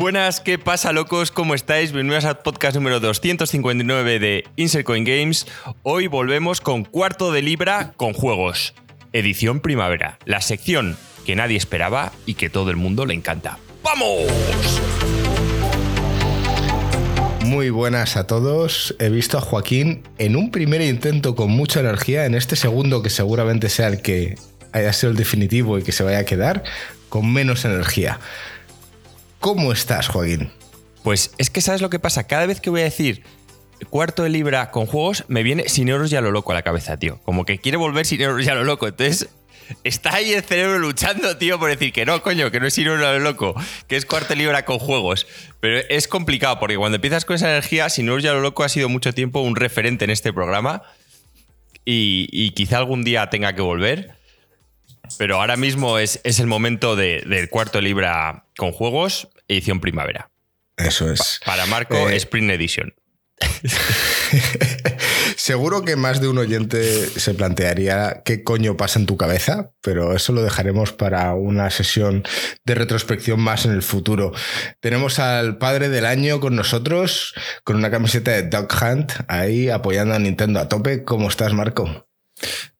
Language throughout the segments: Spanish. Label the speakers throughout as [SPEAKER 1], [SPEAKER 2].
[SPEAKER 1] Buenas, ¿qué pasa, locos? ¿Cómo estáis? Bienvenidos al podcast número 259 de Insert Coin Games. Hoy volvemos con cuarto de libra con juegos. Edición primavera, la sección que nadie esperaba y que todo el mundo le encanta. ¡Vamos!
[SPEAKER 2] Muy buenas a todos. He visto a Joaquín en un primer intento con mucha energía, en este segundo que seguramente sea el que haya sido el definitivo y que se vaya a quedar, con menos energía. ¿Cómo estás, Joaquín?
[SPEAKER 1] Pues es que sabes lo que pasa, cada vez que voy a decir cuarto de libra con juegos, me viene sin euros ya lo loco a la cabeza, tío. Como que quiere volver sin euros ya lo loco. Entonces, está ahí el cerebro luchando, tío, por decir que no, coño, que no es sin euros ya lo loco, que es cuarto de libra con juegos. Pero es complicado, porque cuando empiezas con esa energía, sin euros ya lo loco ha sido mucho tiempo un referente en este programa. Y, quizá algún día tenga que volver. Pero ahora mismo es, es el momento del cuarto libra con juegos, edición primavera.
[SPEAKER 2] Eso es.
[SPEAKER 1] para Marco, eh, Spring Edition.
[SPEAKER 2] Seguro que más de un oyente se plantearía qué coño pasa en tu cabeza, pero eso lo dejaremos para una sesión de retrospección más en el futuro. Tenemos al padre del año con nosotros, con una camiseta de Dog Hunt, ahí apoyando a Nintendo a tope. ¿Cómo estás, Marco?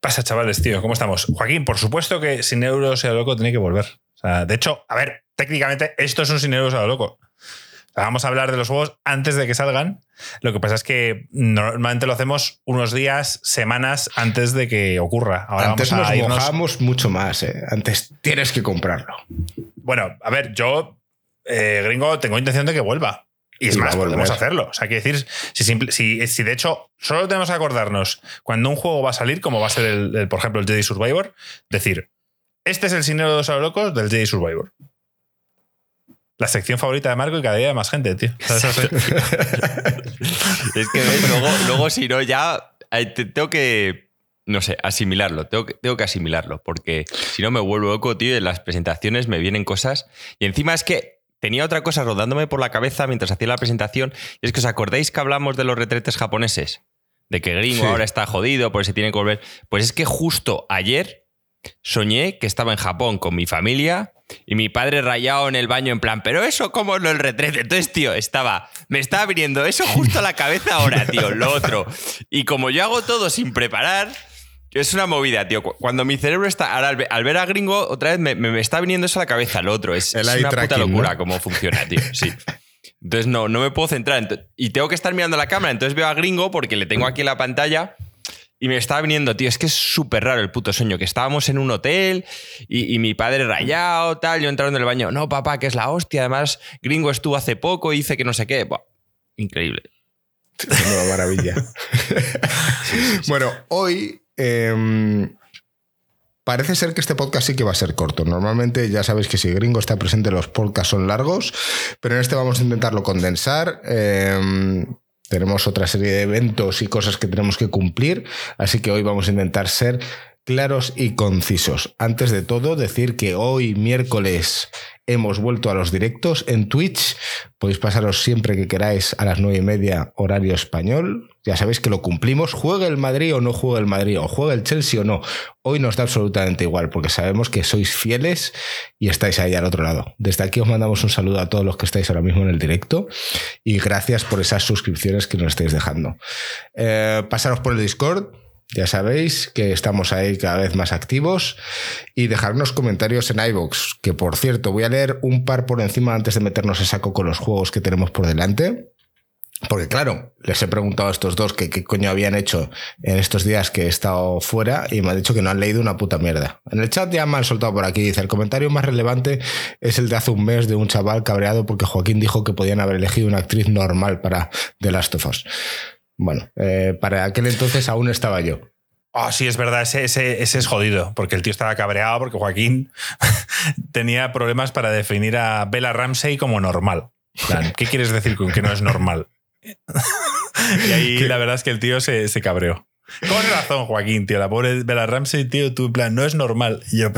[SPEAKER 3] Pasa, chavales, tío, ¿cómo estamos? Joaquín, por supuesto que sin euros sea loco tiene que volver. de hecho, a ver, técnicamente esto es un sin euros a lo loco. Vamos a hablar de los juegos antes de que salgan. Lo que pasa es que normalmente lo hacemos unos días, semanas antes de que ocurra.
[SPEAKER 2] Ahora antes nos mojamos mucho más. ¿eh? Antes tienes que comprarlo.
[SPEAKER 3] Bueno, a ver, yo, eh, gringo, tengo intención de que vuelva. Y es más, podemos hacerlo. O sea, hay que decir, si, si, de hecho solo tenemos que acordarnos cuando un juego va a salir, como va a ser, el, por ejemplo, el Jedi Survivor, decir, este es el sinero de los locos del Jedi Survivor la sección favorita de Marco y cada día más gente, tío. es
[SPEAKER 1] que luego, si no, ya tengo que, no sé, asimilarlo. Tengo que, tengo que asimilarlo, porque si no me vuelvo loco, tío, en las presentaciones me vienen cosas. Y encima es que tenía otra cosa rodándome por la cabeza mientras hacía la presentación. Y es que os acordáis que hablamos de los retretes japoneses. De que Gringo ahora está jodido, por se tiene que volver. Pues es que justo ayer soñé que estaba en Japón con mi familia y mi padre rayado en el baño en plan, pero eso cómo lo el retrete. Entonces, tío, estaba, me estaba viniendo eso justo a la cabeza ahora, tío, lo otro. Y como yo hago todo sin preparar, es una movida, tío. Cuando mi cerebro está. Ahora, al ver a Gringo, otra vez me, está viniendo eso a la cabeza, lo otro. Es, una puta locura cómo funciona, tío. Sí. Entonces, no, no me puedo centrar. Y tengo que estar mirando la cámara. Entonces veo a Gringo porque le tengo aquí en la pantalla y me estaba viniendo, tío, es que es súper raro el puto sueño, que estábamos en un hotel y, mi padre rayado, tal, yo entrando en el baño, no, papá, que es la hostia, además, gringo estuvo hace poco y dice que no sé qué. increíble.
[SPEAKER 2] Una maravilla. Bueno, hoy em, parece ser que este podcast sí que va a ser corto. Normalmente ya sabéis que si Gringo está presente los podcasts son largos, pero en este vamos a intentarlo condensar. Em, tenemos otra serie de eventos y cosas que tenemos que cumplir, así que hoy vamos a intentar ser claros y concisos. Antes de todo, decir que hoy miércoles hemos vuelto a los directos en Twitch. Podéis pasaros siempre que queráis a las nueve y media horario español. Ya sabéis que lo cumplimos. Juegue el Madrid o no juegue el Madrid, o juegue el Chelsea o no. Hoy nos da absolutamente igual, porque sabemos que sois fieles y estáis ahí al otro lado. Desde aquí os mandamos un saludo a todos los que estáis ahora mismo en el directo y gracias por esas suscripciones que nos estáis dejando. Eh, pasaros por el Discord ya sabéis que estamos ahí cada vez más activos y dejarnos comentarios en iVoox, que por cierto voy a leer un par por encima antes de meternos a saco con los juegos que tenemos por delante. Porque claro, les he preguntado a estos dos que qué coño habían hecho en estos días que he estado fuera y me han dicho que no han leído una puta mierda. En el chat ya me han soltado por aquí, dice, el comentario más relevante es el de hace un mes de un chaval cabreado porque Joaquín dijo que podían haber elegido una actriz normal para The Last of Us. Bueno, eh, para aquel entonces aún estaba yo.
[SPEAKER 3] Ah, sí, es verdad, ese, ese, es jodido, porque el tío estaba cabreado porque Joaquín tenía problemas para definir a Bella Ramsey como normal. ¿Qué quieres decir con que no es normal? y ahí la verdad es que el tío se, se, cabreó. Con razón, Joaquín, tío. La pobre Bella Ramsey, tío, tú en plan, no es normal. Y yo.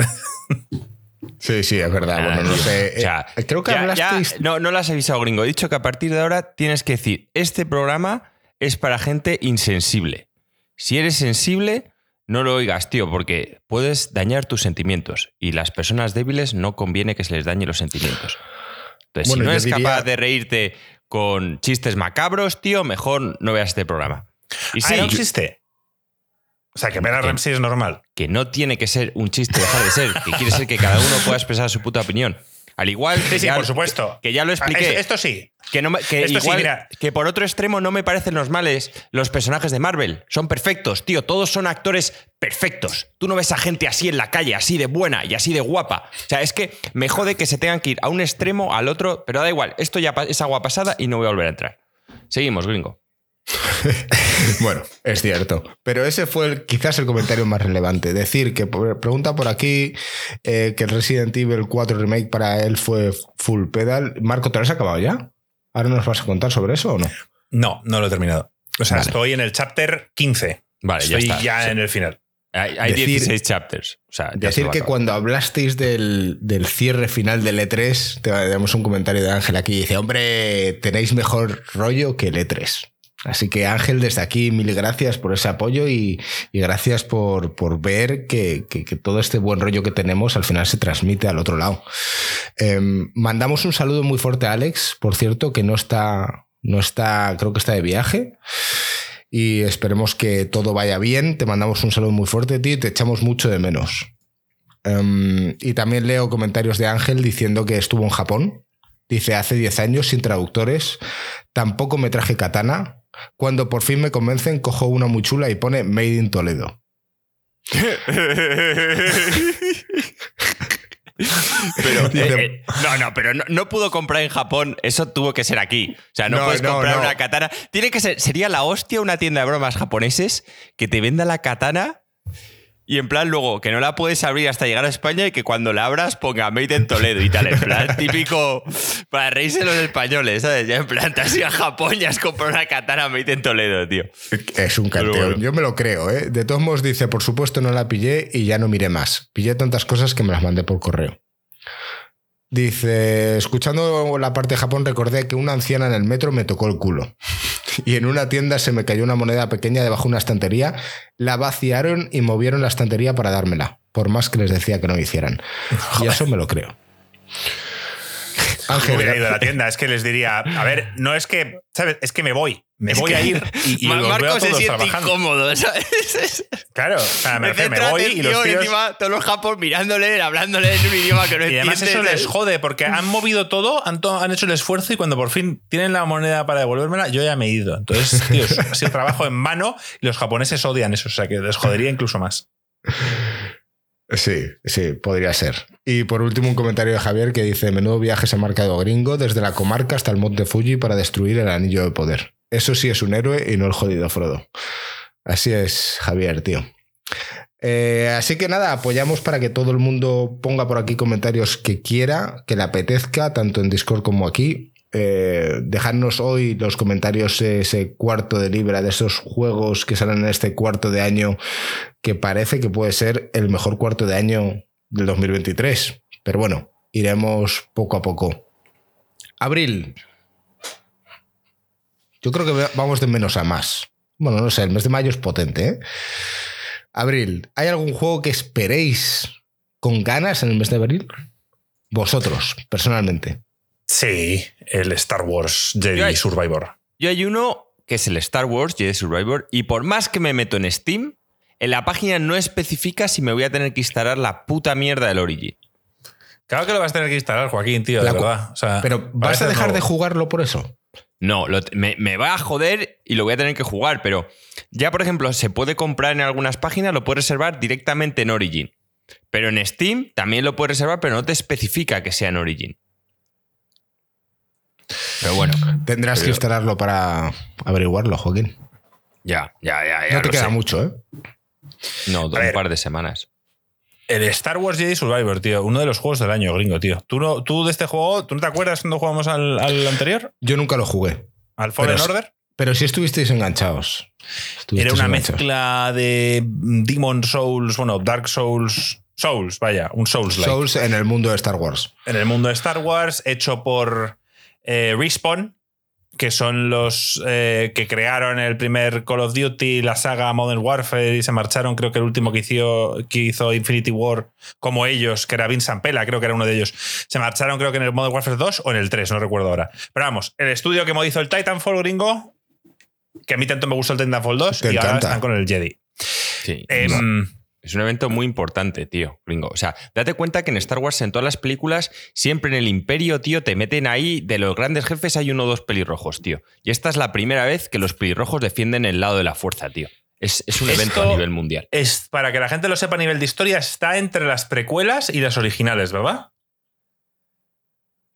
[SPEAKER 2] Sí, sí, es verdad. bueno, no sé.
[SPEAKER 1] Eh, creo que hablaste. no, no lo has avisado, gringo. He dicho que a partir de ahora tienes que decir: este programa es para gente insensible. Si eres sensible, no lo oigas, tío, porque puedes dañar tus sentimientos y las personas débiles no conviene que se les dañe los sentimientos. Entonces, si no es capaz de reírte con chistes macabros, tío, mejor no veas este programa.
[SPEAKER 3] Y ah, sí, no existe. O sea, que ver a Ramsey es normal.
[SPEAKER 1] Que no tiene que ser un chiste, dejar de ser. Que quiere ser que cada uno pueda expresar su puta opinión. Al igual
[SPEAKER 3] que. Sí, por supuesto.
[SPEAKER 1] Que, ya lo expliqué.
[SPEAKER 3] Esto, sí.
[SPEAKER 1] Que, no, que, igual, que por otro extremo no me parecen los males los personajes de Marvel. Son perfectos, tío. Todos son actores perfectos. Tú no ves a gente así en la calle, así de buena y así de guapa. O sea, es que me jode que se tengan que ir a un extremo, al otro, pero da igual. Esto ya es agua pasada y no voy a volver a entrar. Seguimos, gringo.
[SPEAKER 2] bueno, es cierto. Pero ese fue quizás el comentario más relevante. Decir que pregunta por aquí eh, que el Resident Evil 4 Remake para él fue full pedal. Marco, ¿te lo has acabado ya? ¿Ahora nos vas a contar sobre eso o no?
[SPEAKER 3] No, no lo he terminado. O sea, estoy en el chapter 15. Vale, estoy ya, ya en el final.
[SPEAKER 1] Hay, 16 chapters. O sea,
[SPEAKER 2] decir que cuando hablasteis del, del, cierre final del E3, te damos un comentario de Ángel aquí. Dice, hombre, tenéis mejor rollo que el E3. Así que Ángel, desde aquí, mil gracias por ese apoyo y, gracias por, ver que, todo este buen rollo que tenemos al final se transmite al otro lado. Em, mandamos un saludo muy fuerte a Alex, por cierto, que no está, no está, creo que está de viaje. Y esperemos que todo vaya bien. Te mandamos un saludo muy fuerte, tío, y te echamos mucho de menos. Em, y también leo comentarios de Ángel diciendo que estuvo en Japón. Dice, hace 10 años sin traductores. Tampoco me traje katana cuando por fin me convencen, cojo una muy chula y pone Made in Toledo.
[SPEAKER 1] pero, eh, eh, no, no, pero no, pudo comprar en Japón. Eso tuvo que ser aquí. O sea, no, puedes comprar una katana. Tiene que ser. Sería la hostia una tienda de bromas japoneses que te venda la katana y en plan, luego, que no la puedes abrir hasta llegar a España y que cuando la abras ponga Made in Toledo y tal. En plan, típico para reírse los españoles, ¿sabes? Ya en plan, te has ido a Japón y has comprado una katana Made in Toledo, tío.
[SPEAKER 2] Es un canteo. Yo me lo creo, ¿eh? De todos modos, dice, por supuesto no la pillé y ya no miré más. Pillé tantas cosas que me las mandé por correo. Dice, escuchando la parte de Japón recordé que una anciana en el metro me tocó el culo. Y en una tienda se me cayó una moneda pequeña debajo de una estantería, la vaciaron y movieron la estantería para dármela, por más que les decía que no hicieran. Y eso me lo creo.
[SPEAKER 3] Ángel. Hubiera ido a la tienda, es que les diría, a ver, no es que, ¿sabes? Es que me voy. Me voy a ir y, veo se siente trabajando.
[SPEAKER 1] incómodo, ¿sabes?
[SPEAKER 3] Claro, o sea, me, me, voy y los tíos...
[SPEAKER 1] encima todos los japos mirándole, hablándole en un idioma que no entiende.
[SPEAKER 3] Y además eso les jode porque han movido todo, han, han, hecho el esfuerzo y cuando por fin tienen la moneda para devolvérmela, yo ya me he ido. Entonces, tíos, ha sido trabajo en mano y los japoneses odian eso, o sea que les jodería incluso más.
[SPEAKER 2] Sí, sí, podría ser. Y por último, un comentario de Javier que dice: Menudo viaje se ha marcado gringo desde la comarca hasta el monte Fuji para destruir el anillo de poder. Eso sí es un héroe y no el jodido Frodo. Así es, Javier, tío. Eh, así que nada, apoyamos para que todo el mundo ponga por aquí comentarios que quiera, que le apetezca, tanto en Discord como aquí. Eh, dejarnos hoy los comentarios ese cuarto de libra de esos juegos que salen en este cuarto de año que parece que puede ser el mejor cuarto de año del 2023. Pero bueno, iremos poco a poco. Abril. Yo creo que vamos de menos a más. Bueno, no sé, el mes de mayo es potente. ¿eh? Abril, ¿hay algún juego que esperéis con ganas en el mes de abril? Vosotros, personalmente.
[SPEAKER 3] Sí, el Star Wars Jedi Survivor.
[SPEAKER 1] Yo hay uno que es el Star Wars Jedi Survivor y por más que me meto en Steam, en la página no especifica si me voy a tener que instalar la puta mierda del Origin.
[SPEAKER 3] Claro que lo vas a tener que instalar, Joaquín, tío, de verdad.
[SPEAKER 2] pero ¿vas a dejar de jugarlo por eso?
[SPEAKER 1] No, me, me, va a joder y lo voy a tener que jugar, pero ya, por ejemplo, se puede comprar en algunas páginas, lo puedes reservar directamente en Origin. Pero en Steam también lo puedes reservar, pero no te especifica que sea en Origin.
[SPEAKER 2] Pero bueno. Tendrás que instalarlo para averiguarlo, Joaquín.
[SPEAKER 1] Ya, ya, ya. ya
[SPEAKER 2] no te queda mucho, ¿eh?
[SPEAKER 1] No, un par de semanas.
[SPEAKER 3] El Star Wars Jedi Survivor, tío. Uno de los juegos del año, gringo, tío. ¿Tú, no, tú de este juego, ¿tú no te acuerdas cuando jugamos al, anterior?
[SPEAKER 2] Yo nunca lo jugué.
[SPEAKER 3] ¿Al Fallen Order?
[SPEAKER 2] Pero sí estuvisteis enganchados.
[SPEAKER 3] Era una mezcla de Demon Souls, bueno, Dark Souls. Souls, vaya, un Souls. -like.
[SPEAKER 2] Souls en el mundo de Star Wars.
[SPEAKER 3] En el mundo de Star Wars, hecho por eh, Respawn, que son los eh, que crearon el primer Call of Duty, la saga Modern Warfare y se marcharon, creo que el último que hizo, que hizo Infinity War, como ellos, que era Vincent Pela, creo que era uno de ellos, se marcharon creo que en el Modern Warfare 2 o en el 3, no recuerdo ahora. Pero vamos, el estudio que hizo el Titanfall gringo, que a mí tanto me gustó el Titanfall 2 y ahora están con el Jedi.
[SPEAKER 1] Sí. Em, es un evento muy importante, tío, gringo. O sea, date cuenta que en Star Wars, en todas las películas, siempre en el Imperio, tío, te meten ahí, de los grandes jefes hay uno o dos pelirrojos, tío. Y esta es la primera vez que los pelirrojos defienden el lado de la fuerza, tío. Es, un evento a nivel mundial.
[SPEAKER 3] Es, para que la gente lo sepa a nivel de historia, está entre las precuelas y las originales, ¿verdad?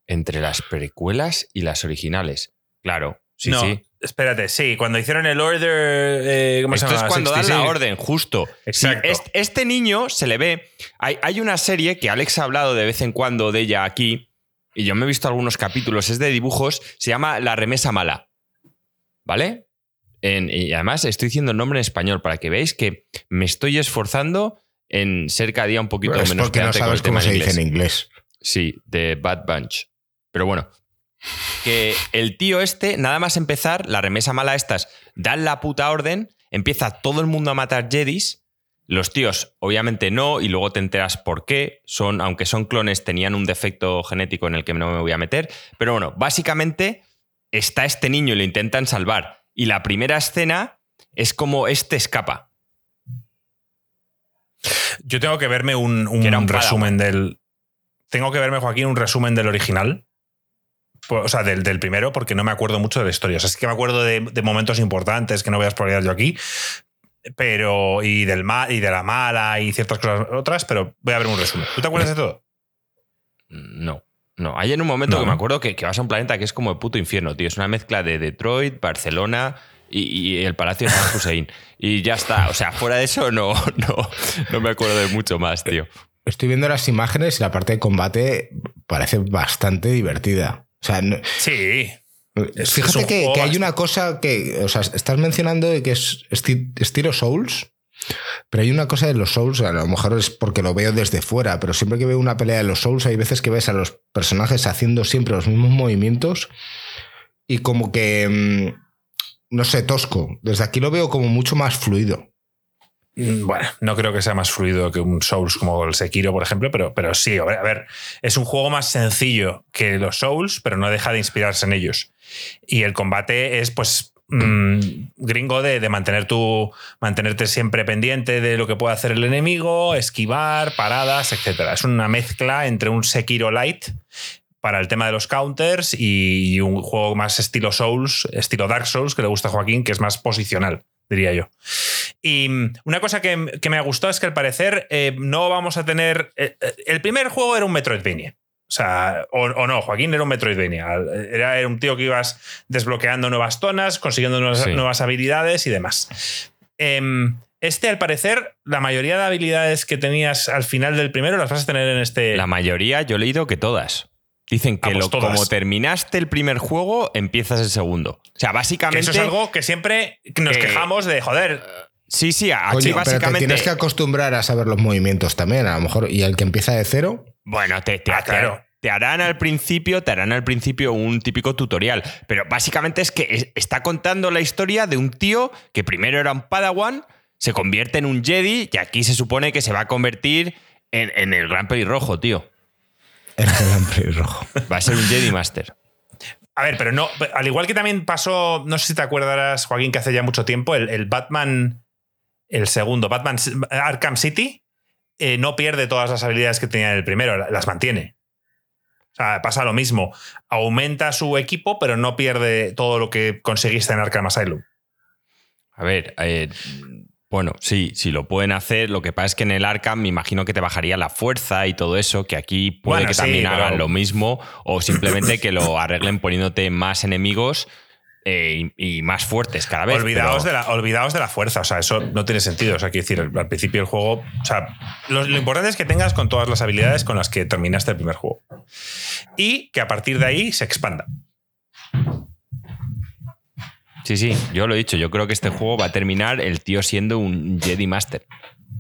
[SPEAKER 1] Entre las precuelas y las originales. Claro, sí, sí.
[SPEAKER 3] Espérate, sí, cuando hicieron el order. Eh, ¿cómo
[SPEAKER 1] Esto
[SPEAKER 3] se
[SPEAKER 1] llama? es cuando dan la orden, justo.
[SPEAKER 3] Exacto.
[SPEAKER 1] este, niño se le ve. Hay, hay, una serie que Alex ha hablado de vez en cuando de ella aquí, y yo me he visto algunos capítulos, es de dibujos, se llama La Remesa Mala. ¿Vale? y además estoy diciendo el nombre en español para que veáis que me estoy esforzando en ser cada día un poquito menos
[SPEAKER 2] porque no sabes cómo se dice en inglés.
[SPEAKER 1] Sí, de Bad Bunch. Pero bueno, que el tío este, nada más empezar, la remesa mala estas, dan la puta orden, empieza todo el mundo a matar Jedis. Los tíos, obviamente no, y luego te enteras por qué. Son, aunque son clones, tenían un defecto genético en el que no me voy a meter. Pero bueno, básicamente está este niño y lo intentan salvar. Y la primera escena es como este escapa.
[SPEAKER 3] Yo tengo que verme un, un resumen del. Tengo que verme, Joaquín, un resumen del original o sea, del, primero, porque no me acuerdo mucho de la historia. O sea, sí que me acuerdo de, momentos importantes que no voy a spoilear yo aquí, pero y del mal y de la mala y ciertas cosas otras, pero voy a ver un resumen. ¿Tú te acuerdas de todo?
[SPEAKER 1] No. No, hay en un momento que me acuerdo que, vas a un planeta que es como el puto infierno, tío. Es una mezcla de Detroit, Barcelona y, el Palacio de San Hussein. Y ya está. O sea, fuera de eso no, no, no me acuerdo de mucho más, tío.
[SPEAKER 2] Estoy viendo las imágenes y la parte de combate parece bastante divertida
[SPEAKER 3] sí.
[SPEAKER 2] Fíjate que, hay una cosa que, o sea, estás mencionando que es estilo Souls, pero hay una cosa de los Souls, a lo mejor es porque lo veo desde fuera, pero siempre que veo una pelea de los Souls hay veces que ves a los personajes haciendo siempre los mismos movimientos y como que, mm, no sé, tosco. Desde aquí lo veo como mucho más fluido.
[SPEAKER 3] Mm, bueno, no creo que sea más fluido que un Souls como el Sekiro, por ejemplo, pero, pero sí, a ver, es un juego más sencillo que los Souls, pero no deja de inspirarse en ellos. Y el combate es, pues, mm, gringo de, mantener tu, mantenerte siempre pendiente de lo que puede hacer el enemigo, esquivar, paradas, etc. Es una mezcla entre un Sekiro Light para el tema de los counters y un juego más estilo Souls, estilo Dark Souls, que le gusta a Joaquín, que es más posicional diría yo. Y mm, una cosa que, me ha gustado es que al parecer eh, no vamos a tener... Eh, eh, el primer juego era un Metroidvania. O sea, o, no, Joaquín era un Metroidvania. Era, era, un tío que ibas desbloqueando nuevas zonas, consiguiendo nuevas, habilidades y demás. Em, este, al parecer, la mayoría de habilidades que tenías al final del primero las vas a tener en este.
[SPEAKER 1] La mayoría, yo he leído que todas. Dicen que lo, como terminaste el primer juego, empiezas el segundo. O sea, básicamente.
[SPEAKER 3] eso es algo que siempre nos quejamos de joder.
[SPEAKER 1] Sí, sí, aquí básicamente.
[SPEAKER 2] Pero tienes que acostumbrar a saber los movimientos también, a lo mejor. Y el que empieza de cero.
[SPEAKER 1] Bueno, te, te, ah, te harán al principio, te harán al principio un típico tutorial. Pero básicamente es que está contando la historia de un tío que primero era un Padawan, se convierte en un Jedi y aquí se supone que se va a convertir en, en el gran pelirrojo, tío.
[SPEAKER 2] El gran rojo.
[SPEAKER 1] Va a ser un Jedi Master.
[SPEAKER 3] A ver, pero no. Al igual que también pasó, no sé si te acuerdas, Joaquín, que hace ya mucho tiempo, el, Batman, el segundo, Batman Arkham City, eh, no pierde todas las habilidades que tenía en el primero, las mantiene. O sea, pasa lo mismo. Aumenta su equipo, pero no pierde todo lo que conseguiste en Arkham Asylum.
[SPEAKER 1] A ver, eh, bueno, sí, sí lo pueden hacer. Lo que pasa es que en el Arkham me imagino que te bajaría la fuerza y todo eso, que aquí puede que también hagan lo mismo o simplemente que lo arreglen poniéndote más enemigos eh, y, más fuertes cada vez.
[SPEAKER 3] Olvidaos, de la, olvidaos de la fuerza, o sea, eso no tiene sentido. O sea, quiero decir, al principio del juego, o sea, lo, lo importante es que tengas con todas las habilidades con las que terminaste el primer juego y que a partir de ahí se expanda.
[SPEAKER 1] Sí, sí, yo lo he dicho. Yo creo que este juego va a terminar el tío siendo un Jedi Master.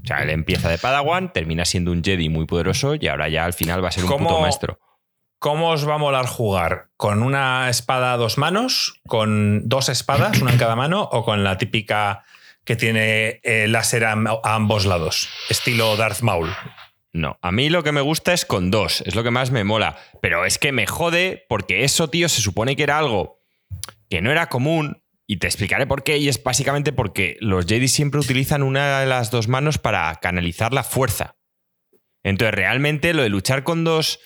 [SPEAKER 1] O sea, él empieza de Padawan, termina siendo un Jedi muy poderoso y ahora ya al final va a ser un puto maestro.
[SPEAKER 3] ¿Cómo os va a molar jugar? ¿Con una espada a dos manos? ¿Con dos espadas, una en cada mano? ¿O con la típica que tiene eh, láser a, ambos lados? Estilo Darth Maul.
[SPEAKER 1] No, a mí lo que me gusta es con dos, es lo que más me mola. Pero es que me jode porque eso, tío, se supone que era algo que no era común y te explicaré por qué, y es básicamente porque los Jedi siempre utilizan una de las dos manos para canalizar la fuerza. Entonces, realmente lo de luchar con dos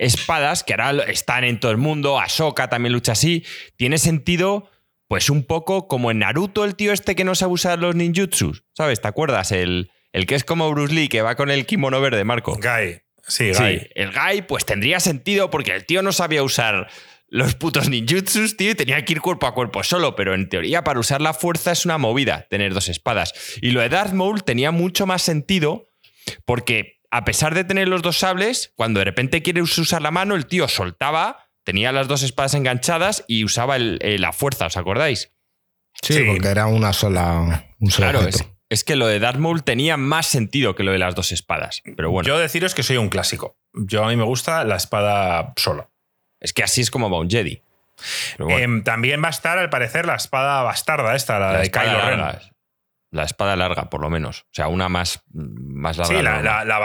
[SPEAKER 1] espadas, que ahora están en todo el mundo, Ahsoka también lucha así, tiene sentido, pues un poco como en Naruto, el tío este que no sabe usar los ninjutsus, ¿sabes? ¿Te acuerdas? El, el que es como Bruce Lee, que va con el kimono verde, Marco.
[SPEAKER 3] Guy. Sí, Guy.
[SPEAKER 1] el Guy, pues tendría sentido porque el tío no sabía usar los putos ninjutsus, tío, y tenía que ir cuerpo a cuerpo solo, pero en teoría para usar la fuerza es una movida tener dos espadas. Y lo de Darth Maul tenía mucho más sentido porque a pesar de tener los dos sables, cuando de repente quieres usar la mano, el tío soltaba, tenía las dos espadas enganchadas y usaba la fuerza, ¿os acordáis?
[SPEAKER 2] Sí, porque era una sola. Un
[SPEAKER 1] claro, es, que lo de Darth Maul tenía más sentido que lo de las dos espadas. Pero bueno.
[SPEAKER 3] Yo deciros que soy un clásico. Yo a mí me gusta la espada sola.
[SPEAKER 1] Es que así es como va un Jedi.
[SPEAKER 3] Em, también va a estar, al parecer, la espada bastarda esta, la, de Kylo Ren.
[SPEAKER 1] La espada larga, por lo menos. O sea, una más, más larga.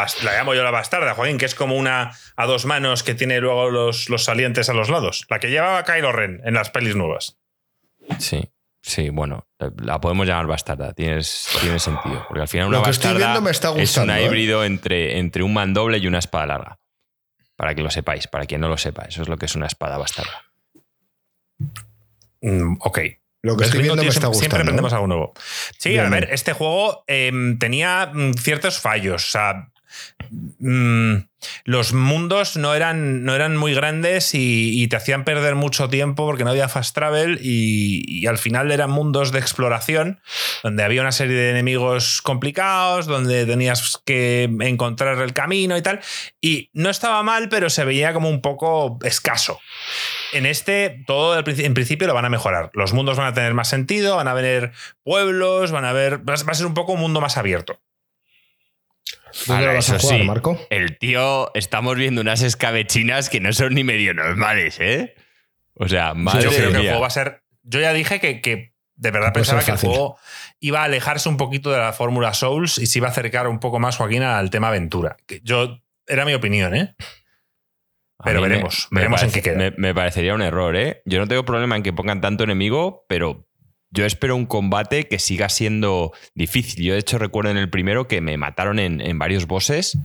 [SPEAKER 3] Sí, la, llamo yo la bastarda, Joaquín, que es como una a dos manos que tiene luego los, los salientes a los lados. La que llevaba Kylo Ren en las pelis nuevas.
[SPEAKER 1] Sí. Sí, bueno, la podemos llamar bastarda, tienes, tiene sentido. Porque al final una
[SPEAKER 2] Lo que
[SPEAKER 1] bastarda
[SPEAKER 2] estoy viendo me está gustando,
[SPEAKER 1] es
[SPEAKER 2] un
[SPEAKER 1] ¿eh? híbrido entre, entre un mandoble y una espada larga. Para que lo sepáis, para quien no lo sepa. Eso es lo que es una espada bastarda.
[SPEAKER 3] Mm, ok.
[SPEAKER 2] Lo que estoy viendo me está gustando.
[SPEAKER 3] Siempre aprendemos algo nuevo. Sí, a ver, este juego em, tenía mm, ciertos fallos. O sea, Mm, los mundos no eran, no eran muy grandes y, te hacían perder mucho tiempo porque no había fast travel y, al final eran mundos de exploración donde había una serie de enemigos complicados, donde tenías que encontrar el camino y tal. Y no estaba mal, pero se veía como un poco escaso. En este, todo en principio lo van a mejorar. Los mundos van a tener más sentido, van a venir pueblos, van a ver. Va a ser un poco un mundo más abierto.
[SPEAKER 2] ¿Dónde vas a jugar, Marco?
[SPEAKER 1] El tío, estamos viendo unas escabechinas que no son ni medio normales, ¿eh? O sea, madre
[SPEAKER 3] Yo creo
[SPEAKER 1] que
[SPEAKER 3] el juego va a ser. Yo ya dije que, de verdad pensaba que el juego iba a alejarse un poquito de la fórmula Souls y se iba a acercar un poco más, Joaquín, al tema aventura. Yo, era mi opinión, ¿eh? Pero veremos, veremos en qué queda.
[SPEAKER 1] me, parecería un error, ¿eh? Yo no tengo problema en que pongan tanto enemigo, pero yo espero un combate que siga siendo difícil. Yo, de hecho, recuerdo en el primero que me mataron en, varios bosses.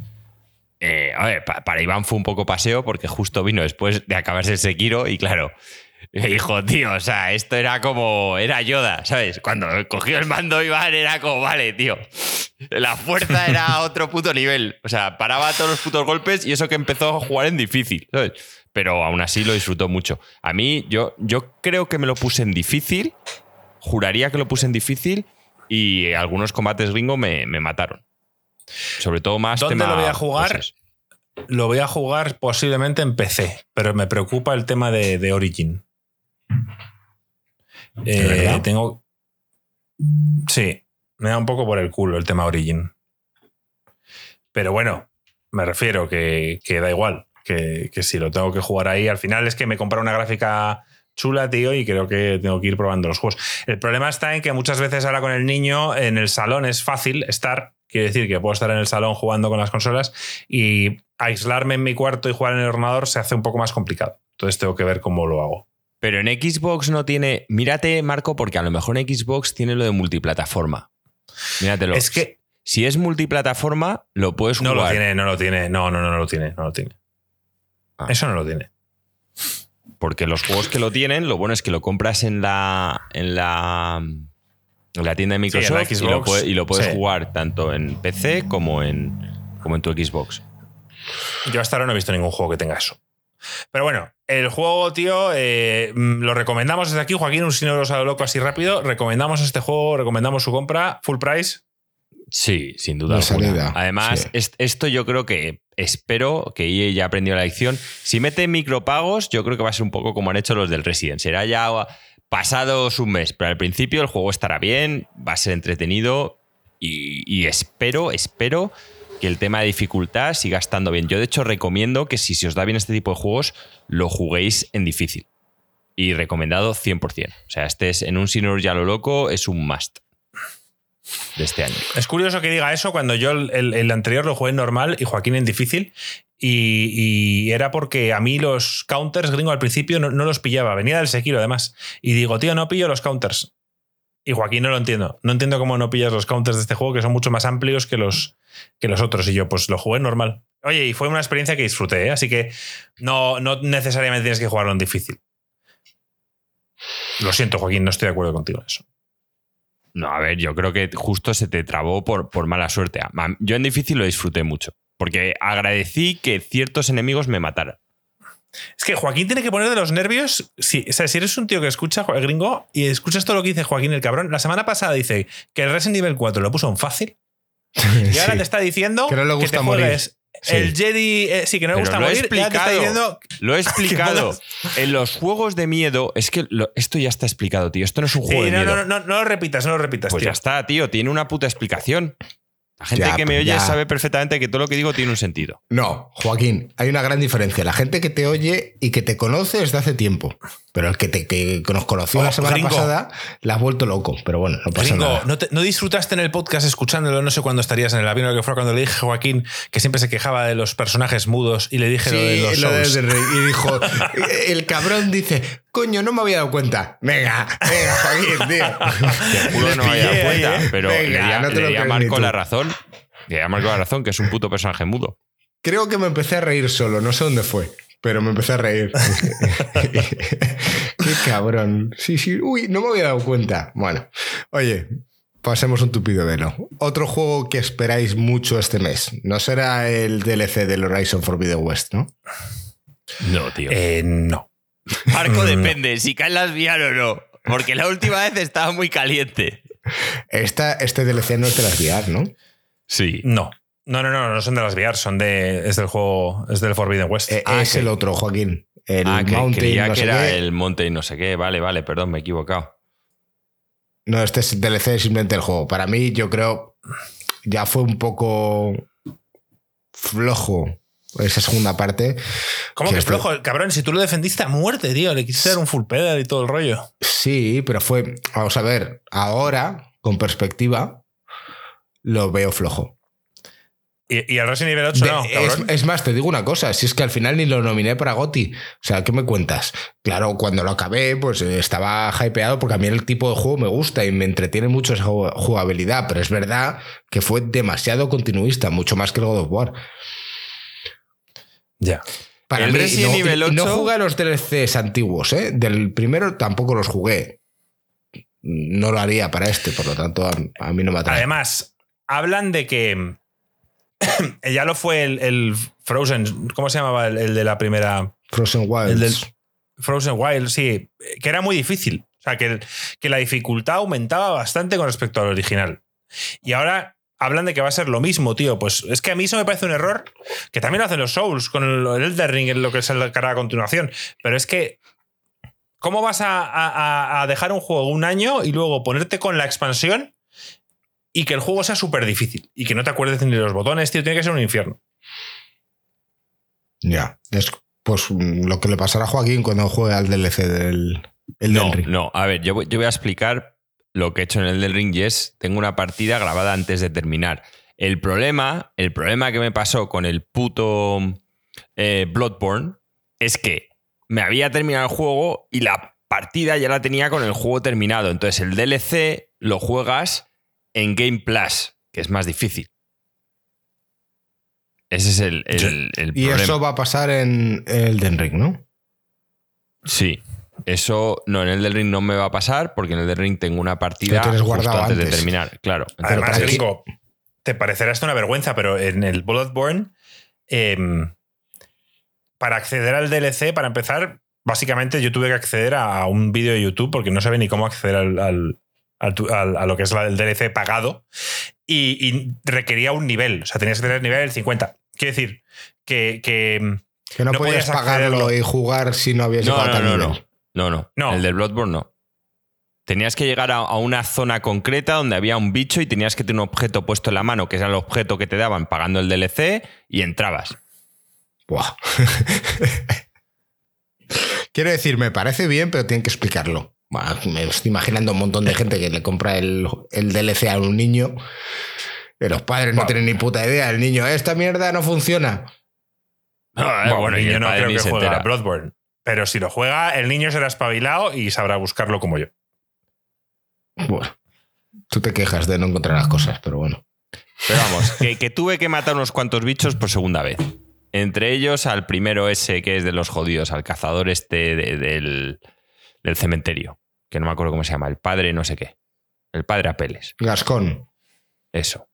[SPEAKER 1] Eh, a ver, para Iván fue un poco paseo porque justo vino después de acabarse el Sekiro y claro, me dijo, tío, o sea, esto era como, era Yoda, ¿sabes? Cuando cogió el mando Iván era como, vale, tío, la fuerza era otro puto nivel. O sea, paraba todos los putos golpes y eso que empezó a jugar en difícil, ¿sabes? Pero aún así lo disfrutó mucho. A mí, yo, yo creo que me lo puse en difícil juraría que lo puse en difícil y algunos combates gringo me, mataron. Sobre todo más
[SPEAKER 3] ¿Dónde lo voy a jugar? Lo voy a jugar posiblemente en PC, pero me preocupa el tema de, Origin. Eh, tengo. Sí, me da un poco por el culo el tema Origin. Pero bueno, me refiero que, da igual. Que, que, si lo tengo que jugar ahí, al final es que me compra una gráfica chula, tío, y creo que tengo que ir probando los juegos. El problema está en que muchas veces ahora con el niño en el salón es fácil estar, quiere decir que puedo estar en el salón jugando con las consolas y aislarme en mi cuarto y jugar en el ordenador se hace un poco más complicado. Entonces tengo que ver cómo lo hago.
[SPEAKER 1] Pero en Xbox no tiene. Mírate, Marco, porque a lo mejor en Xbox tiene lo de multiplataforma. Míratelo.
[SPEAKER 3] Es que.
[SPEAKER 1] Si es multiplataforma, lo puedes jugar.
[SPEAKER 3] No lo tiene, no lo tiene. No, no, no, no lo tiene. No lo tiene. Ah. Eso no lo tiene.
[SPEAKER 1] Porque los juegos que lo tienen, lo bueno es que lo compras en la, en la, la tienda de Microsoft y, lo puedes, jugar tanto en PC como en, como en tu Xbox.
[SPEAKER 3] Yo hasta ahora no he visto ningún juego que tenga eso. Pero bueno, el juego, tío, eh, mm, lo recomendamos desde aquí, Joaquín, un 100 euros a lo loco así rápido. Recomendamos este juego, recomendamos su compra, full price.
[SPEAKER 1] Sí, sin duda. Además, esto yo creo que espero que EA ya aprendió la lección. Si mete micropagos, yo creo que va a ser un poco como han hecho los del Resident. Será ya pasados un mes, pero al principio el juego estará bien, va a ser entretenido y, espero, espero que el tema de dificultad siga estando bien. Yo, de hecho, recomiendo que si se os da bien este tipo de juegos, lo juguéis en difícil. Y recomendado 100%. O sea, este es en un Sinner ya lo loco, es un must de este año.
[SPEAKER 3] Es curioso que diga eso cuando yo el, anterior lo jugué en normal y Joaquín en difícil. Y, era porque a mí los counters gringo al principio no, los pillaba. Venía del Sekiro además. Y digo, tío, no pillo los counters. Y Joaquín no lo entiendo. No entiendo cómo no pillas los counters de este juego, que son mucho más amplios que los, que los otros. Y yo, pues lo jugué normal. Oye, y fue una experiencia que disfruté, ¿eh? así que no, no necesariamente tienes que jugarlo en difícil. Lo siento, Joaquín, no estoy de acuerdo contigo en eso.
[SPEAKER 1] No, a ver, yo creo que justo se te trabó por, por mala suerte. Yo en difícil lo disfruté mucho, porque agradecí que ciertos enemigos me mataran.
[SPEAKER 3] Es que Joaquín tiene que poner de los nervios. Si, o sea, si eres un tío que escucha, el gringo, y escuchas todo lo que dice Joaquín el cabrón, la semana pasada dice que el Resident Evil 4 lo puso en fácil. Y ahora te está diciendo
[SPEAKER 2] que, no le gusta morir.
[SPEAKER 3] El Jedi, eh, sí, que no me gusta
[SPEAKER 1] lo
[SPEAKER 3] morir.
[SPEAKER 1] He explicado, lo he explicado. en los juegos de miedo, es que esto ya está explicado, tío. Esto no es un juego de miedo.
[SPEAKER 3] No, no, no, lo repitas, no lo repitas.
[SPEAKER 1] Pues
[SPEAKER 3] ya
[SPEAKER 1] está, tío. Tiene una puta explicación. La gente que me oye sabe perfectamente que todo lo que digo tiene un sentido.
[SPEAKER 2] No, Joaquín, hay una gran diferencia. La gente que te oye y que te conoce desde hace tiempo. Pero el que, te, que nos conoció la semana pasada la has vuelto loco. Pero bueno, no pasa nada.
[SPEAKER 3] ¿no, disfrutaste en el podcast escuchándolo? No sé cuándo estarías en el avión o que fue cuando le dije a Joaquín que siempre se quejaba de los personajes mudos y le dije lo de los shows.
[SPEAKER 2] y dijo, el cabrón dice, coño, no me había dado cuenta. Venga, venga, Joaquín, tío.
[SPEAKER 1] Te no me había dado cuenta, pero venga, le, no Marco la razón. Le Marco la razón, que es un puto personaje mudo.
[SPEAKER 2] Creo que me empecé a reír solo, no sé dónde fue pero me empecé a reír. Qué cabrón. Sí, sí. Uy, no me había dado cuenta. Bueno, oye, pasemos un tupido velo. Otro juego que esperáis mucho este mes. No será el DLC del Horizon Forbidden West, ¿no?
[SPEAKER 1] No, tío.
[SPEAKER 3] Eh, no.
[SPEAKER 1] Marco depende si caen las VR o no. Porque la última vez estaba muy caliente.
[SPEAKER 2] Esta, este DLC no es de las VR, ¿no?
[SPEAKER 1] Sí.
[SPEAKER 3] No. No, no, no, no son de las VR, son de. Es del juego. Es del Forbidden West.
[SPEAKER 2] Eh, ah, es el otro, Joaquín. El
[SPEAKER 1] ah, que Mountain. que era el Mountain no sé qué. Vale, vale, perdón, me he equivocado.
[SPEAKER 2] No, este es DLC simplemente el juego. Para mí, yo creo. Ya fue un poco. flojo esa segunda parte.
[SPEAKER 3] ¿Cómo que, es flojo? Cabrón, si tú lo defendiste a muerte, tío. Le quisiste dar un full pedal y todo el rollo.
[SPEAKER 2] Sí, pero fue. Vamos a ver, ahora, con perspectiva, lo veo flojo.
[SPEAKER 3] Y, el Resident Evil 8 no,
[SPEAKER 2] es, más, te digo una cosa, si es que al final ni lo nominé para Gotti. O sea, ¿qué me cuentas? Claro, cuando lo acabé, pues eh, estaba hypeado porque a mí el tipo de juego me gusta y me entretiene mucho esa jugabilidad, pero es verdad que fue demasiado continuista, mucho más que el God of War.
[SPEAKER 3] Ya.
[SPEAKER 2] Para el Resident Evil 8... no jugué a los DLCs antiguos, ¿eh? Del primero tampoco los jugué. No lo haría para este, por lo tanto, a, mí no me atrae.
[SPEAKER 3] Además, hablan de que ya lo fue el, Frozen, ¿cómo se llamaba el, de la primera?
[SPEAKER 2] Frozen Wild.
[SPEAKER 3] Frozen Wild, sí, que era muy difícil. O sea, que, que la dificultad aumentaba bastante con respecto al original. Y ahora hablan de que va a ser lo mismo, tío. Pues es que a mí eso me parece un error, que también lo hacen los Souls con el, Elder Ring, en lo que es el cara a continuación. Pero es que, ¿cómo vas a, a, dejar un juego un año y luego ponerte con la expansión y que el juego sea súper difícil y que no te acuerdes ni de los botones, tío, tiene que ser un infierno.
[SPEAKER 2] Ya, es pues mm, lo que le pasará a Joaquín cuando juegue al DLC del el
[SPEAKER 1] no,
[SPEAKER 2] Ring.
[SPEAKER 1] No, a ver, yo, voy a explicar lo que he hecho en el del Ring y es, tengo una partida grabada antes de terminar. El problema, el problema que me pasó con el puto eh, Bloodborne es que me había terminado el juego y la partida ya la tenía con el juego terminado. Entonces el DLC lo juegas en Game Plus, que es más difícil. Ese es el, el,
[SPEAKER 2] y eso va a pasar en el Den Ring, ¿no?
[SPEAKER 1] Sí. Eso, no, en el del ring no me va a pasar porque en el del ring tengo una partida
[SPEAKER 2] justo antes,
[SPEAKER 1] de terminar. Claro.
[SPEAKER 3] Además, te parecerá esto una vergüenza, pero en el Bloodborne, em, para acceder al DLC, para empezar, básicamente yo tuve que acceder a un vídeo de YouTube porque no sabía ni cómo acceder al, a lo que es el DLC pagado y, requería un nivel. O sea, tenías que tener nivel del 50. Quiero decir que. Que,
[SPEAKER 2] que no, podías pagarlo y jugar si no habías
[SPEAKER 1] no, no, no, no, no, no. El del Bloodborne no. tenías que llegar a, una zona concreta donde había un bicho y tenías que tener un objeto puesto en la mano, que era el objeto que te daban pagando el DLC, y entrabas.
[SPEAKER 2] Buah. Quiero decir, me parece bien, pero tienen que explicarlo. Me estoy imaginando un montón de gente que le compra el, DLC a un niño. Y los padres no tienen ni puta idea. El niño, esta mierda no funciona.
[SPEAKER 3] bueno, el niño no creo que juega Bloodborne. Pero si lo juega, el niño será espabilado y sabrá buscarlo como yo.
[SPEAKER 2] Bueno, tú te quejas de no encontrar las cosas, pero bueno.
[SPEAKER 1] Pero vamos, que, tuve que matar unos cuantos bichos por segunda vez. Entre ellos al primero ese que es de los jodidos, al cazador este del, cementerio, que no me acuerdo cómo se llama, el padre no sé qué. El padre Apeles.
[SPEAKER 2] Gascón.
[SPEAKER 1] Eso.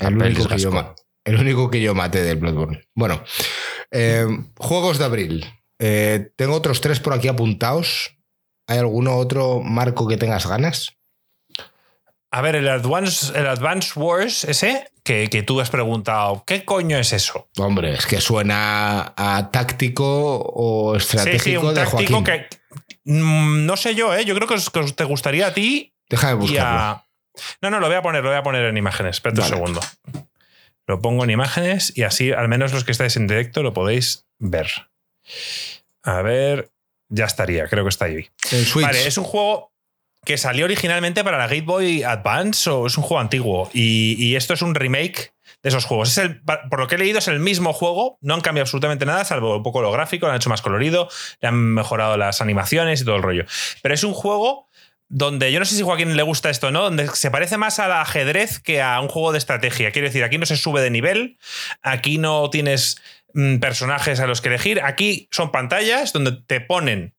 [SPEAKER 2] El único, que yo, el único, que yo, maté del Bloodborne. Bueno, eh, juegos de abril. Eh, tengo otros tres por aquí apuntados. ¿Hay alguno otro marco que tengas ganas?
[SPEAKER 3] A ver, el Advance, el Advance Wars ese, que, tú has preguntado, ¿qué coño es eso?
[SPEAKER 2] Hombre, es que suena a táctico o estratégico de táctico que
[SPEAKER 3] mm, no sé yo, ¿eh? Yo creo que, te gustaría a ti.
[SPEAKER 2] Deja de buscarlo.
[SPEAKER 3] No, no, lo voy a poner, lo voy a poner en imágenes. Espera un segundo. Lo pongo en imágenes y así, al menos los que estáis en directo, lo podéis ver. A ver, ya estaría, creo que está ahí. Vale, es un juego que salió originalmente para la Game Boy Advance o es un juego antiguo. Y, esto es un remake de esos juegos. Es el, por lo que he leído, es el mismo juego. No han cambiado absolutamente nada, salvo un poco lo gráfico, lo han hecho más colorido, le han mejorado las animaciones y todo el rollo. Pero es un juego donde yo no sé si Joaquín le gusta esto o no, donde se parece más al ajedrez que a un juego de estrategia. Quiero decir, aquí no se sube de nivel, aquí no tienes mm, personajes a los que elegir, aquí son pantallas donde te ponen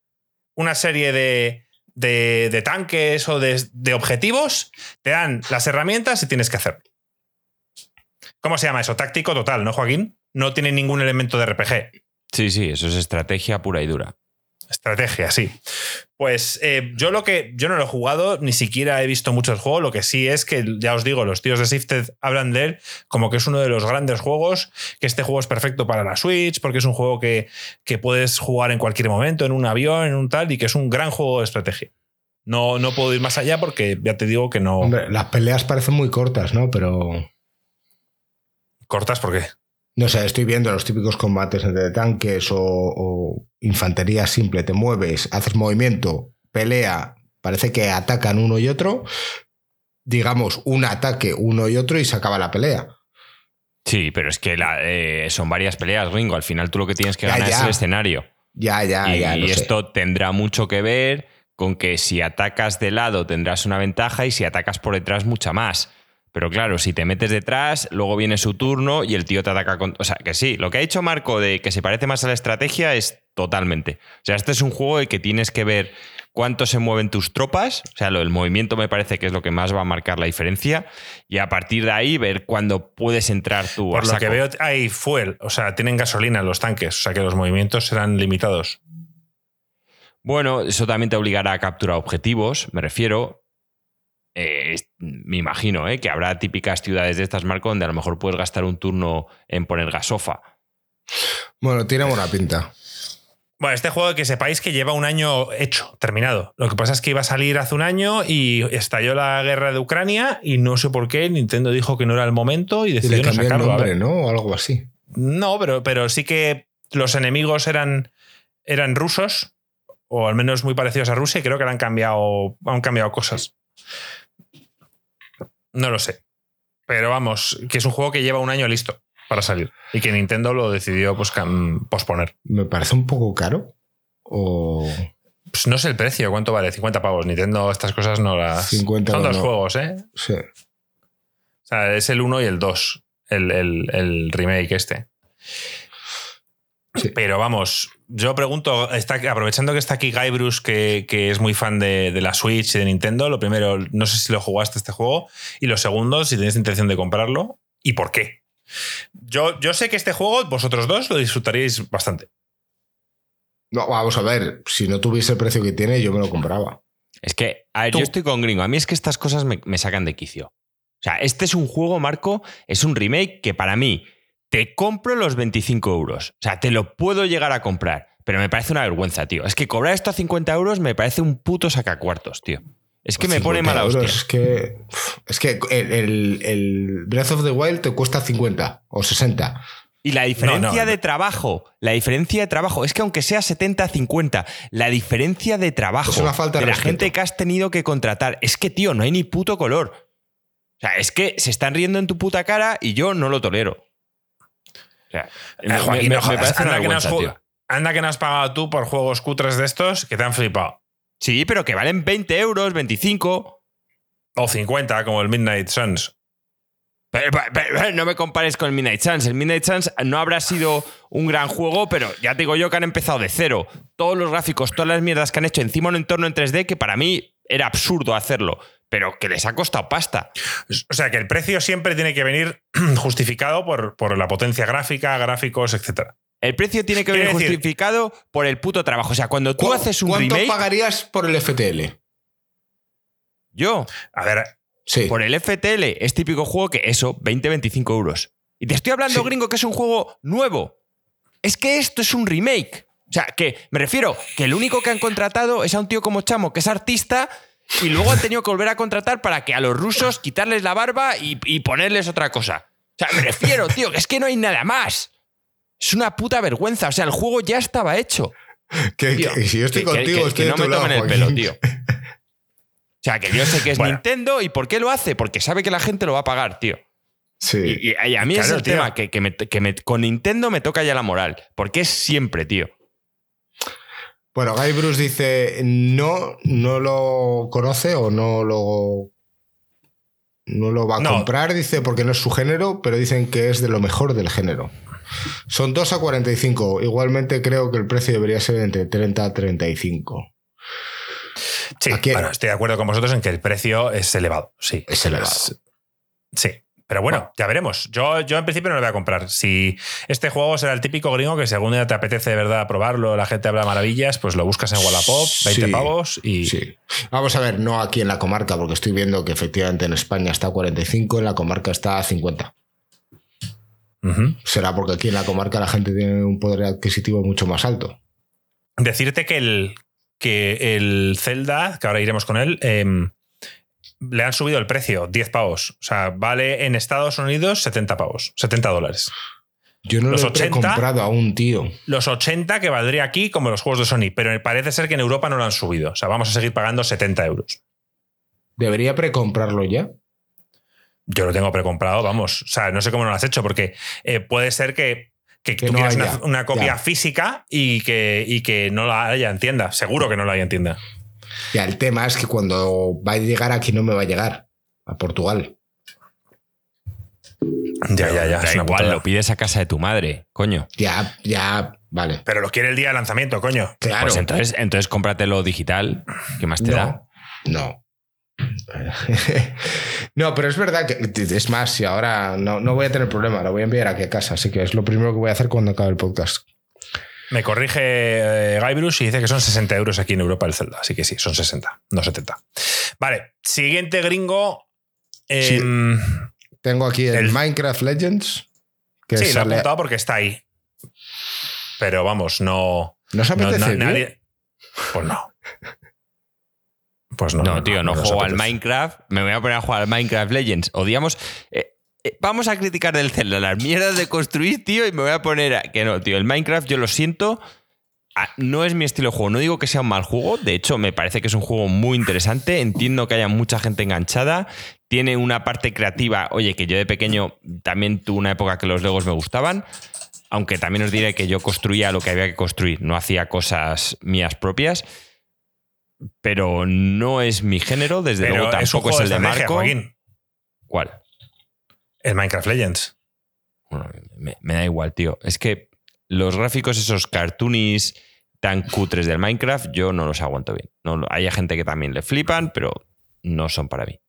[SPEAKER 3] una serie de, de, tanques o de, objetivos, te dan las herramientas y tienes que hacer. ¿Cómo se llama eso? Táctico total, ¿no, Joaquín? No tiene ningún elemento de RPG.
[SPEAKER 1] Sí, sí, eso es estrategia pura y dura.
[SPEAKER 3] Estrategia, sí. Pues eh, yo lo que. Yo no lo he jugado, ni siquiera he visto mucho el juego. Lo que sí es que, ya os digo, los tíos de Sifted hablan de él como que es uno de los grandes juegos. Que este juego es perfecto para la Switch, porque es un juego que, que puedes jugar en cualquier momento, en un avión, en un tal, y que es un gran juego de estrategia. No, no puedo ir más allá porque ya te digo que no.
[SPEAKER 2] Hombre, las peleas parecen muy cortas, ¿no? Pero.
[SPEAKER 3] ¿Cortas por qué?
[SPEAKER 2] No sé, estoy viendo los típicos combates entre tanques o, infantería simple. Te mueves, haces movimiento, pelea, parece que atacan uno y otro. Digamos, un ataque uno y otro y se acaba la pelea.
[SPEAKER 1] Sí, pero es que eh, son varias peleas, Ringo. Al final tú lo que tienes que ganar es el escenario.
[SPEAKER 2] Ya, ya, ya.
[SPEAKER 1] Y esto tendrá mucho que ver con que si atacas de lado tendrás una ventaja y si atacas por detrás mucha más. Pero claro, si te metes detrás, luego viene su turno y el tío te ataca con. O sea, que sí, lo que ha dicho Marco de que se parece más a la estrategia es totalmente. O sea, este es un juego de que tienes que ver cuánto se mueven tus tropas. O sea, lo del movimiento me parece que es lo que más va a marcar la diferencia. Y a partir de ahí, ver cuándo puedes entrar tú.
[SPEAKER 3] Por lo que veo, hay fuel. O sea, tienen gasolina los tanques. O sea, que los movimientos serán limitados.
[SPEAKER 1] Bueno, eso también te obligará a capturar objetivos, me refiero. Eh, me imagino ¿eh? que habrá típicas ciudades de estas marcas donde a lo mejor puedes gastar un turno en poner gasofa.
[SPEAKER 2] Bueno, tiene buena pinta.
[SPEAKER 3] Bueno, este juego que sepáis que lleva un año hecho, terminado. Lo que pasa es que iba a salir hace un año y estalló la guerra de Ucrania y no sé por qué Nintendo dijo que no era el momento y decidió no sacarlo.
[SPEAKER 2] El nombre, ¿no? O algo así.
[SPEAKER 3] No, pero, pero sí que los enemigos eran, eran rusos o al menos muy parecidos a Rusia y creo que han cambiado, han cambiado cosas. No lo sé. Pero vamos, que es un juego que lleva un año listo para salir y que Nintendo lo decidió pues, posponer.
[SPEAKER 2] Me parece un poco caro. O.
[SPEAKER 3] Pues no sé el precio, ¿cuánto vale? 50 pavos. Nintendo estas cosas no las. 50 Son dos juegos, ¿eh?
[SPEAKER 2] Sí. O
[SPEAKER 3] sea, es el 1 y el 2, el, el remake este. Pero vamos, yo pregunto, está, aprovechando que está aquí Guy Bruce, que, es muy fan de, la Switch y de Nintendo, lo primero, no sé si lo jugaste este juego, y lo segundo, si tienes intención de comprarlo y por qué. Yo, yo sé que este juego, vosotros dos, lo disfrutaríais bastante.
[SPEAKER 2] No, vamos a ver, si no tuviese el precio que tiene, yo me lo compraba.
[SPEAKER 1] Es que, a ver, yo estoy con gringo. A mí es que estas cosas me, me sacan de quicio. O sea, este es un juego, Marco, es un remake que para mí te compro los 25 euros. O sea, te lo puedo llegar a comprar. Pero me parece una vergüenza, tío. Es que cobrar esto a 50 euros me parece un puto sacacuartos, tío. Es que me pone mala hostia.
[SPEAKER 2] Es que, es que el, el, Breath of the Wild te cuesta 50 o 60.
[SPEAKER 1] Y la diferencia de trabajo, la diferencia de trabajo, es que aunque sea 70-50, la diferencia de trabajo
[SPEAKER 2] de,
[SPEAKER 1] la gente que has tenido que contratar, es que, tío, no hay ni puto color. O sea, es que se están riendo en tu puta cara y yo no lo tolero. O sea,
[SPEAKER 3] me, parece anda, que has, anda que no has pagado tú por juegos cutres de estos que te han flipado.
[SPEAKER 1] Sí, pero que valen 20 euros, 25.
[SPEAKER 3] O 50, como el Midnight Suns
[SPEAKER 1] no me compares con el Midnight Suns. El Midnight Suns no habrá sido un gran juego, pero ya te digo yo que han empezado de cero. Todos los gráficos, todas las mierdas que han hecho encima un entorno en 3D que para mí era absurdo hacerlo, pero que les ha costado pasta.
[SPEAKER 3] O sea, que el precio siempre tiene que venir justificado por, por la potencia gráfica, gráficos, etc.
[SPEAKER 1] El precio tiene que venir justificado por el puto trabajo. O sea, cuando tú haces un
[SPEAKER 2] ¿Cuánto pagarías por el FTL?
[SPEAKER 1] Yo.
[SPEAKER 3] A ver,
[SPEAKER 1] por el FTL es típico juego que eso, 20-25 euros. Y te estoy hablando, gringo, que es un juego nuevo. Es que esto es un remake. O sea, que me refiero que el único que han contratado es a un tío como Chamo, que es artista, y luego han tenido que volver a contratar para que a los rusos quitarles la barba y, ponerles otra cosa. O sea, me refiero, tío, que es que no hay nada más. Es una puta vergüenza. O sea, el juego ya estaba hecho.
[SPEAKER 2] Que, si yo estoy contigo, estoy
[SPEAKER 1] no me tomen el pelo, tío. O sea, que yo sé que es Nintendo y ¿por qué lo hace? Porque sabe que la gente lo va a pagar, tío.
[SPEAKER 2] Sí.
[SPEAKER 1] Y, a mí es el tema que, con Nintendo me toca ya la moral. Porque es siempre, tío.
[SPEAKER 2] Bueno, Guy Bruce dice: no, no lo conoce o no lo. No lo va a comprar, dice, porque no es su género, pero dicen que es de lo mejor del género. Son 2 a 45. Igualmente creo que el precio debería ser entre 30 a 35.
[SPEAKER 3] Sí, bueno, estoy de acuerdo con vosotros en que el precio es elevado. Sí.
[SPEAKER 2] Es elevado.
[SPEAKER 3] sí. Pero bueno, ya veremos. Yo, yo en principio no lo voy a comprar. Si este juego será el típico gringo que según te apetece de verdad probarlo, la gente habla maravillas, pues lo buscas en Wallapop, 20 pavos y.
[SPEAKER 2] Sí. Vamos a ver, no aquí en la comarca, porque estoy viendo que efectivamente en España está a 45, en la comarca está a 50. Será porque aquí en la comarca la gente tiene un poder adquisitivo mucho más alto.
[SPEAKER 3] Decirte que el, que el Zelda, que ahora iremos con él, em, le han subido el precio, 10 pavos. O sea, vale en Estados Unidos 70 pavos, 70 dólares.
[SPEAKER 2] Yo no los lo he comprado a un tío.
[SPEAKER 3] Los 80 que valdría aquí como los juegos de Sony, pero parece ser que en Europa no lo han subido. O sea, vamos a seguir pagando 70 euros.
[SPEAKER 2] ¿Debería precomprarlo ya?
[SPEAKER 3] Yo lo tengo precomprado, vamos. O sea, no sé cómo no lo has hecho, porque eh, puede ser que que, tú quieras una, copia física y que, y que no la haya en tienda. Seguro que no la haya en tienda.
[SPEAKER 2] Ya, el tema es que cuando va a llegar aquí no me va a llegar. A Portugal.
[SPEAKER 1] Ya, ya, ya. Es igual, lo pides a casa de tu madre, coño.
[SPEAKER 2] Ya, ya, vale.
[SPEAKER 3] Pero lo quiere el día de lanzamiento, coño.
[SPEAKER 1] Claro. Pues entonces, entonces cómpratelo digital. ¿Qué más te da?
[SPEAKER 2] No. no, pero es verdad que es más, si ahora no, no, voy a tener problema, lo voy a enviar aquí a casa, así que es lo primero que voy a hacer cuando acabe el podcast.
[SPEAKER 3] Me corrige eh, Guy Bruce y dice que son 60 euros aquí en Europa el Zelda, así que sí, son 60, no 70. Vale, siguiente gringo. Em,
[SPEAKER 2] tengo aquí el, Minecraft Legends.
[SPEAKER 3] Que sí, lo he apuntado porque está ahí. Pero vamos, no.
[SPEAKER 2] ¿No se apetece? nadie,
[SPEAKER 3] pues no. Pues
[SPEAKER 1] no. No, tío, no, juego al Minecraft. Me voy a poner a jugar al Minecraft Legends. Odiamos. Eh, vamos a criticar del Zelda las mierdas de construir, tío, y me voy a poner a. Que no, tío. El Minecraft, yo lo siento. No es mi estilo de juego. No digo que sea un mal juego. De hecho, me parece que es un juego muy interesante. Entiendo que haya mucha gente enganchada. Tiene una parte creativa. Oye, que yo de pequeño también tuve una época que los Legos me gustaban. Aunque también os diré que yo construía lo que había que construir. No hacía cosas mías propias pero no es mi género, desde luego tampoco es, el de, Marco. ¿Cuál?
[SPEAKER 3] El Minecraft Legends.
[SPEAKER 1] me, da igual, tío. Es que los gráficos, esos cartoonies tan cutres del Minecraft, yo no los aguanto bien. No, hay gente que también le flipan, pero no son para mí.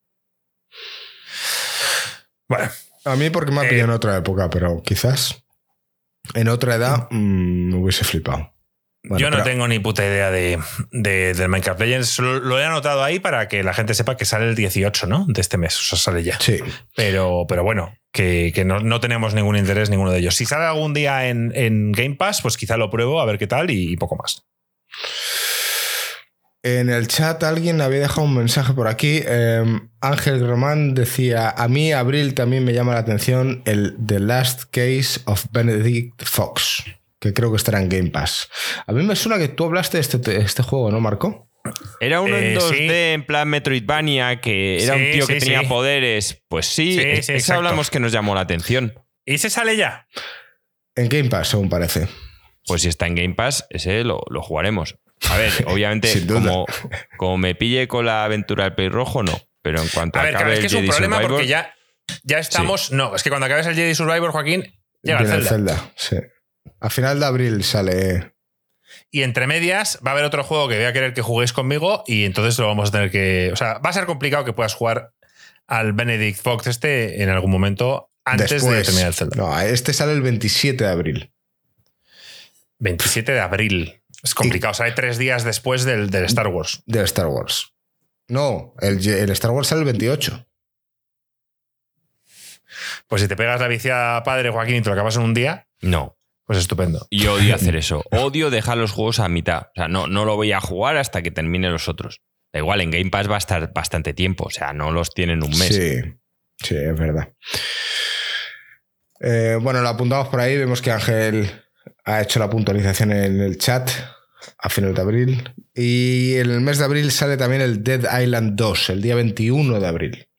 [SPEAKER 2] Bueno, a mí porque me ha pillado en eh, otra época, pero quizás en otra edad mm, me hubiese flipado.
[SPEAKER 3] Yo no tengo ni puta idea de, del Minecraft Legends. Lo, he anotado ahí para que la gente sepa que sale el 18, ¿no? De este mes. O sea, sale ya.
[SPEAKER 2] Sí.
[SPEAKER 3] Pero, pero bueno, que, no, tenemos ningún interés ninguno de ellos. Si sale algún día en, Game Pass, pues quizá lo pruebo a ver qué tal y, poco más.
[SPEAKER 2] En el chat alguien había dejado un mensaje por aquí. Em, Ángel Román decía, a mí Abril también me llama la atención el The Last Case of Benedict Fox, que creo que estará en Game Pass. A mí me suena que tú hablaste de este, este juego, ¿no, Marco?
[SPEAKER 1] Era uno en 2D eh, en plan Metroidvania, que era un tío que tenía poderes. Pues sí, eso hablamos que nos llamó la atención.
[SPEAKER 3] ¿Y se sale ya?
[SPEAKER 2] En Game Pass, según parece.
[SPEAKER 1] Pues si está en Game Pass, ese lo, lo jugaremos. A ver, obviamente, como, como, me pille con la aventura del pez rojo, no. Pero en cuanto a ver, acabe es que es un problema porque
[SPEAKER 3] ya, ya estamos. No, es que cuando acabes el Jedi Survivor, Joaquín, llega el Zelda. Zelda
[SPEAKER 2] sí. A final de abril sale.
[SPEAKER 3] Y entre medias va a haber otro juego que voy a querer que juguéis conmigo y entonces lo vamos a tener que. O sea, va a ser complicado que puedas jugar al Benedict Fox este en algún momento antes de terminar el Zelda.
[SPEAKER 2] No, este sale el 27 de abril.
[SPEAKER 3] 27 de abril. Es complicado, sale tres días después del, Star Wars.
[SPEAKER 2] Del Star Wars. No, el, Star Wars sale el 28.
[SPEAKER 3] Pues si te pegas la vicia padre, Joaquín, y te lo acabas en un día.
[SPEAKER 1] No.
[SPEAKER 3] Pues estupendo.
[SPEAKER 1] Y odio hacer eso. Odio dejar los juegos a mitad. O sea, no, no lo voy a jugar hasta que termine los otros. Da igual, en Game Pass va a estar bastante tiempo. O sea, no los tienen un mes.
[SPEAKER 2] Sí, sí, es verdad. Eh, bueno, lo apuntamos por ahí. Vemos que Ángel ha hecho la puntualización en el chat a finales de abril. Y en el mes de abril sale también el Dead Island 2, el día 21 de abril.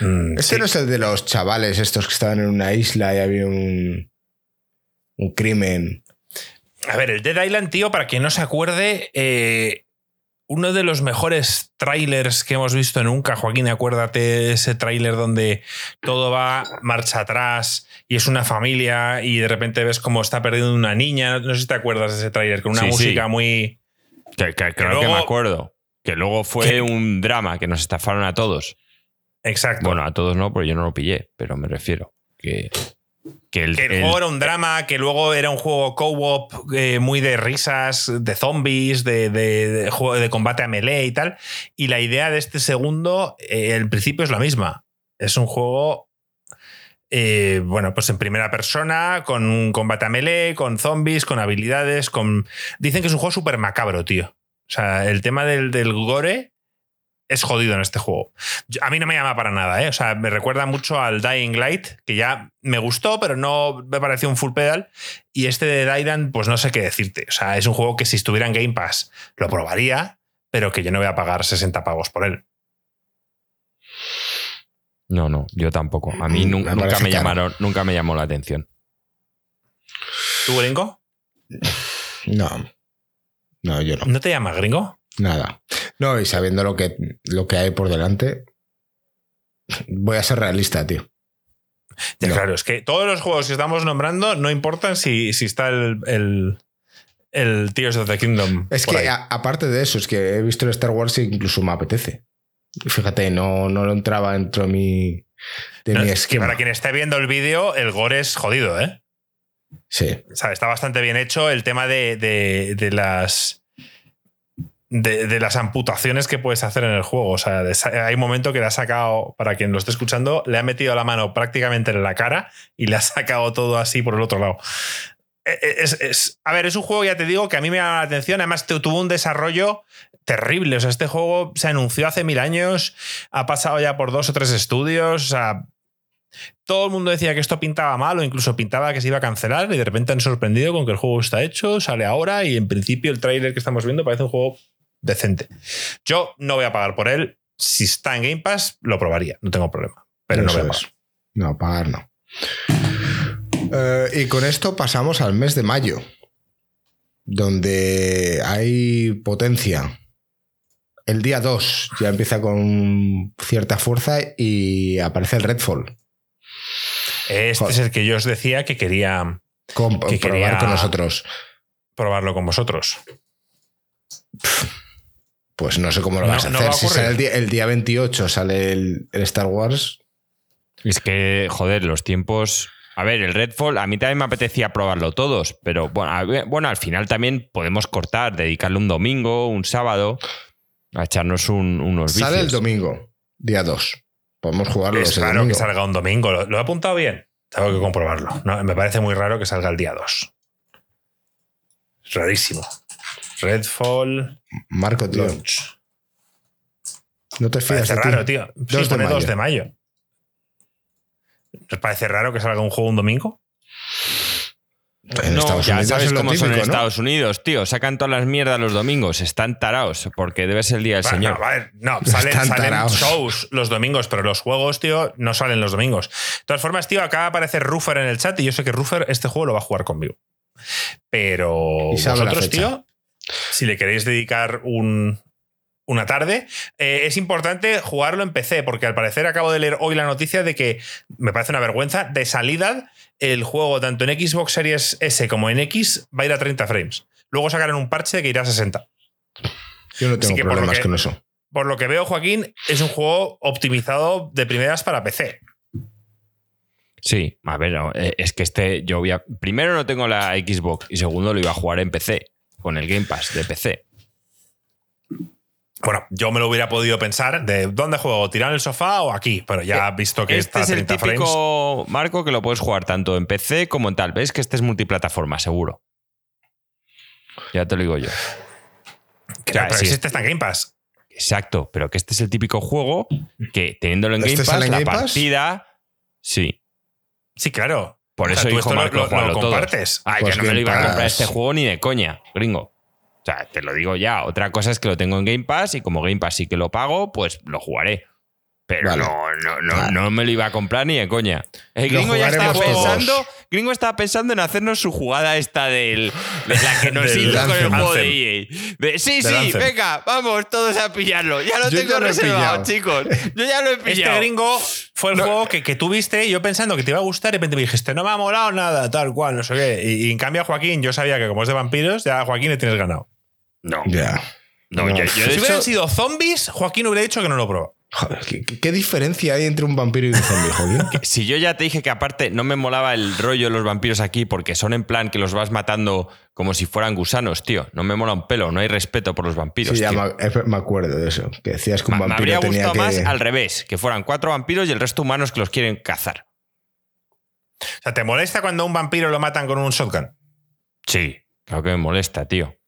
[SPEAKER 2] Mm, este no es el de los chavales estos que estaban en una isla y había un, un crimen.
[SPEAKER 3] A ver, el Dead Island, tío, para quien no se acuerde, eh, uno de los mejores trailers que hemos visto nunca, Joaquín, acuérdate ese tráiler donde todo va marcha atrás y es una familia y de repente ves cómo está perdiendo una niña. No sé si te acuerdas de ese tráiler, con una música muy...
[SPEAKER 1] Que, creo que me acuerdo. Que luego fue un drama, que nos estafaron a todos.
[SPEAKER 3] Exacto.
[SPEAKER 1] Bueno, a todos no, porque yo no lo pillé, pero me refiero. Que
[SPEAKER 3] que el, juego era un drama, que luego era un juego co-op eh, muy de risas, de zombies, de, juego de combate a melee y tal. Y la idea de este segundo, eh, el principio es la misma. Es un juego, eh, bueno, pues en primera persona, con un combate a melee, con zombies, con habilidades, con... Dicen que es un juego súper macabro, tío. O sea, el tema del, del gore es jodido en este juego. A mí no me llama para nada, ¿eh? O sea, me recuerda mucho al Dying Light, que ya me gustó, pero no me pareció un full pedal. Y este de Dylan, pues no sé qué decirte. O sea, es un juego que si estuviera en Game Pass lo probaría, pero que yo no voy a pagar 60 pavos por él.
[SPEAKER 1] No, no, yo tampoco. A mí nunca, me llamaron, nunca me llamó la atención.
[SPEAKER 3] ¿Tú, gringo?
[SPEAKER 2] No. No, yo no.
[SPEAKER 3] ¿No te llama gringo?
[SPEAKER 2] Nada. No, y sabiendo lo que, lo que hay por delante, voy a ser realista, tío.
[SPEAKER 3] Claro, es que todos los juegos que estamos nombrando no importan si, si está el, el, el, Tears of the Kingdom.
[SPEAKER 2] Es que aparte de eso, es que he visto el Star Wars e incluso me apetece. Fíjate, no, no lo entraba dentro de mi, de mi esquema.
[SPEAKER 3] Para quien esté viendo el vídeo, el gore es jodido, ¿eh?
[SPEAKER 2] Sí.
[SPEAKER 3] O sea, está bastante bien hecho el tema de, de, de las de, las amputaciones que puedes hacer en el juego. O sea, hay un momento que le ha sacado, para quien lo esté escuchando, le ha metido la mano prácticamente en la cara y le ha sacado todo así por el otro lado. E, e, a ver, es un juego, ya te digo, que a mí me llama la atención. Además, tuvo un desarrollo terrible. O sea, este juego se anunció hace mil años, ha pasado ya por dos o tres estudios. O sea, todo el mundo decía que esto pintaba mal o incluso pintaba que se iba a cancelar y de repente han sorprendido con que el juego está hecho, sale ahora y en principio el tráiler que estamos viendo parece un juego decente. Yo no voy a pagar por él. Si está en Game Pass, lo probaría, no tengo problema. Pero no voy a pagar.
[SPEAKER 2] No, pagar no. Eh, y con esto pasamos al mes de mayo, donde hay potencia. El día 2 ya empieza con cierta fuerza y aparece el Redfall.
[SPEAKER 3] Este es el que yo os decía que quería,
[SPEAKER 2] que probar con nosotros.
[SPEAKER 3] Probarlo con vosotros.
[SPEAKER 2] Pues no sé cómo lo vas a hacer. si sale el día, el día, 28 sale el, Star Wars.
[SPEAKER 1] Es que, joder, los tiempos. A ver, el Redfall, a mí también me apetecía probarlo todos, pero bueno, bueno al final también podemos cortar, dedicarle un domingo, un sábado, a echarnos unos
[SPEAKER 2] vicios. Sale el domingo, día 2. Podemos jugarlo.
[SPEAKER 3] Es raro que salga un domingo. ¿Lo, he apuntado bien? Tengo que comprobarlo. me parece muy raro que salga el día 2. Es rarísimo. Redfall.
[SPEAKER 2] Marco, tío. No te fías.
[SPEAKER 3] Parece raro, tío. 2 de, 2 de mayo. ¿Os parece raro que salga un juego un domingo?
[SPEAKER 1] En no, ya sabes cómo son en Estados Unidos, tío. Sacan todas las mierdas los domingos. Están taraos, porque debe ser el día del Señor.
[SPEAKER 3] No, salen, salen shows los domingos, pero los juegos, tío, no salen los domingos. De todas formas, tío, acaba de aparecer Ruffer en el chat y yo sé que Ruffer este juego lo va a jugar conmigo. Pero vosotros, tío, si le queréis dedicar un, una tarde. Eh, es importante jugarlo en PC, porque al parecer acabo de leer hoy la noticia de que, me parece una vergüenza, de salida el juego tanto en Xbox Series S como en X va a ir a 30 frames. Luego sacarán un parche que irá a 60.
[SPEAKER 2] Yo no tengo problemas con eso.
[SPEAKER 3] Por lo que veo, Joaquín, es un juego optimizado de primeras para PC.
[SPEAKER 1] Sí, a ver, eh, es que este yo voy a... Primero no tengo la Xbox y segundo lo iba a jugar en PC, con el Game Pass de PC.
[SPEAKER 3] Bueno, yo me lo hubiera podido pensar de dónde juego, tirar en el sofá o aquí, pero ya he visto que
[SPEAKER 1] este
[SPEAKER 3] está
[SPEAKER 1] a 30 es el típico Marco que lo puedes jugar tanto en PC como en tal. ¿Ves que este es multiplataforma, seguro? Ya te lo digo yo.
[SPEAKER 3] pero si este está en Game Pass.
[SPEAKER 1] Exacto, pero que este es el típico juego que teniéndolo en ¿Este Game Pass, la partida. Sí.
[SPEAKER 3] Sí, claro.
[SPEAKER 1] Por eso dijo Marco, lo, lo, compartes. Ay, yo no me lo iba a comprar este juego ni de coña, gringo. O sea, te lo digo ya. Otra cosa es que lo tengo en Game Pass y como Game Pass sí que lo pago, pues lo jugaré. Pero no, no, no, me lo iba a comprar ni de coña. El gringo ya estaba pensando. Gringo estaba pensando en hacernos su jugada esta del, de la que nos hizo con el juego de EA. sí, sí, venga, vamos todos a pillarlo. Ya lo tengo reservado, chicos. Yo ya lo he este pillado.
[SPEAKER 3] Este gringo fue el juego que, que tuviste yo pensando que te iba a gustar y de repente me dijiste, no me ha molado nada, tal cual, no sé qué. Y, y en cambio a Joaquín, yo sabía que como es de vampiros, ya a Joaquín le tienes ganado.
[SPEAKER 1] No.
[SPEAKER 2] Ya.
[SPEAKER 3] No, si hubieran sido zombies, Joaquín hubiera dicho que no lo probó.
[SPEAKER 2] Joder, ¿qué, diferencia hay entre un vampiro y un zombie, Joaquín?
[SPEAKER 1] si yo ya te dije que aparte no me molaba el rollo de los vampiros aquí porque son en plan que los vas matando como si fueran gusanos, tío. No me mola un pelo, no hay respeto por los vampiros.
[SPEAKER 2] Sí, ya me, acuerdo de eso. Que decías que un vampiro
[SPEAKER 1] me habría
[SPEAKER 2] gustado
[SPEAKER 1] más al revés, que fueran cuatro vampiros y el resto humanos que los quieren cazar.
[SPEAKER 3] O sea, ¿te molesta cuando a un vampiro lo matan con un shotgun?
[SPEAKER 1] Sí, claro que me molesta, tío.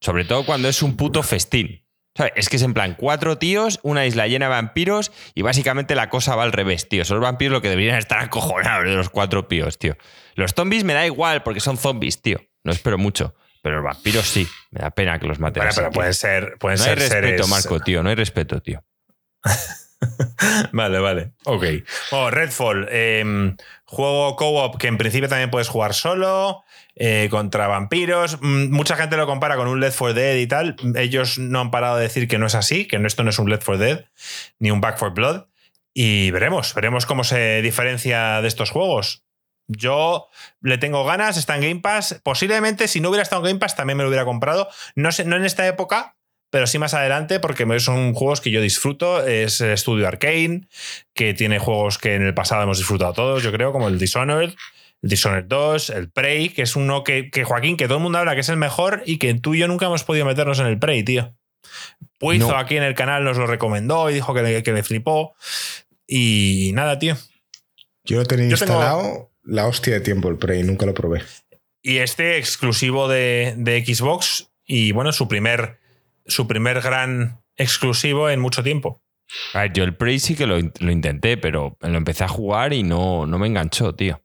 [SPEAKER 1] Sobre todo cuando es un puto festín. Es que es en plan cuatro tíos, una isla llena de vampiros y básicamente la cosa va al revés, tío. Son los vampiros lo que deberían estar acojonados de los cuatro píos, tío. Los zombies me da igual porque son zombies, tío. No espero mucho. Pero los vampiros sí. Me da pena que los maten.
[SPEAKER 3] pero pueden ser. Pueden
[SPEAKER 1] no
[SPEAKER 3] hay
[SPEAKER 1] respeto, Marco, tío. No hay respeto, tío.
[SPEAKER 3] vale, vale. Ok. Oh, Redfall. Em, juego co-op que en principio también puedes jugar solo. Eh, contra vampiros. Mm, mucha gente lo compara con un Left 4 Dead y tal. Ellos no han parado de decir que no es así, que esto no es un Left 4 Dead ni un Back 4 Blood. Y veremos, veremos cómo se diferencia de estos juegos. Yo le tengo ganas, está en Game Pass. Posiblemente, si no hubiera estado en Game Pass, también me lo hubiera comprado. No, sé, no en esta época, pero sí más adelante, porque son juegos que yo disfruto. Es Studio Arcane, que tiene juegos que en el pasado hemos disfrutado todos, yo creo, como el Dishonored el Dishonored 2, el Prey, que es uno que, Joaquín, que todo el mundo habla que es el mejor y que tú y yo nunca hemos podido meternos en el Prey, tío. Puizo aquí en el canal nos lo recomendó y dijo que le, que le flipó. Y nada, tío.
[SPEAKER 2] Yo lo tenía instalado la hostia de tiempo el Prey, nunca lo probé.
[SPEAKER 3] Y este exclusivo de, Xbox y bueno, su primer, su primer gran exclusivo en mucho tiempo.
[SPEAKER 1] A ver, yo el Prey sí que lo, intenté, pero lo empecé a jugar y no, no me enganchó, tío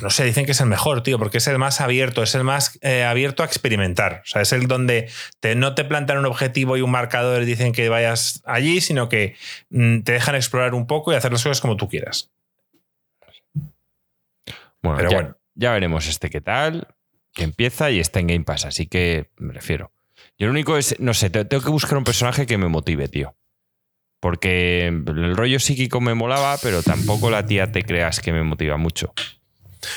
[SPEAKER 3] no sé, dicen que es el mejor, tío, porque es el más abierto, es el más eh, abierto a experimentar. O sea, es el donde te, no te plantan un objetivo y un marcador y dicen que vayas allí, sino que mm, te dejan explorar un poco y hacer las cosas como tú quieras.
[SPEAKER 1] Bueno, Pero ya, bueno. ya veremos este qué tal, que empieza y está en Game Pass, así que me refiero. Yo lo único es, no sé, tengo que buscar un personaje que me motive, tío. Porque el rollo psíquico me molaba, pero tampoco la tía te creas que me motiva mucho.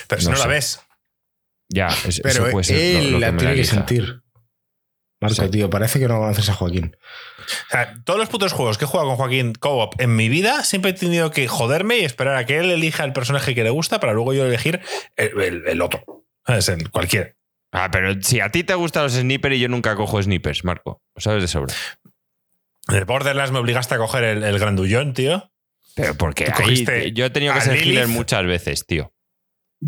[SPEAKER 3] Pero si no, la ves.
[SPEAKER 1] Ya,
[SPEAKER 2] pero
[SPEAKER 1] eso puede ser
[SPEAKER 2] él la tiene que sentir. Marco, tío, parece que no conoces a Joaquín.
[SPEAKER 3] O sea, todos los putos juegos que he jugado con Joaquín Co-op en mi vida siempre he tenido que joderme y esperar a que él elija el personaje que le gusta para luego yo elegir el, otro. Es el cualquiera.
[SPEAKER 1] Ah, pero si a ti te gustan los snipers y yo nunca cojo snipers, Marco. Lo sabes de sobra.
[SPEAKER 3] En el Borderlands me obligaste a coger el, el grandullón, tío.
[SPEAKER 1] Pero porque ahí, yo he tenido que ser healer muchas veces, tío.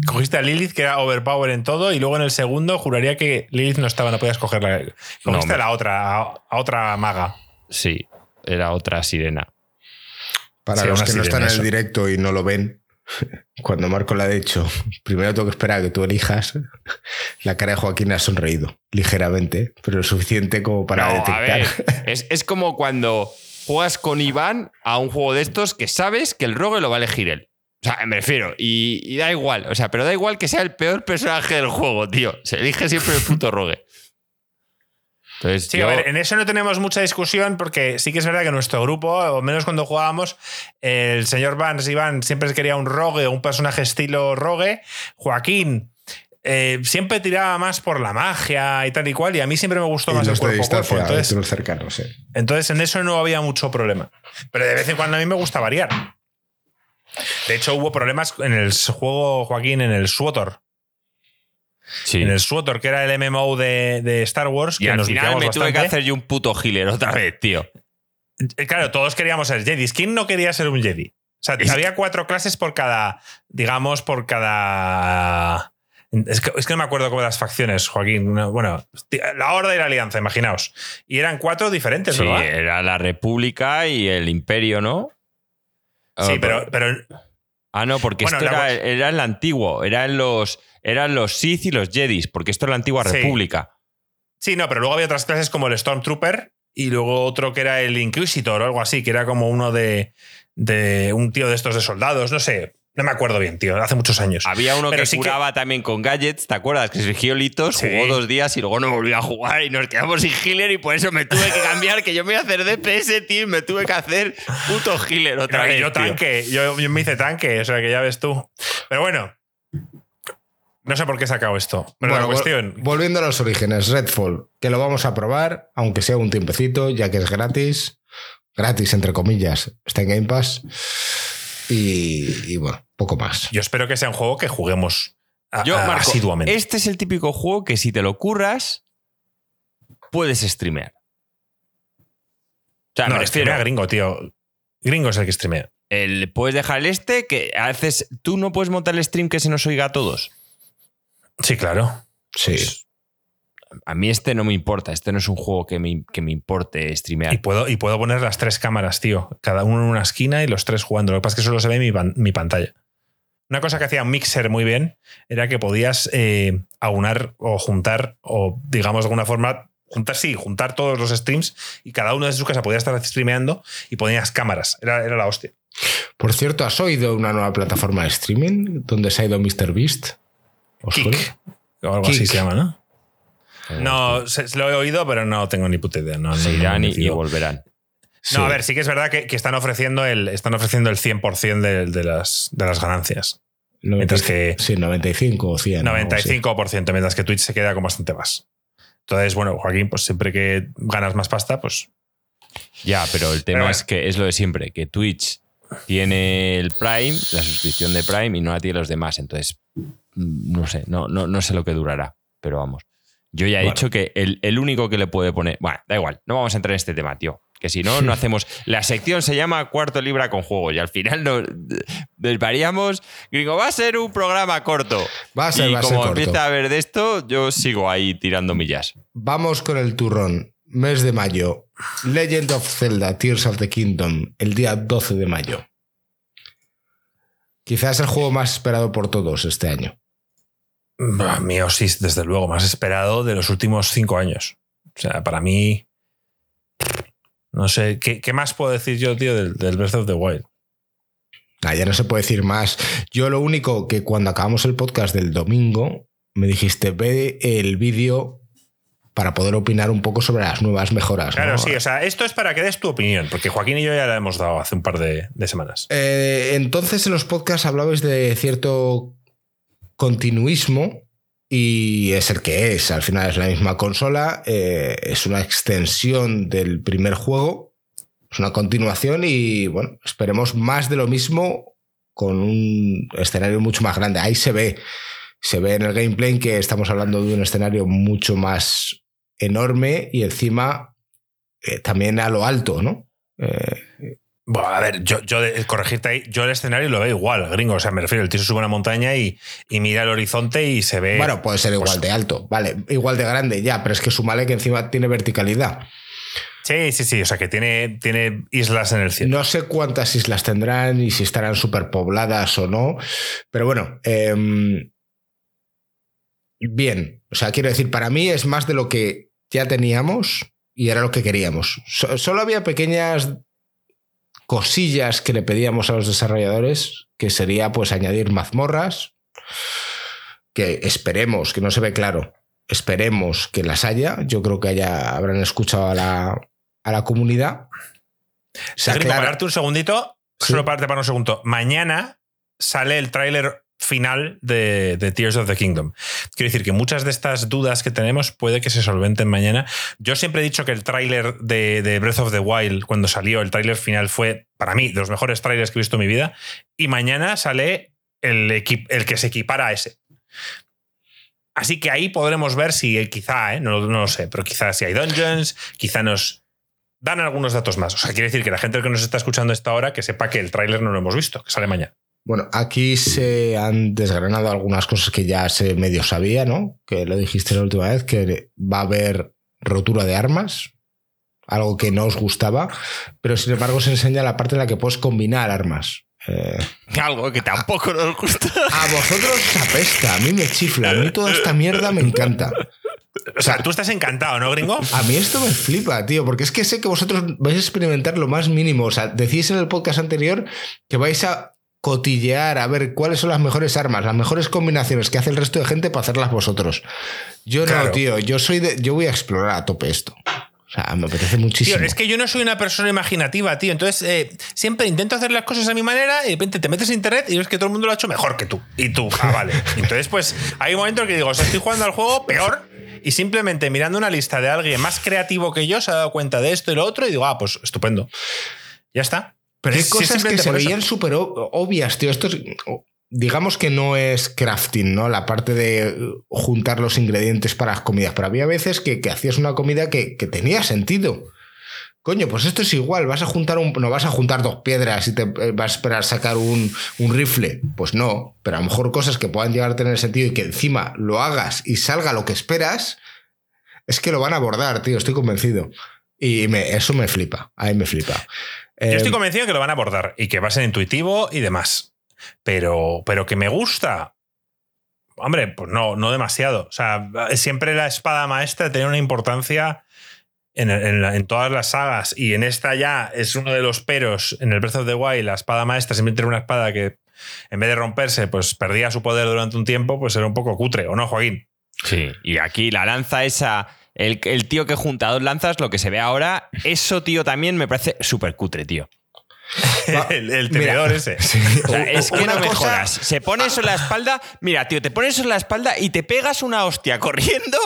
[SPEAKER 3] Cogiste a Lilith, que era overpower en todo, y luego en el segundo juraría que Lilith no estaba, no podías cogerla. Cogiste a la otra, a, otra maga.
[SPEAKER 1] Sí, era otra sirena.
[SPEAKER 2] Para los que no están en el directo y no lo ven, cuando Marco le ha dicho, primero tengo que esperar a que tú elijas, la cara de Joaquín ha sonreído ligeramente, pero lo suficiente como para detectar.
[SPEAKER 1] es, como cuando juegas con Iván a un juego de estos que sabes que el rogue lo va a elegir él. O sea, me refiero, y, da igual, o sea, pero da igual que sea el peor personaje del juego, tío. Se elige siempre el puto rogue.
[SPEAKER 3] Entonces, sí, a ver, en eso no tenemos mucha discusión porque sí que es verdad que nuestro grupo, o menos cuando jugábamos, el señor Vance Iván siempre quería un rogue, un personaje estilo rogue. Joaquín eh, siempre tiraba más por la magia y tal y cual, y a mí siempre me gustó más el cuerpo a cuerpo. Entonces,
[SPEAKER 2] cercanos,
[SPEAKER 3] entonces, en eso no había mucho problema. Pero de vez en cuando a mí me gusta variar. De hecho, hubo problemas en el juego, Joaquín, en el En el SWOTOR, que era el MMO de, Star Wars.
[SPEAKER 1] Y que al nos final me tuve que hacer yo un puto healer otra vez, tío.
[SPEAKER 3] Eh, claro, todos queríamos ser Jedi. ¿Quién no quería ser un Jedi? O sea, había cuatro clases por cada, digamos, por cada... Es que, no me acuerdo cómo las facciones, Joaquín. Bueno, la Horda y la Alianza, imaginaos. Y eran cuatro diferentes,
[SPEAKER 1] sí,
[SPEAKER 3] ¿verdad?
[SPEAKER 1] era la República y el Imperio, ¿no?
[SPEAKER 3] Sí, ah, pero, pero.
[SPEAKER 1] Ah, no, porque esto era, era, el antiguo. Eran los, eran los Sith y los Jedis, porque esto es la antigua República.
[SPEAKER 3] Sí, no, pero luego había otras clases como el Stormtrooper y luego otro que era el Inquisitor o algo así, que era como uno de, de un tío de estos de soldados, no sé. No me acuerdo bien, tío, hace muchos años.
[SPEAKER 1] Había uno que curaba también con gadgets, ¿te acuerdas? Que se Litos, jugó dos días y luego no volvió a jugar y nos quedamos sin healer y por eso me tuve que cambiar, que yo me iba a hacer DPS, tío, me tuve que hacer puto healer otra vez.
[SPEAKER 3] Yo tanque, yo, me hice tanque, o sea que ya ves tú. Pero bueno, no sé por qué he sacado esto. Pero la cuestión.
[SPEAKER 2] Volviendo a los orígenes, Redfall, que lo vamos a probar, aunque sea un tiempecito, ya que es gratis. Gratis, entre comillas. Está en Game Pass. Y, bueno, poco más.
[SPEAKER 3] Yo espero que sea un juego que juguemos asiduamente.
[SPEAKER 1] Este es el típico juego que si te lo curras, puedes streamear.
[SPEAKER 3] O sea, no, me gringo, tío. Gringo es el que streamea.
[SPEAKER 1] El, puedes dejar el este, que haces. Tú no puedes montar el stream que se nos oiga a todos.
[SPEAKER 3] Sí, claro.
[SPEAKER 2] Sí.
[SPEAKER 1] Pues, a mí este no me importa, este no es un juego que me, que me importe streamear.
[SPEAKER 3] Y puedo, y puedo poner las tres cámaras, tío. Cada uno en una esquina y los tres jugando. Lo que pasa es que solo se ve mi, pantalla. Una cosa que hacía Mixer muy bien era que podías eh, aunar o juntar, o digamos de alguna forma, juntar, sí, juntar todos los streams y cada uno de su casa podía estar streameando y ponías cámaras. Era, era la hostia.
[SPEAKER 2] Por cierto, ¿has oído una nueva plataforma de streaming donde se ha ido MrBeast?
[SPEAKER 3] Kik. O algo así se llama, ¿no? No, lo he oído, pero no tengo ni puta idea. No,
[SPEAKER 1] se irán y, volverán.
[SPEAKER 3] No, a ver, sí que es verdad que, están, ofreciendo el, están ofreciendo el 100% de, las, de las ganancias.
[SPEAKER 2] mientras que, sí, 95 o 100.
[SPEAKER 3] 95%, mientras que Twitch se queda con bastante más. Entonces, bueno, Joaquín, pues siempre que ganas más pasta, pues.
[SPEAKER 1] Ya, pero el tema es que es lo de siempre, que Twitch tiene el Prime, la suscripción de Prime, y no la tiene los demás. Entonces, mm, no sé, no, no, no sé lo que durará, pero vamos. Yo ya he dicho que el, único que le puede poner. Bueno, da igual, no vamos a entrar en este tema, tío. Que si no, no hacemos. La sección se llama Cuarto Libra con Juego y al final nos desvariamos. Gringo, va a ser un programa corto.
[SPEAKER 2] Va a ser,
[SPEAKER 1] y
[SPEAKER 2] va
[SPEAKER 1] como
[SPEAKER 2] a
[SPEAKER 1] empieza a ver de esto, yo sigo ahí tirando millas.
[SPEAKER 2] Vamos con el turrón. Mes de mayo. Legend of Zelda, Tears of the Kingdom, el día 12 de mayo. Quizás el juego más esperado por todos este año.
[SPEAKER 3] Mi Osis, desde luego, más esperado de los últimos cinco años. O sea, para mí. No sé, ¿qué, más puedo decir yo, tío, del, del Breath of the Wild?
[SPEAKER 2] Ah, ya no se puede decir más. Yo lo único que cuando acabamos el podcast del domingo, me dijiste, ve el vídeo para poder opinar un poco sobre las nuevas mejoras.
[SPEAKER 3] Claro, sí, o sea, esto es para que des tu opinión, porque Joaquín y yo ya la hemos dado hace un par de, semanas.
[SPEAKER 2] Eh, entonces en los podcasts hablabais de cierto continuismo y es el que es. Al final es la misma consola, eh, es una extensión del primer juego, es una continuación y bueno, esperemos más de lo mismo con un escenario mucho más grande. Ahí se ve, se ve en el gameplay que estamos hablando de un escenario mucho más enorme y encima eh, también a lo alto, ¿no? Eh,
[SPEAKER 3] Bueno, a ver, yo, yo corregirte ahí, yo el escenario lo veo igual, gringo. O sea, me refiero, el tío se sube a una montaña y, mira el horizonte y se ve.
[SPEAKER 2] Bueno, puede ser igual pues de alto, vale, igual de grande, ya, pero es que sumale que encima tiene verticalidad.
[SPEAKER 3] Sí, sí, sí. O sea, que tiene, tiene islas en el cielo.
[SPEAKER 2] No sé cuántas islas tendrán y si estarán superpobladas o no. Pero bueno. Em, bien. O sea, quiero decir, para mí es más de lo que ya teníamos y era lo que queríamos. solo había pequeñas cosillas que le pedíamos a los desarrolladores, que sería pues añadir mazmorras, que esperemos, que no se ve claro, esperemos que las haya. Yo creo que haya, habrán escuchado a la, a la comunidad.
[SPEAKER 3] para pararte un segundito, solo pararte para un segundo. Mañana sale el tráiler final de, Tears of the Kingdom. Quiero decir que muchas de estas dudas que tenemos puede que se solventen mañana. Yo siempre he dicho que el tráiler de, Breath of the Wild, cuando salió, el tráiler final fue, para mí, de los mejores tráilers que he visto en mi vida. Y mañana sale el, el que se equipara a ese. Así que ahí podremos ver si quizá, ¿eh? no, no, lo sé, pero quizá si hay dungeons, quizá nos dan algunos datos más. O sea, quiere decir que la gente que nos está escuchando esta hora que sepa que el tráiler no lo hemos visto, que sale mañana.
[SPEAKER 2] Bueno, aquí se han desgranado algunas cosas que ya se medio sabía, ¿no? Que lo dijiste la última vez, que va a haber rotura de armas, algo que no os gustaba, pero sin embargo se enseña la parte en la que puedes combinar armas.
[SPEAKER 1] Eh, algo que tampoco nos gusta.
[SPEAKER 2] A vosotros os apesta, a mí me chifla, a mí toda esta mierda me encanta.
[SPEAKER 3] O sea, tú estás encantado, ¿no, gringo?
[SPEAKER 2] A mí esto me flipa, tío, porque es que sé que vosotros vais a experimentar lo más mínimo. O sea, decís en el podcast anterior que vais a cotillear, a ver cuáles son las mejores armas, las mejores combinaciones que hace el resto de gente para hacerlas vosotros. Yo no, tío, yo soy de, yo voy a explorar a tope esto. O sea, me apetece muchísimo.
[SPEAKER 3] Tío, es que yo no soy una persona imaginativa, tío. Entonces, eh, siempre intento hacer las cosas a mi manera y de repente te metes en internet y ves que todo el mundo lo ha hecho mejor que tú. Y tú, ah, vale. Entonces, pues hay un momento en que digo, estoy jugando al juego peor y simplemente mirando una lista de alguien más creativo que yo se ha dado cuenta de esto y lo otro y digo, ah, pues estupendo. Ya está.
[SPEAKER 2] Pero hay cosas que se veían súper obvias, tío. Esto digamos que no es crafting, ¿no? La parte de juntar los ingredientes para las comidas. Pero había veces que, hacías una comida que, tenía sentido. Coño, pues esto es igual, vas a juntar un, no vas a juntar dos piedras y te eh, vas a esperar sacar un, un, rifle. Pues no, pero a lo mejor cosas que puedan llegar a tener sentido y que encima lo hagas y salga lo que esperas, es que lo van a abordar, tío, estoy convencido. Y eso me flipa, a mí me flipa.
[SPEAKER 3] Yo estoy eh, convencido que lo van a abordar y que va a ser intuitivo y demás. Pero, pero que me gusta. Hombre, pues no, no demasiado. O sea, siempre la espada maestra tiene una importancia en, en, todas las sagas. Y en esta ya es uno de los peros. En el Breath of the Wild, la espada maestra siempre tiene una espada que, en vez de romperse, pues perdía su poder durante un tiempo, pues era un poco cutre, ¿o no, Joaquín?
[SPEAKER 1] Sí, y aquí la lanza esa el, tío que junta dos lanzas, lo que se ve ahora, eso, tío, también me parece súper cutre, tío.
[SPEAKER 3] el, tenedor ese.
[SPEAKER 1] es que no me jodas. Se pone eso en la espalda. Mira, tío, te pones eso en la espalda y te pegas una hostia corriendo.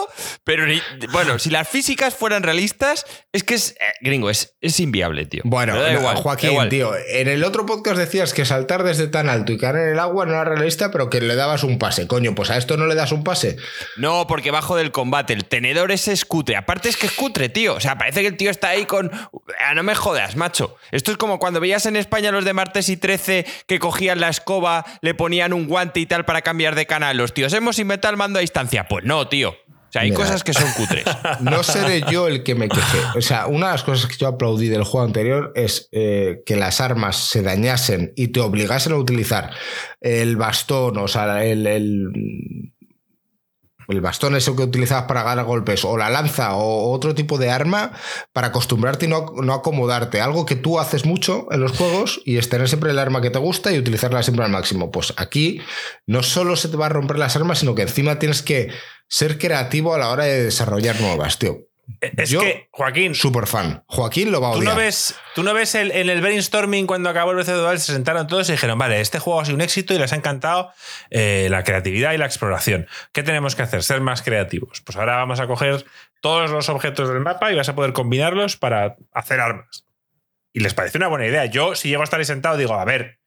[SPEAKER 1] Pero bueno, si las físicas fueran realistas, es que es. Eh, gringo, es, es inviable, tío.
[SPEAKER 2] Bueno, Joaquín, tío, en el otro podcast decías que saltar desde tan alto y caer en el agua no era realista, pero que le dabas un pase. Coño, pues a esto no le das un pase.
[SPEAKER 1] No, porque bajo del combate, el tenedor ese es cutre. Aparte es que es cutre, tío. O sea, parece que el tío está ahí con. Ah, no me jodas, macho. Esto es como cuando veías en España los de martes y 13 que cogían la escoba, le ponían un guante y tal para cambiar de canal? Los tíos, hemos inventado el mando a distancia. Pues no, tío. O sea, hay cosas que son cutres.
[SPEAKER 2] No seré yo el que me queje. O sea, una de las cosas que yo aplaudí del juego anterior es eh, que las armas se dañasen y te obligasen a utilizar el bastón, o sea, el, el bastón eso que utilizabas para ganar golpes, o la lanza, o otro tipo de arma, para acostumbrarte y no, no, acomodarte. Algo que tú haces mucho en los juegos y es tener siempre el arma que te gusta y utilizarla siempre al máximo. Pues aquí no solo se te va a romper las armas, sino que encima tienes que ser creativo a la hora de desarrollar nuevas, tío.
[SPEAKER 3] Es que, Joaquín.
[SPEAKER 2] Súper fan. Joaquín lo va a odiar.
[SPEAKER 3] ¿Tú no ves, tú no ves el, en el brainstorming cuando acabó el BC2 se sentaron todos y dijeron: Vale, este juego ha sido un éxito y les ha encantado eh, la creatividad y la exploración. ¿Qué tenemos que hacer? Ser más creativos. Pues ahora vamos a coger todos los objetos del mapa y vas a poder combinarlos para hacer armas. Y les parece una buena idea. Yo, si llego a estar ahí sentado, digo: A ver,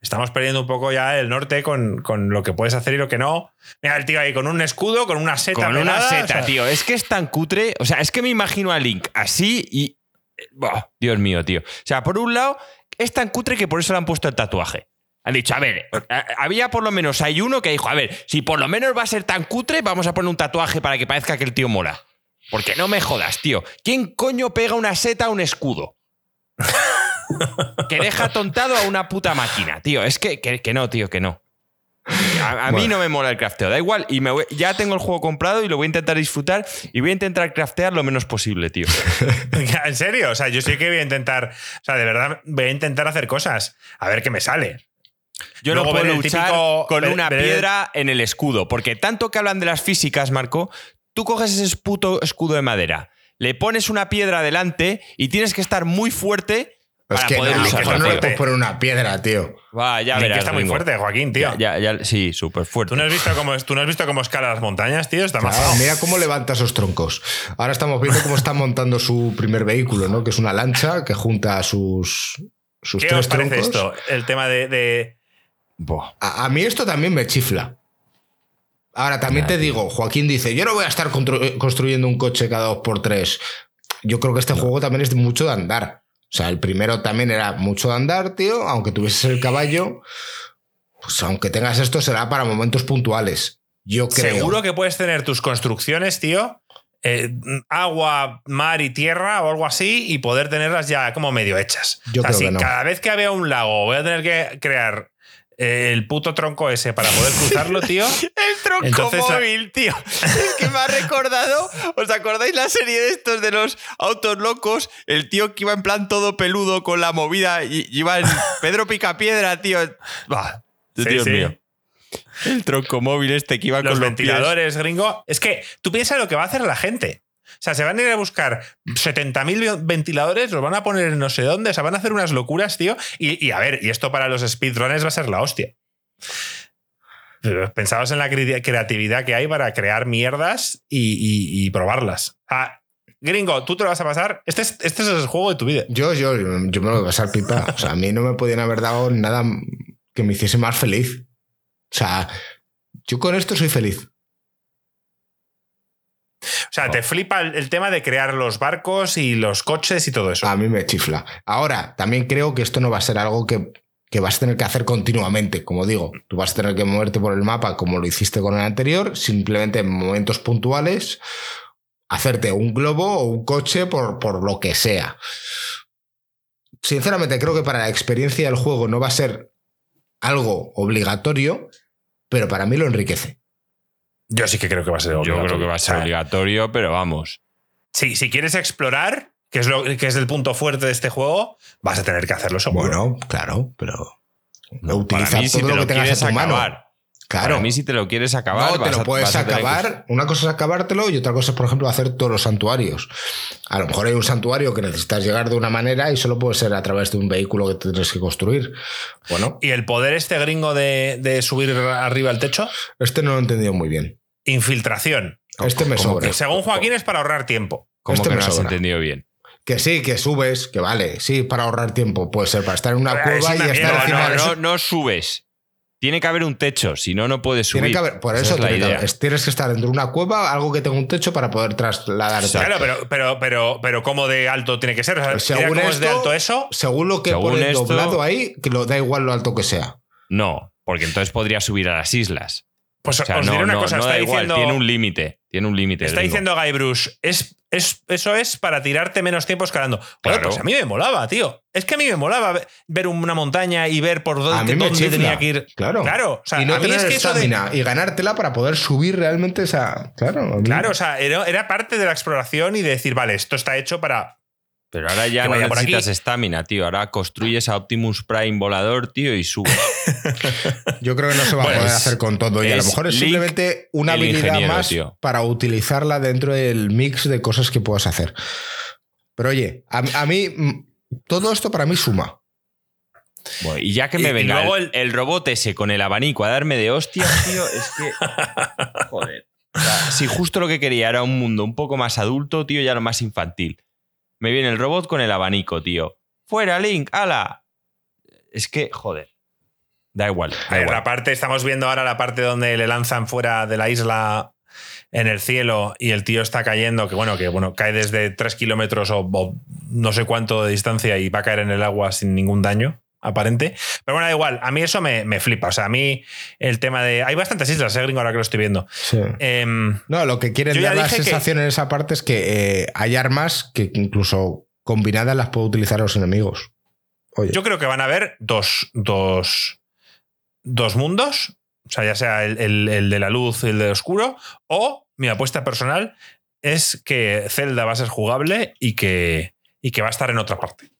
[SPEAKER 3] estamos perdiendo un poco ya el norte con, lo que puedes hacer y lo que no. Mira, el tío ahí con un escudo, con una seta.
[SPEAKER 1] Con una seta, tío. Es que es tan cutre. O sea, es que me imagino a Link así y. Dios mío, tío. O sea, por un lado, es tan cutre que por eso le han puesto el tatuaje. Han dicho, a ver, había por lo menos, hay uno que dijo, a ver, si por lo menos va a ser tan cutre, vamos a poner un tatuaje para que parezca que el tío mola. Porque no me jodas, tío. ¿Quién coño pega una seta a un escudo? que deja tontado a una puta máquina, tío. Es que, que, no, tío, que no. A, mí no me mola el crafteo, da igual. Y me ya tengo el juego comprado y lo voy a intentar disfrutar y voy a intentar craftear lo menos posible, tío.
[SPEAKER 3] ¿En serio? O sea, yo sí que voy a intentar. O sea, de verdad, voy a intentar hacer cosas. A ver qué me sale.
[SPEAKER 1] Yo no puedo luchar con una piedra en el escudo, porque tanto que hablan de las físicas, Marco, tú coges ese puto escudo de madera, le pones una piedra delante y tienes que estar muy fuerte para poder usarlo.
[SPEAKER 2] No le puedes poner una piedra, tío.
[SPEAKER 1] Va, ya verás.
[SPEAKER 3] Que está muy fuerte, Joaquín, tío.
[SPEAKER 1] Ya, ya, sí, súper fuerte.
[SPEAKER 3] ¿Tú no, has visto cómo, ¿Tú no has visto cómo escala las montañas, tío? Está más
[SPEAKER 2] Mira cómo levanta esos troncos. Ahora estamos viendo cómo está montando su primer vehículo, ¿no? Que es una lancha que junta sus, sus
[SPEAKER 3] ¿Qué
[SPEAKER 2] tres
[SPEAKER 3] os parece
[SPEAKER 2] troncos.
[SPEAKER 3] esto? El tema de
[SPEAKER 2] a, mí esto también me chifla. Ahora, también te digo, Joaquín dice, yo no voy a estar construyendo un coche cada dos por tres. Yo creo que este juego también es mucho de andar. O sea, el primero también era mucho de andar, tío, aunque tuvieses el caballo, pues aunque tengas esto será para momentos puntuales. Yo creo.
[SPEAKER 3] Seguro que puedes tener tus construcciones, tío, eh, agua, mar y tierra o algo así y poder tenerlas ya como medio hechas.
[SPEAKER 2] Yo creo
[SPEAKER 3] que
[SPEAKER 2] no.
[SPEAKER 3] cada vez que vea un lago voy a tener que crear el puto tronco ese para poder cruzarlo, tío.
[SPEAKER 1] el tronco móvil, tío. Es que me ha recordado. ¿Os acordáis la serie de estos de los autos locos? El tío que iba en plan todo peludo con la movida y iba en Pedro Picapiedra, tío. Bah, Dios mío. El tronco móvil este que iba
[SPEAKER 3] los
[SPEAKER 1] con
[SPEAKER 3] los ventiladores, gringo. Es que tú piensas lo que va a hacer la gente. Sea, se van a ir a buscar 70.000 ventiladores, los van a poner en no sé dónde, o van a hacer unas locuras, tío. Y, a ver, y esto para los speedrunners va a ser la hostia. Pensaos en la creatividad que hay para crear mierdas y, probarlas. gringo, tú te lo vas a pasar. Este es, este es el juego de tu vida.
[SPEAKER 2] Yo, yo, yo me lo voy a pasar pipa. O sea, a mí no me podían haber dado nada que me hiciese más feliz. O sea, yo con esto soy feliz.
[SPEAKER 3] O sea, te flipa el, tema de crear los barcos y los coches y todo eso.
[SPEAKER 2] A mí me chifla. Ahora, también creo que esto no va a ser algo que, vas a tener que hacer continuamente. Como digo, tú vas a tener que moverte por el mapa como lo hiciste con el anterior, simplemente en momentos puntuales, hacerte un globo o un coche por, por lo que sea. Sinceramente, creo que para la experiencia del juego no va a ser algo obligatorio, pero para mí lo enriquece.
[SPEAKER 3] Yo sí que creo que va a ser
[SPEAKER 1] obligatorio. Yo creo que va a ser obligatorio, pero vamos.
[SPEAKER 3] Sí, si quieres explorar, que es, lo, que es el punto fuerte de este juego, vas a tener que hacerlo seguro.
[SPEAKER 2] Bueno, claro, pero no, utiliza todo lo, que tengas a tu mano.
[SPEAKER 1] Claro. a mí, si te lo quieres acabar.
[SPEAKER 2] No, te lo puedes acabar. Una cosa es acabártelo y otra cosa es, por ejemplo, hacer todos los santuarios. A lo mejor hay un santuario que necesitas llegar de una manera y solo puede ser a través de un vehículo que tienes que construir. Bueno.
[SPEAKER 3] ¿Y el poder este gringo de, subir arriba al techo?
[SPEAKER 2] Este no lo he entendido muy bien.
[SPEAKER 3] Infiltración.
[SPEAKER 2] Este me sobra.
[SPEAKER 3] según Joaquín es para ahorrar tiempo.
[SPEAKER 1] Como este que me no has entendido bien.
[SPEAKER 2] Que sí, que subes, que vale, sí, para ahorrar tiempo. Puede ser para estar en una cueva y estar encima
[SPEAKER 1] no, no, no subes. Tiene que haber un techo, si no, no puedes subir.
[SPEAKER 2] Tiene que haber, por eso tienes que estar dentro de una cueva, algo que tenga un techo para poder trasladarte.
[SPEAKER 3] Claro, pero, pero, pero, pero ¿cómo de alto tiene que ser? según es de alto eso?
[SPEAKER 2] Según lo que pone doblado ahí, que lo da igual lo alto que sea.
[SPEAKER 1] No, porque entonces podría subir a las islas.
[SPEAKER 3] Pues os diré una cosa, está diciendo.
[SPEAKER 1] tiene un límite. Tiene un límite.
[SPEAKER 3] Está diciendo Guybrush, es, es, eso es para tirarte menos tiempo escalando. Claro. pues a mí me molaba, tío. Es que a mí me molaba ver una montaña y ver por dónde, tenía que ir.
[SPEAKER 2] Claro.
[SPEAKER 3] Claro.
[SPEAKER 2] y no tener estamina y ganártela para poder subir realmente esa. Claro.
[SPEAKER 3] Claro, o sea, era, era parte de la exploración y de decir, vale, esto está hecho para
[SPEAKER 1] pero ahora ya no necesitas estamina, tío. Ahora construyes a Optimus Prime volador, tío, y subes.
[SPEAKER 2] Yo creo que no se va a poder hacer con todo. Y a lo mejor es simplemente una habilidad más para utilizarla dentro del mix de cosas que puedas hacer. Pero oye, a, mí, mm, todo esto para mí suma.
[SPEAKER 1] y ya que me venga el, el, robot ese con el abanico a darme de hostias, tío, es que. Joder. si justo lo que quería era un mundo un poco más adulto, tío, ya lo más infantil. Me viene el robot con el abanico, tío. Fuera, Link, ala. Es que, joder. Da igual.
[SPEAKER 3] La parte, estamos viendo ahora la parte donde le lanzan fuera de la isla en el cielo y el tío está cayendo, que bueno, que bueno, cae desde 3 kilómetros o, no sé cuánto de distancia y va a caer en el agua sin ningún daño aparente. Pero bueno, da igual, a mí eso me, flipa. O sea, a mí el tema de. Hay bastantes islas, ¿eh, gringo, ahora que lo estoy viendo.
[SPEAKER 2] Em, no, lo que quieren dar la sensación en esa parte es que eh, hay armas que incluso combinadas las puedo utilizar los enemigos.
[SPEAKER 3] Yo creo que van a haber dos, dos, dos mundos. O sea, ya sea el, el de la luz y el de oscuro, o mi apuesta personal es que Zelda va a ser jugable y que, y que va a estar en otra parte.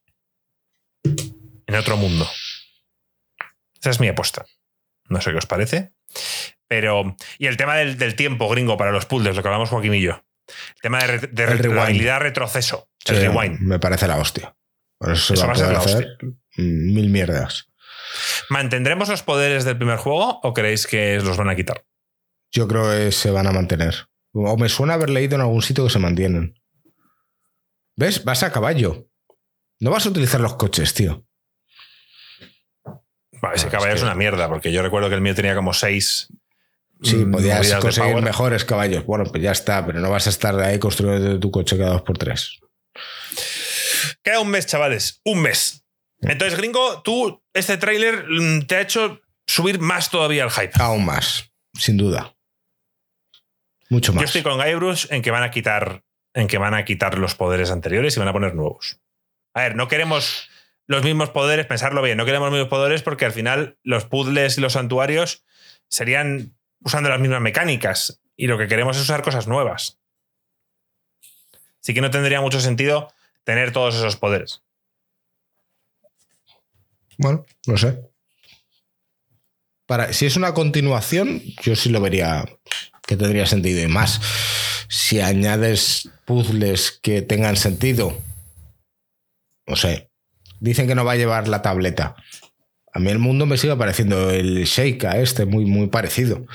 [SPEAKER 3] En otro mundo. Esa es mi apuesta. No sé qué os parece. Pero. Y el tema del, tiempo gringo para los puzzles, lo que hablamos Joaquín y yo. El tema de, de retroceso. el rewind.
[SPEAKER 2] Me parece la hostia. Por eso, va, a ser la hostia. Mil mierdas.
[SPEAKER 3] ¿Mantendremos los poderes del primer juego o creéis que los van a quitar?
[SPEAKER 2] yo creo que se van a mantener. O me suena haber leído en algún sitio que se mantienen. ¿Ves? Vas a caballo. No vas a utilizar los coches, tío.
[SPEAKER 3] Ese caballo es, una mierda, porque yo recuerdo que el mío tenía como seis.
[SPEAKER 2] Sí, mm, podías conseguir mejores caballos. Bueno, pues ya está, pero no vas a estar ahí construyendo tu coche cada dos por tres.
[SPEAKER 3] Queda un mes, chavales. Un mes. Entonces, gringo, tú, este tráiler mm, te ha hecho subir más todavía el hype.
[SPEAKER 2] Aún más, sin duda. Mucho más.
[SPEAKER 3] Yo estoy con Guybrush en que van a quitar en que van a quitar los poderes anteriores y van a poner nuevos. A ver, no queremos los mismos poderes, pensarlo bien, no queremos los mismos poderes porque al final los puzzles y los santuarios serían usando las mismas mecánicas y lo que queremos es usar cosas nuevas. Así que no tendría mucho sentido tener todos esos poderes.
[SPEAKER 2] Bueno, no sé. Para, si es una continuación, yo sí lo vería que tendría sentido. Y más, si añades puzzles que tengan sentido, no sé, dicen que no va a llevar la tableta. A mí el mundo me sigue pareciendo el Sheikah este, muy, muy parecido.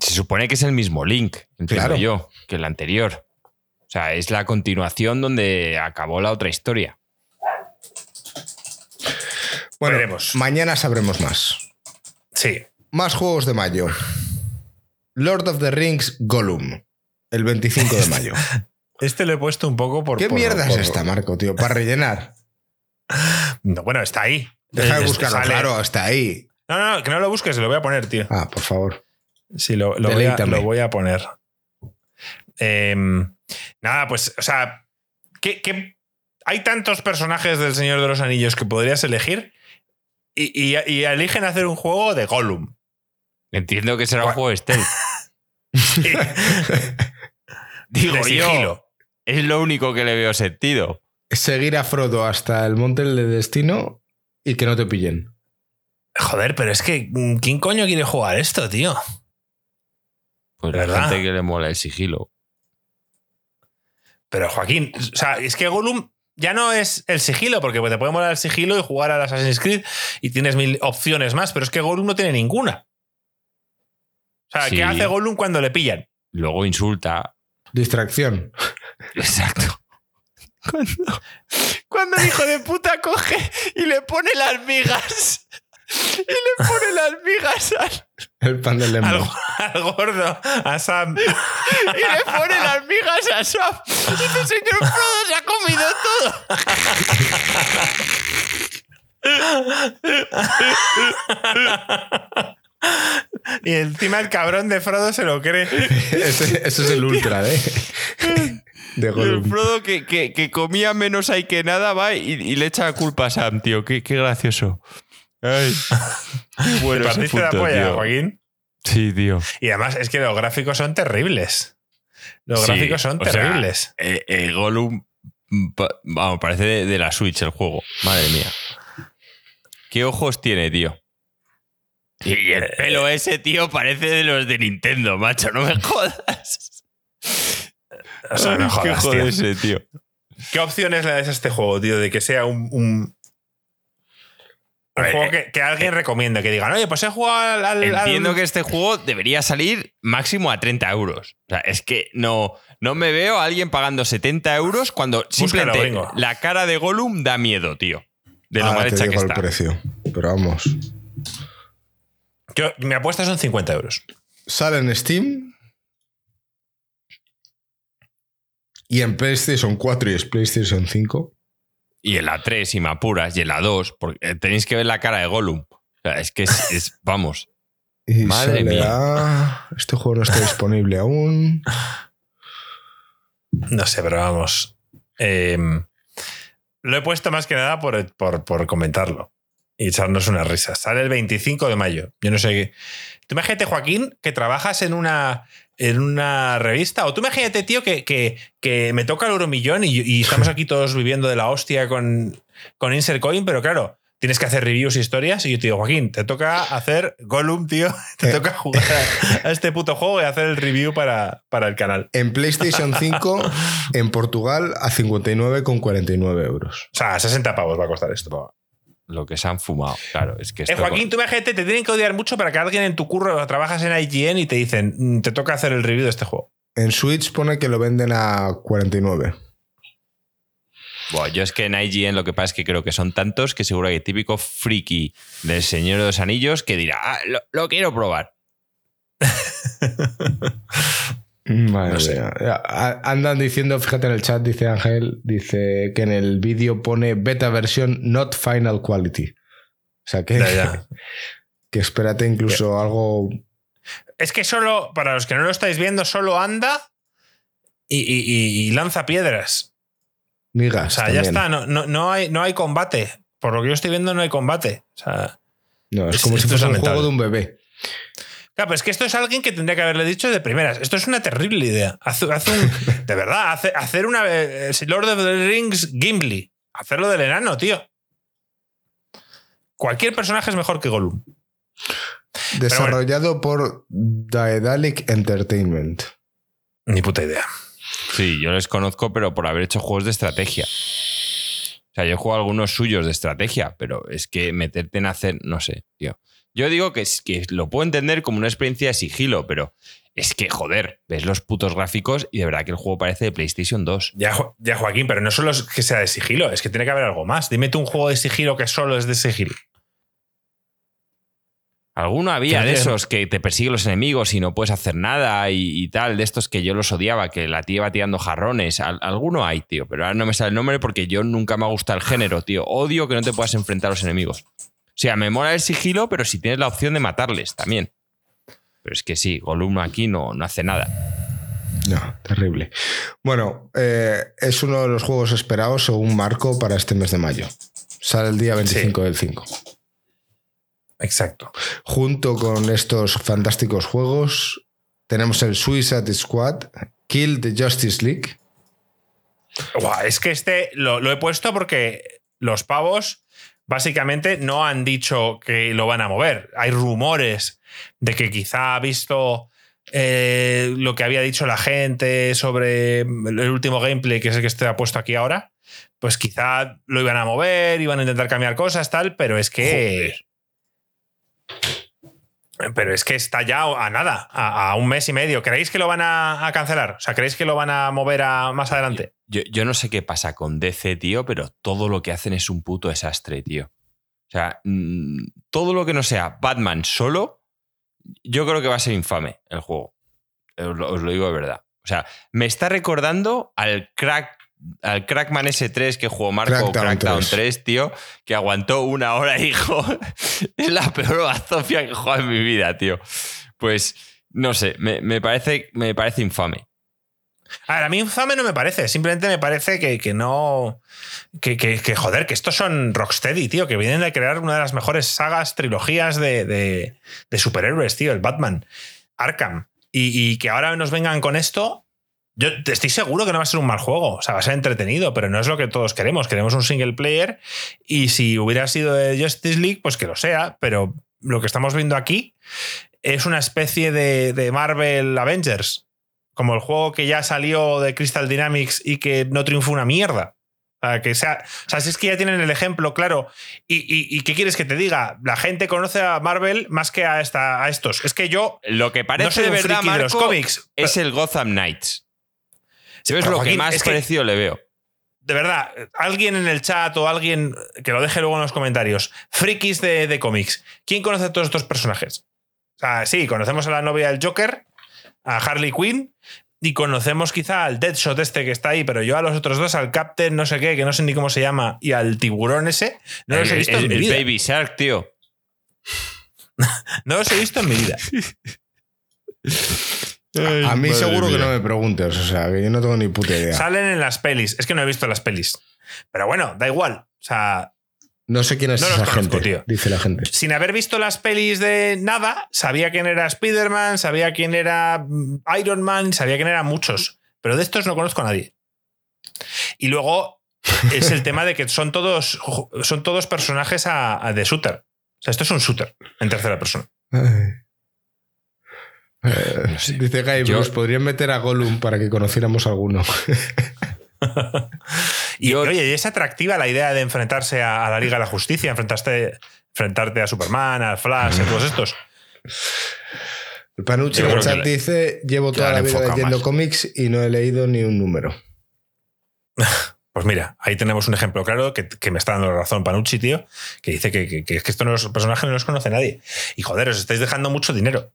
[SPEAKER 1] Se supone que es el mismo Link, entiendo yo, que el anterior. O sea, es la continuación donde acabó la otra historia.
[SPEAKER 2] Bueno, mañana sabremos más.
[SPEAKER 3] Sí.
[SPEAKER 2] Más juegos de mayo. Lord of the Rings Gollum, el 25 de mayo.
[SPEAKER 3] Este lo he puesto un poco por.
[SPEAKER 2] ¿Qué mierda es esta, Marco, tío? Para rellenar.
[SPEAKER 3] No, bueno, está ahí.
[SPEAKER 2] Deja de buscarlo, claro, está ahí.
[SPEAKER 3] No, no, que no lo busques, lo voy a poner, tío.
[SPEAKER 2] Ah, por favor.
[SPEAKER 3] Sí, lo, voy, a, poner. Em, nada, pues, o sea, ¿qué, hay tantos personajes del Señor de los Anillos que podrías elegir y, y eligen hacer un juego de Gollum.
[SPEAKER 1] Entiendo que será un juego stealth. Digo yo, es lo único que le veo sentido.
[SPEAKER 2] Seguir a Frodo hasta el monte de destino y que no te pillen.
[SPEAKER 3] Joder, pero es que mm, ¿quién coño quiere jugar esto, tío?
[SPEAKER 1] Pues la gente que le mola el sigilo.
[SPEAKER 3] Pero Joaquín, o sea, es que Gollum ya no es el sigilo, porque te puede molar el sigilo y jugar al Assassin's Creed y tienes mil opciones más, pero es que Gollum no tiene ninguna. O sea, ¿qué hace Gollum cuando le pillan?
[SPEAKER 1] Luego insulta.
[SPEAKER 2] Distracción.
[SPEAKER 1] Exacto.
[SPEAKER 3] Cuando, el hijo de puta coge y le pone las migas. Y le pone las migas al,
[SPEAKER 2] el pan de
[SPEAKER 3] al, al, gordo, a Sam. Y le pone las migas a Sam. Y dice, señor Frodo, se ha comido todo. Y encima el cabrón de Frodo se lo cree.
[SPEAKER 2] ese, es el ultra, ¿eh?
[SPEAKER 1] De el Frodo que, comía menos ahí que nada va y, le echa culpa a Sam, tío. Qué, gracioso. Ay.
[SPEAKER 3] bueno, ¿Partiste de apoyo, Joaquín?
[SPEAKER 1] Sí, tío.
[SPEAKER 3] Y además es que los gráficos son terribles. Los gráficos son terribles.
[SPEAKER 1] Eh, eh, Gollum, vamos, parece de la Switch el juego. Madre mía. ¿Qué ojos tiene, tío? Y el pelo ese, tío, parece de los de Nintendo, macho, no me jodas.
[SPEAKER 3] O sea, no jodas, ¿Qué ese, tío? ¿Qué opciones le das a este juego, tío? De que sea un, un, juego que, alguien recomienda, que digan, oye, pues he jugado al.
[SPEAKER 1] Entiendo que este juego debería salir máximo a 30 euros. O sea, es que no, no me veo a alguien pagando 70 euros cuando simplemente la cara de Gollum da miedo, tío. De lo mal hecha que está.
[SPEAKER 2] El precio, pero vamos.
[SPEAKER 3] Yo, mi apuesta son 50 euros.
[SPEAKER 2] Sale en Steam Y en PlayStation 4 y es PlayStation 5.
[SPEAKER 1] Y en la 3, y me apuras, y en la 2, porque tenéis que ver la cara de Gollum. O sea, es que es, vamos.
[SPEAKER 2] Y Madre mía. Este juego no está disponible aún.
[SPEAKER 3] No sé, pero vamos. Em, lo he puesto más que nada por, por, comentarlo y echarnos una risa. Sale el 25 de mayo. Yo no sé qué. Tú imagínate, Joaquín, que trabajas en una, en una revista. O tú imagínate, tío, que, que, me toca el euromillón y, y estamos aquí todos viviendo de la hostia con, con Insert Coin, pero claro, tienes que hacer reviews, historias. Y yo te digo, Joaquín, te toca hacer Gollum, tío. Te eh. toca jugar a, este puto juego y hacer el review para, para el canal.
[SPEAKER 2] En PlayStation 5, en Portugal, a 59,49 euros.
[SPEAKER 3] O sea, 60 pavos va a costar esto.
[SPEAKER 1] Lo que se han fumado, claro. Es que
[SPEAKER 3] eh, Joaquín, tú imagínate, te tienen que odiar mucho para que alguien en tu curro trabajas en IGN y te dicen, mm, te toca hacer el review de este juego.
[SPEAKER 2] En Switch pone que lo venden a 49
[SPEAKER 1] yo es que en IGN lo que pasa es que creo que son tantos que seguro que hay típico friki del Señor de los Anillos que dirá, ah, lo, quiero probar.
[SPEAKER 2] Andan diciendo, fíjate en el chat, dice Ángel, dice que en el vídeo pone beta versión not final quality. O sea que, que espérate incluso algo.
[SPEAKER 3] Es que solo, para los que no lo estáis viendo, solo anda y lanza piedras.
[SPEAKER 2] O
[SPEAKER 3] sea, ya está, no, no, hay, no hay combate. Por lo que yo estoy viendo, no hay combate. O sea,
[SPEAKER 2] no, es, como si fuese un juego de un bebé.
[SPEAKER 3] Claro, pero es que esto es alguien que tendría que haberle dicho de primeras. Esto es una terrible idea. de verdad, hacer una eh, Lord of the Rings Gimli. Hacerlo del enano, tío. Cualquier personaje es mejor que Gollum.
[SPEAKER 2] Desarrollado por Daedalic Entertainment.
[SPEAKER 3] Ni puta idea.
[SPEAKER 1] Sí, yo les conozco, pero por haber hecho juegos de estrategia. O sea, yo he jugado algunos suyos de estrategia, pero es que meterte en hacer, no sé, tío. Yo digo que, que lo puedo entender como una experiencia de sigilo, pero es que, joder, ves los putos gráficos y de verdad que el juego parece de PlayStation 2.
[SPEAKER 3] Ya, ya Joaquín, pero no solo es que sea de sigilo, es que tiene que haber algo más. Dime tú un juego de sigilo que solo es de sigilo.
[SPEAKER 1] Alguno había de esos que te persiguen los enemigos y no puedes hacer nada y, tal, de estos que yo los odiaba, que la tía iba tirando jarrones. alguno hay, tío, pero ahora no me sale el nombre porque yo nunca me ha gustado el género, tío. Odio que no te puedas enfrentar a los enemigos. Sea, me mola el sigilo, pero si tienes la opción de matarles también. Pero es que sí, Gollum aquí no, no hace nada.
[SPEAKER 2] No, terrible. Bueno, eh, es uno de los juegos esperados según Marco para este mes de mayo. Sale el día 25 del 5.
[SPEAKER 3] Exacto.
[SPEAKER 2] Junto con estos fantásticos juegos, tenemos el Suicide Squad, Kill the Justice League.
[SPEAKER 3] es que este lo, he puesto porque los pavos básicamente no han dicho que lo van a mover. Hay rumores de que quizá ha visto eh, lo que había dicho la gente sobre el último gameplay, que es el que estoy puesto aquí ahora. Pues quizá lo iban a mover, iban a intentar cambiar cosas, tal, pero es que. Pero es que está ya a nada, a, un mes y medio. ¿Creéis que lo van a, cancelar? O sea, ¿creéis que lo van a mover a más adelante?
[SPEAKER 1] Yo, no sé qué pasa con DC, tío, pero todo lo que hacen es un puto desastre, tío. O sea, mm, todo lo que no sea Batman solo, yo creo que va a ser infame el juego. os lo digo de verdad. O sea, me está recordando al crack al Crackman S3 que jugó Marco, Crackdown, 3. tío, que aguantó una hora, hijo. es la peor bazofia que he jugado en mi vida, tío. Pues, no sé, me, parece, me parece infame.
[SPEAKER 3] A ver, a mí infame no me parece, simplemente me parece que, no. Que, que, joder, que estos son Rocksteady, tío, que vienen de crear una de las mejores sagas, trilogías de, de, superhéroes, tío, el Batman, Arkham. y, que ahora nos vengan con esto, yo estoy seguro que no va a ser un mal juego, o sea, va a ser entretenido, pero no es lo que todos queremos. Queremos un single player y si hubiera sido de Justice League, pues que lo sea, pero lo que estamos viendo aquí es una especie de, Marvel Avengers, como el juego que ya salió de Crystal Dynamics y que no triunfó una mierda. Que sea, o sea, si es que ya tienen el ejemplo claro. Y, qué quieres que te diga? La gente conoce a Marvel más que a, esta, a estos. Es que yo.
[SPEAKER 1] Lo que parece de verdad, de los cómics, es el Gotham Knights. Si ves lo que más parecido le veo.
[SPEAKER 3] De verdad, alguien en el chat o alguien que lo deje luego en los comentarios. Frikis de, cómics. ¿Quién conoce a todos estos personajes? O sea, sí, conocemos a la novia del Joker, a Harley Quinn, y conocemos quizá al Deadshot este que está ahí, pero yo a los otros dos, al Captain no sé qué, que no sé ni cómo se llama, y al tiburón ese, no los he visto en mi vida.
[SPEAKER 1] Baby Shark, tío.
[SPEAKER 3] no los he visto en mi vida.
[SPEAKER 2] a, mí seguro que no me preguntes, o sea, que yo no tengo ni puta idea.
[SPEAKER 3] Salen en las pelis, es que no he visto las pelis. Pero bueno, da igual. O sea,
[SPEAKER 2] no sé quién es esa gente, tío. dice la gente.
[SPEAKER 3] Sin haber visto las pelis de nada, sabía quién era Spider-Man, sabía quién era mm, Iron Man, sabía quién eran muchos. Pero de estos no conozco a nadie. Y luego es el tema de que son todos, son todos personajes de shooter. O sea, esto es un shooter en tercera persona.
[SPEAKER 2] Dice Guy, podrían meter a Gollum para que conociéramos alguno.
[SPEAKER 3] y oye, es atractiva la idea de enfrentarse a, la Liga de la Justicia, enfrentarte, enfrentarte a Superman, a Flash, a todos estos.
[SPEAKER 2] El Panucci en el chat dice: Llevo toda la vida leyendo cómics y no he leído ni un número.
[SPEAKER 3] Pues mira, ahí tenemos un ejemplo claro que, me está dando la razón Panucci, tío, que dice que, que, estos personajes no los conoce nadie. Y joder, os estáis dejando mucho dinero.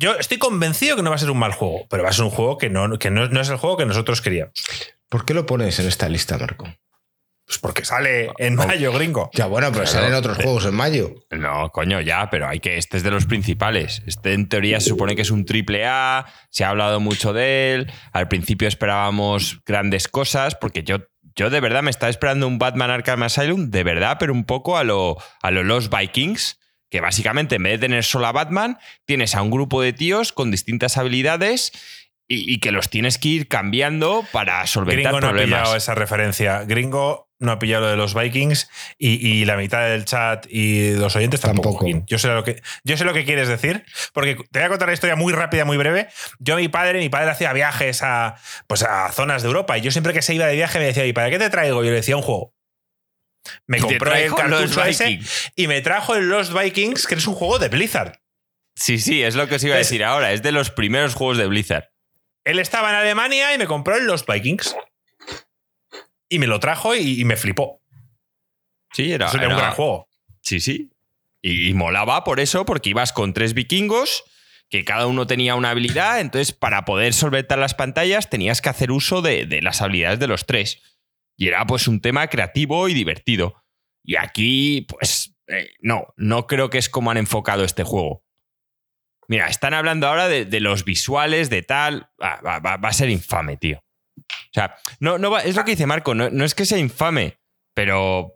[SPEAKER 3] Yo estoy convencido que no va a ser un mal juego, pero va a ser un juego que no, que no, no es el juego que nosotros queríamos.
[SPEAKER 2] ¿Por qué lo pones en esta lista, Marco?
[SPEAKER 3] Pues porque sale en mayo, gringo.
[SPEAKER 2] Ya, bueno, pero salen otros juegos en mayo.
[SPEAKER 1] No, coño, ya, pero hay que. Este es de los principales. Este en teoría se supone que es un triple A. Se ha hablado mucho de él. Al principio esperábamos grandes cosas, porque yo, yo de verdad me estaba esperando un Batman Arkham Asylum, de verdad, pero un poco a lo, a lo Los Vikings. Que básicamente en vez de tener solo a Batman, tienes a un grupo de tíos con distintas habilidades y, que los tienes que ir cambiando para solventar
[SPEAKER 3] Gringo no
[SPEAKER 1] ha pillado
[SPEAKER 3] esa referencia. Gringo no ha pillado lo de los Vikings y, la mitad del chat y los oyentes tampoco. Yo, sé lo que, yo sé lo que quieres decir, porque te voy a contar la historia muy rápida, muy breve. Yo, mi padre, mi padre hacía viajes a, pues a zonas de Europa y yo siempre que se iba de viaje me decía, ¿y para qué te traigo? Yo le decía un juego. Me compró el cartucho ese y me trajo el Lost Vikings, que es un juego de Blizzard.
[SPEAKER 1] Sí, sí, es lo que os iba a decir ahora. Es de los primeros juegos de Blizzard.
[SPEAKER 3] Él estaba en Alemania y me compró el Lost Vikings. Y me lo trajo y, me flipó.
[SPEAKER 1] Sí, era,
[SPEAKER 3] un gran juego.
[SPEAKER 1] Sí, sí. Y, molaba por eso, porque ibas con tres vikingos, que cada uno tenía una habilidad, entonces para poder solventar las pantallas tenías que hacer uso de, las habilidades de los tres. Y era pues un tema creativo y divertido. Y aquí, pues, eh, no, no creo que es como han enfocado este juego. Mira, están hablando ahora de, los visuales, de tal. Va, a ser infame, tío. O sea, no, no es lo que dice Marco, no, es que sea infame, pero.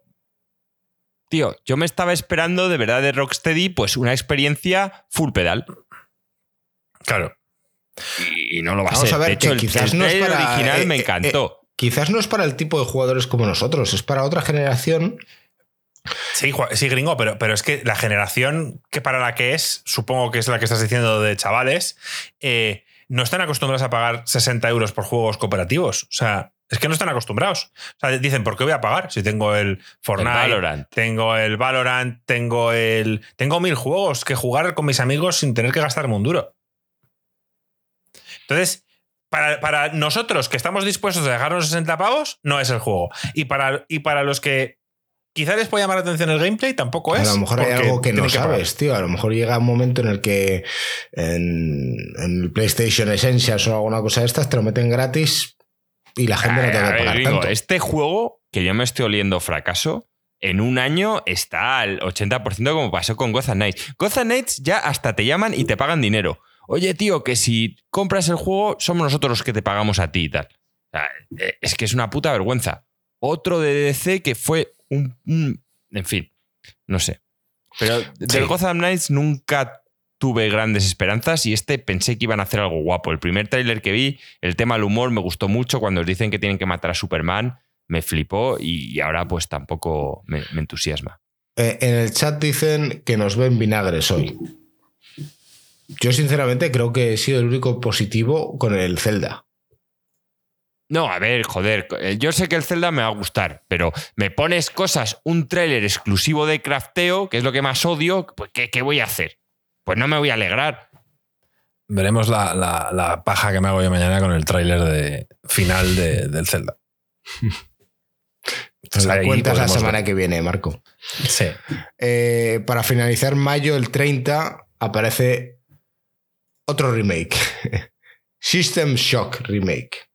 [SPEAKER 1] Tío, yo me estaba esperando de verdad de Rocksteady, pues una experiencia full pedal.
[SPEAKER 3] Claro.
[SPEAKER 1] Y, no lo va a ser. de hecho, el, quizás no es para, original me eh, eh, encantó.
[SPEAKER 2] Eh, quizás no es para el tipo de jugadores como nosotros, es para otra generación
[SPEAKER 3] Sí, sí, gringo, pero, pero es que la generación que para la que es, supongo que es la que estás diciendo de chavales, eh, no están acostumbrados a pagar 60 euros por juegos cooperativos. O sea, es que no están acostumbrados. O sea, dicen, ¿por qué voy a pagar? Si tengo el Fortnite, tengo el Valorant, tengo el. Tengo mil juegos que jugar con mis amigos sin tener que gastarme un duro. Entonces, para, para, nosotros que estamos dispuestos a dejarnos 60 pavos, no es el juego. Y para, y para los que Quizá les pueda llamar la atención el gameplay, tampoco es.
[SPEAKER 2] A lo mejor hay algo que no sabes, tío. A lo mejor llega un momento en el que en, el PlayStation Essentials o alguna cosa de estas te lo meten gratis y la gente no te va a pagar tanto.
[SPEAKER 1] Este juego, que yo me estoy oliendo fracaso, en un año está al 80% como pasó con Gotham Knights. Gotham Knights ya hasta te llaman y te pagan dinero. Oye, tío, que si compras el juego, somos nosotros los que te pagamos a ti y tal. Eh, es que es una puta vergüenza. Otro de DC que fue en fin, no sé. Pero del Gotham Knights nunca tuve grandes esperanzas y este pensé que iban a hacer algo guapo. El primer tráiler que vi, el tema del humor me gustó mucho cuando os dicen que tienen que matar a Superman, me flipó y, ahora pues tampoco me, entusiasma.
[SPEAKER 2] Eh, en el chat dicen que nos ven vinagres hoy. Yo sinceramente creo que he sido el único positivo con el Zelda.
[SPEAKER 1] No, a ver, joder, eh, yo sé que el Zelda me va a gustar, pero me pones cosas, un tráiler exclusivo de crafteo, que es lo que más odio, pues ¿qué, voy a hacer? Pues no me voy a alegrar.
[SPEAKER 3] Veremos la, paja que me hago yo mañana con el tráiler de final del Zelda.
[SPEAKER 2] Pues la cuentas la semana que viene, Marco.
[SPEAKER 3] Sí.
[SPEAKER 2] Eh, para finalizar mayo, el 30, aparece otro remake. System Shock Remake.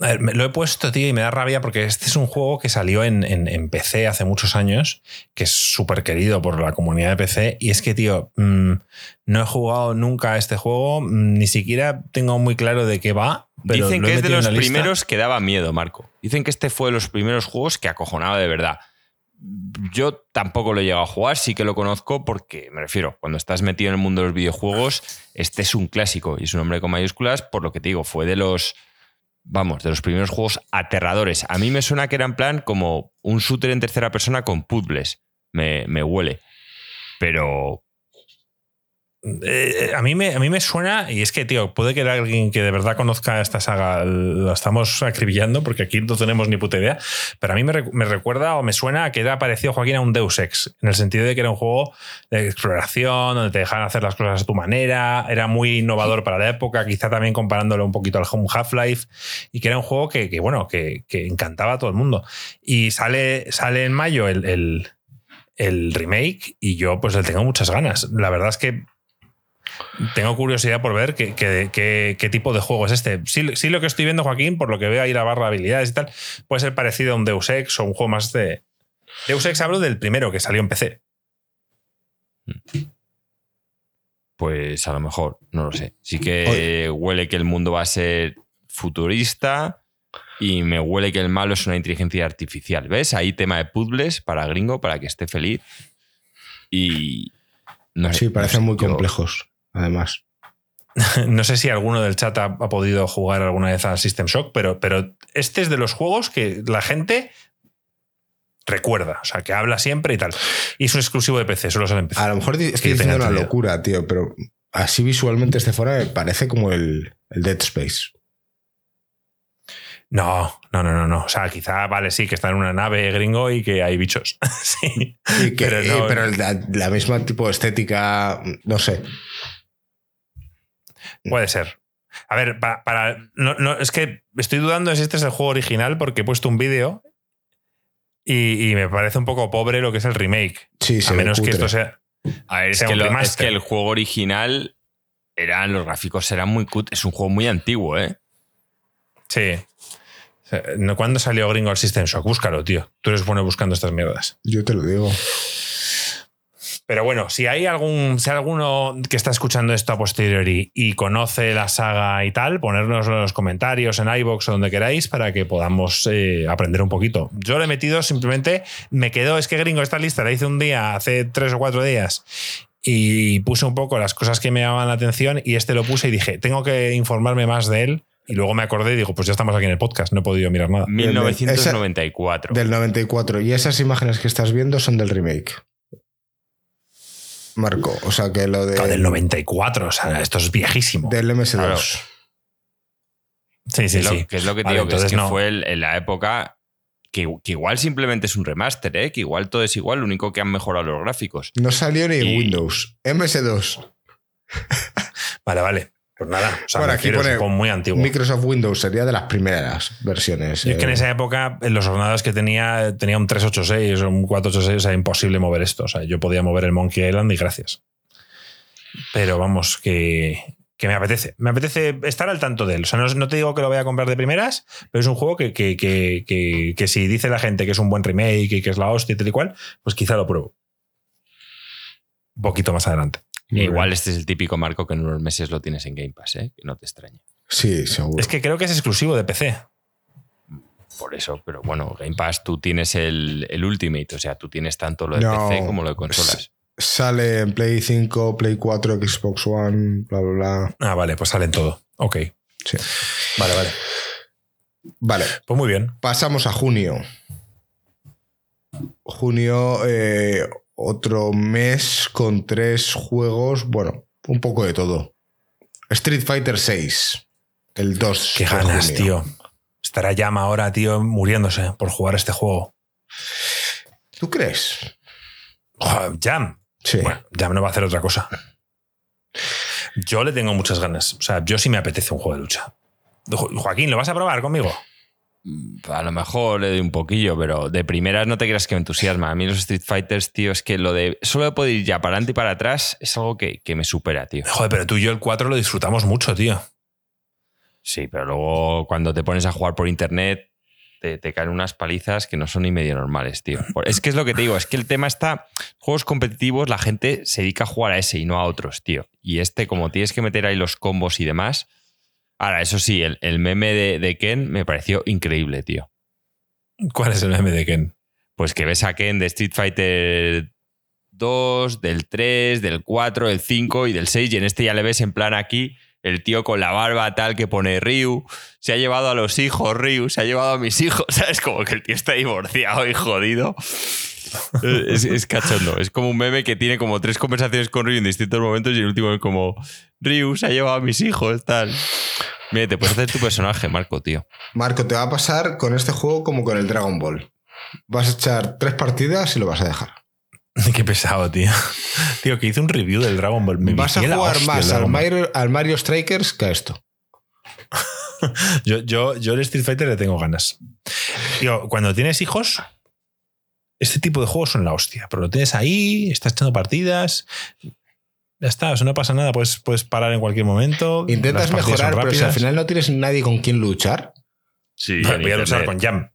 [SPEAKER 3] A ver, me lo he puesto, tío, y me da rabia porque este es un juego que salió en, en- en PC hace muchos años, que es súper querido por la comunidad de PC. Y es que, tío, mm, no he jugado nunca a este juego, mm, ni siquiera tengo muy claro de qué va. Pero
[SPEAKER 1] Dicen
[SPEAKER 3] lo he
[SPEAKER 1] que es de los primeros que daba miedo, Marco. Dicen que este fue de los primeros juegos que acojonaba de verdad. Yo tampoco lo he llegado a jugar, sí que lo conozco porque, me refiero, cuando estás metido en el mundo de los videojuegos, este es un clásico y es un nombre con mayúsculas, por lo que te digo, fue de los, vamos, de los primeros juegos aterradores. A mí me suena que era en plan como un shooter en tercera persona con puzzles. Me, me huele. Pero
[SPEAKER 3] Eh, a, mí me, a mí me suena, y es que, tío, puede que alguien que de verdad conozca esta saga la estamos acribillando, porque aquí no tenemos ni puta idea, pero a mí me, me recuerda o me suena a que era parecido, Joaquín, a un Deus Ex, en el sentido de que era un juego de exploración, donde te dejaban hacer las cosas a tu manera, era muy innovador para la época, quizá también comparándolo un poquito al Home Half-Life, y que era un juego que, que, bueno, que, que encantaba a todo el mundo. Y sale, sale en mayo el, el, el remake, y yo pues le tengo muchas ganas. La verdad es que tengo curiosidad por ver qué, qué- qué- qué tipo de juego es este. Sí, sí lo que estoy viendo, Joaquín, por lo que veo ahí la barra de habilidades y tal, puede ser parecido a un Deus Ex o un juego más de... Deus Ex hablo del primero que salió en PC.
[SPEAKER 1] Pues a lo mejor, no lo sé. Sí que huele que el mundo va a ser futurista y me huele que el malo es una inteligencia artificial. ¿Ves? Ahí tema de puzzles para gringo, para que esté feliz. Y. No sé,
[SPEAKER 2] Sí,
[SPEAKER 1] no
[SPEAKER 2] parecen
[SPEAKER 1] sé,
[SPEAKER 2] muy
[SPEAKER 1] yo-
[SPEAKER 2] complejos, además.
[SPEAKER 3] No sé si alguno del chat ha, ha podido jugar alguna vez a System Shock, pero, pero este es de los juegos que la gente recuerda, o sea, que habla siempre y tal. Y es un exclusivo de PC, solo sale en PC.
[SPEAKER 2] A lo mejor estoy
[SPEAKER 3] Que
[SPEAKER 2] diciendo una
[SPEAKER 3] entendido.
[SPEAKER 2] locura, tío, pero así visualmente este fuera me parece como el, el Dead Space.
[SPEAKER 3] No, no, no, no, no. O sea, quizá, vale, sí, que está en una nave gringo y que hay bichos. sí.
[SPEAKER 2] Que-
[SPEAKER 3] Pero
[SPEAKER 2] eh, pero la, la misma tipo de estética, no sé.
[SPEAKER 3] Puede ser. A ver, para. para- no, no, es que estoy dudando de si este es el juego original porque he puesto un vídeo y, y me parece un poco pobre lo que es el remake.
[SPEAKER 2] Sí, se
[SPEAKER 3] a menos que esto sea.
[SPEAKER 1] A ver, es que, lo- es que el juego original eran los gráficos eran muy cut. Es un juego muy antiguo, ¿eh?
[SPEAKER 3] Sí. ¿Cuándo salió Gringo el System Shock? Búscalo, tío. Tú eres bueno buscando estas mierdas.
[SPEAKER 2] Yo te lo digo.
[SPEAKER 3] Pero bueno, si hay algún, si hay alguno que está escuchando esto a posteriori y conoce la saga y tal, ponernos en los comentarios en iBox o donde queráis para que podamos eh, aprender un poquito. Yo lo he metido simplemente, me quedó, es que gringo, esta lista la hice un día, hace tres o cuatro días, y puse un poco las cosas que me llamaban la atención y este lo puse y dije, tengo que informarme más de él. Y luego me acordé y digo, pues ya estamos aquí en el podcast, no he podido mirar nada.
[SPEAKER 1] 1994.
[SPEAKER 2] Del 94. Y esas imágenes que estás viendo son del remake. Marco, o sea que lo de,
[SPEAKER 3] Claro, del 94, o sea, esto es viejísimo.
[SPEAKER 2] del MS2.
[SPEAKER 1] Claro.
[SPEAKER 3] Sí, sí,
[SPEAKER 1] que, es lo-
[SPEAKER 3] sí.
[SPEAKER 1] que es lo que te
[SPEAKER 3] Vale,
[SPEAKER 1] digo, que es
[SPEAKER 3] entonces
[SPEAKER 1] que
[SPEAKER 3] no.
[SPEAKER 1] fue el- en la época que, que igual simplemente es un remaster, ¿eh? que igual todo es igual, lo único que han mejorado los gráficos.
[SPEAKER 2] No salió ni en
[SPEAKER 1] Y-
[SPEAKER 2] Windows. MS2.
[SPEAKER 3] Vale, vale. Pues nada, o sea,
[SPEAKER 2] Bueno, aquí pone
[SPEAKER 3] muy antiguo.
[SPEAKER 2] Microsoft Windows sería de las primeras versiones.
[SPEAKER 3] Y es que en
[SPEAKER 2] eh.
[SPEAKER 3] esa época, en los ordenadores que tenía, tenía un 386 o un 486, o sea, imposible mover esto. O sea, yo podía mover el Monkey Island y gracias. Pero vamos, que, que me apetece. Me apetece estar al tanto de él. O sea, no, no te digo que lo voy a comprar de primeras, pero es un juego que, que, que, que- que si dice la gente que es un buen remake y que es la hostia y tal y cual, pues quizá lo pruebo. Un poquito más adelante.
[SPEAKER 1] Igual este es el típico marco que en unos meses lo tienes en Game Pass, ¿eh? que no te extrañe.
[SPEAKER 2] Sí, seguro.
[SPEAKER 3] Es que creo que es exclusivo de PC.
[SPEAKER 1] Por eso, pero bueno, Game Pass tú tienes el, el Ultimate, o sea, tú tienes tanto lo de
[SPEAKER 2] No,
[SPEAKER 1] PC como lo de consolas.
[SPEAKER 2] Sale en Play 5, Play 4, Xbox One, bla, bla, bla.
[SPEAKER 3] Ah, vale, pues salen todo. Ok.
[SPEAKER 2] Sí.
[SPEAKER 3] Vale, vale.
[SPEAKER 2] Vale,
[SPEAKER 3] Pues muy bien.
[SPEAKER 2] pasamos a junio. Junio, eh, otro mes con tres juegos, bueno, un poco de todo. Street Fighter 6, el 2.
[SPEAKER 3] Qué ganas,
[SPEAKER 2] junio.
[SPEAKER 3] tío. Estará Llama ahora, tío, muriéndose por jugar este juego.
[SPEAKER 2] ¿Tú crees?
[SPEAKER 3] Joder, Jam.
[SPEAKER 2] Sí.
[SPEAKER 3] Bueno, Jam no va a hacer otra cosa. Yo le tengo muchas ganas. O sea, yo sí me apetece un juego de lucha. Jo- Joaquín, ¿lo vas a probar conmigo?
[SPEAKER 1] A lo mejor le doy un poquillo, pero de primeras no te creas que me entusiasma. A mí los Street Fighters, tío, es que lo de solo de poder ir ya para adelante y para atrás es algo que, que me supera, tío.
[SPEAKER 3] Joder, pero tú y yo el 4 lo disfrutamos mucho, tío.
[SPEAKER 1] Sí, pero luego cuando te pones a jugar por internet, te, te, caen unas palizas que no son ni medio normales, tío. Es que es lo que te digo, es que el tema está. Juegos competitivos, la gente se dedica a jugar a ese y no a otros, tío. Y este, como tienes que meter ahí los combos y demás. Ahora, eso sí, el, el meme de, de, Ken me pareció increíble, tío.
[SPEAKER 3] ¿Cuál es el meme de Ken?
[SPEAKER 1] Pues que ves a Ken de Street Fighter 2, del 3, del 4, del 5 y del 6, y en este ya le ves en plan aquí el tío con la barba tal que pone Ryu, se ha llevado a los hijos Ryu, se ha llevado a mis hijos, ¿sabes? Como que el tío está divorciado y jodido. Es, es, cachondo. Es como un meme que tiene como tres conversaciones con Ryu en distintos momentos y el último es como Ryu se ha llevado a mis hijos, tal. Mira, te puedes hacer tu personaje, Marco, tío.
[SPEAKER 2] Marco, te va a pasar con este juego como con el Dragon Ball. Vas a echar tres partidas y lo vas a dejar.
[SPEAKER 3] Qué pesado, tío. Tío, que hice un review del Dragon Ball. Me
[SPEAKER 2] Vas a jugar más al Mario, al Mario, Strikers que a esto.
[SPEAKER 3] yo, yo, yo el Street Fighter le tengo ganas. Tío, cuando tienes hijos, este tipo de juegos son la hostia. Pero lo tienes ahí, estás echando partidas. Ya está, eso no pasa nada, puedes, puedes parar en cualquier momento.
[SPEAKER 2] Intentas mejorar, pero si al final no tienes nadie con quien luchar.
[SPEAKER 3] Sí, voy a luchar con Jam.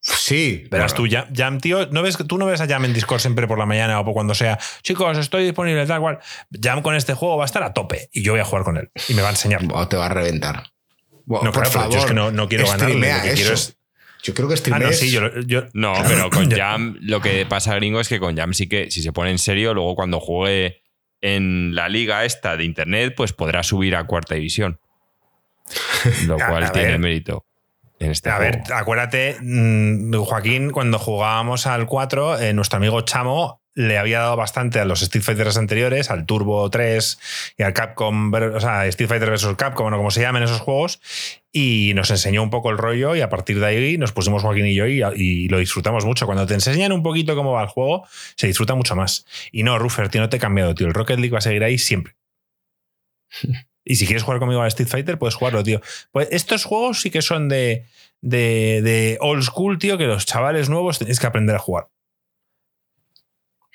[SPEAKER 2] Sí.
[SPEAKER 3] Verás tú, Jam, tío, ¿no ves, tú no ves a Jam en Discord siempre por la mañana o por cuando sea, chicos, estoy disponible, tal cual. Jam con este juego va a estar a tope y yo voy a jugar con él y me va a enseñar.
[SPEAKER 2] O te va a reventar.
[SPEAKER 3] no, por favor, yo es que no, no quiero ganarle. Lo que quiero es,
[SPEAKER 2] yo creo que
[SPEAKER 3] ah, no, sí, yo, yo,
[SPEAKER 1] no, pero con Jam lo que pasa, gringo, es que con Jam sí que si se pone en serio, luego cuando juegue en la liga esta de internet, pues podrá subir a cuarta división. Lo cual a tiene ver. mérito. Este
[SPEAKER 3] a
[SPEAKER 1] juego.
[SPEAKER 3] ver, acuérdate, mm, Joaquín, cuando jugábamos al 4, eh, nuestro amigo Chamo le había dado bastante a los Street Fighters anteriores, al Turbo 3 y al Capcom, o sea, Street Fighter vs. Capcom, o como se llamen esos juegos, y nos enseñó un poco el rollo y a partir de ahí nos pusimos Joaquín y yo y, y, lo disfrutamos mucho. Cuando te enseñan un poquito cómo va el juego, se disfruta mucho más. Y no, Ruffer, tío, no te he cambiado, tío. El Rocket League va a seguir ahí siempre. Y si quieres jugar conmigo a Street Fighter, puedes jugarlo, tío. Pues estos juegos sí que son de, de, de old school, tío, que los chavales nuevos tenéis que aprender a jugar.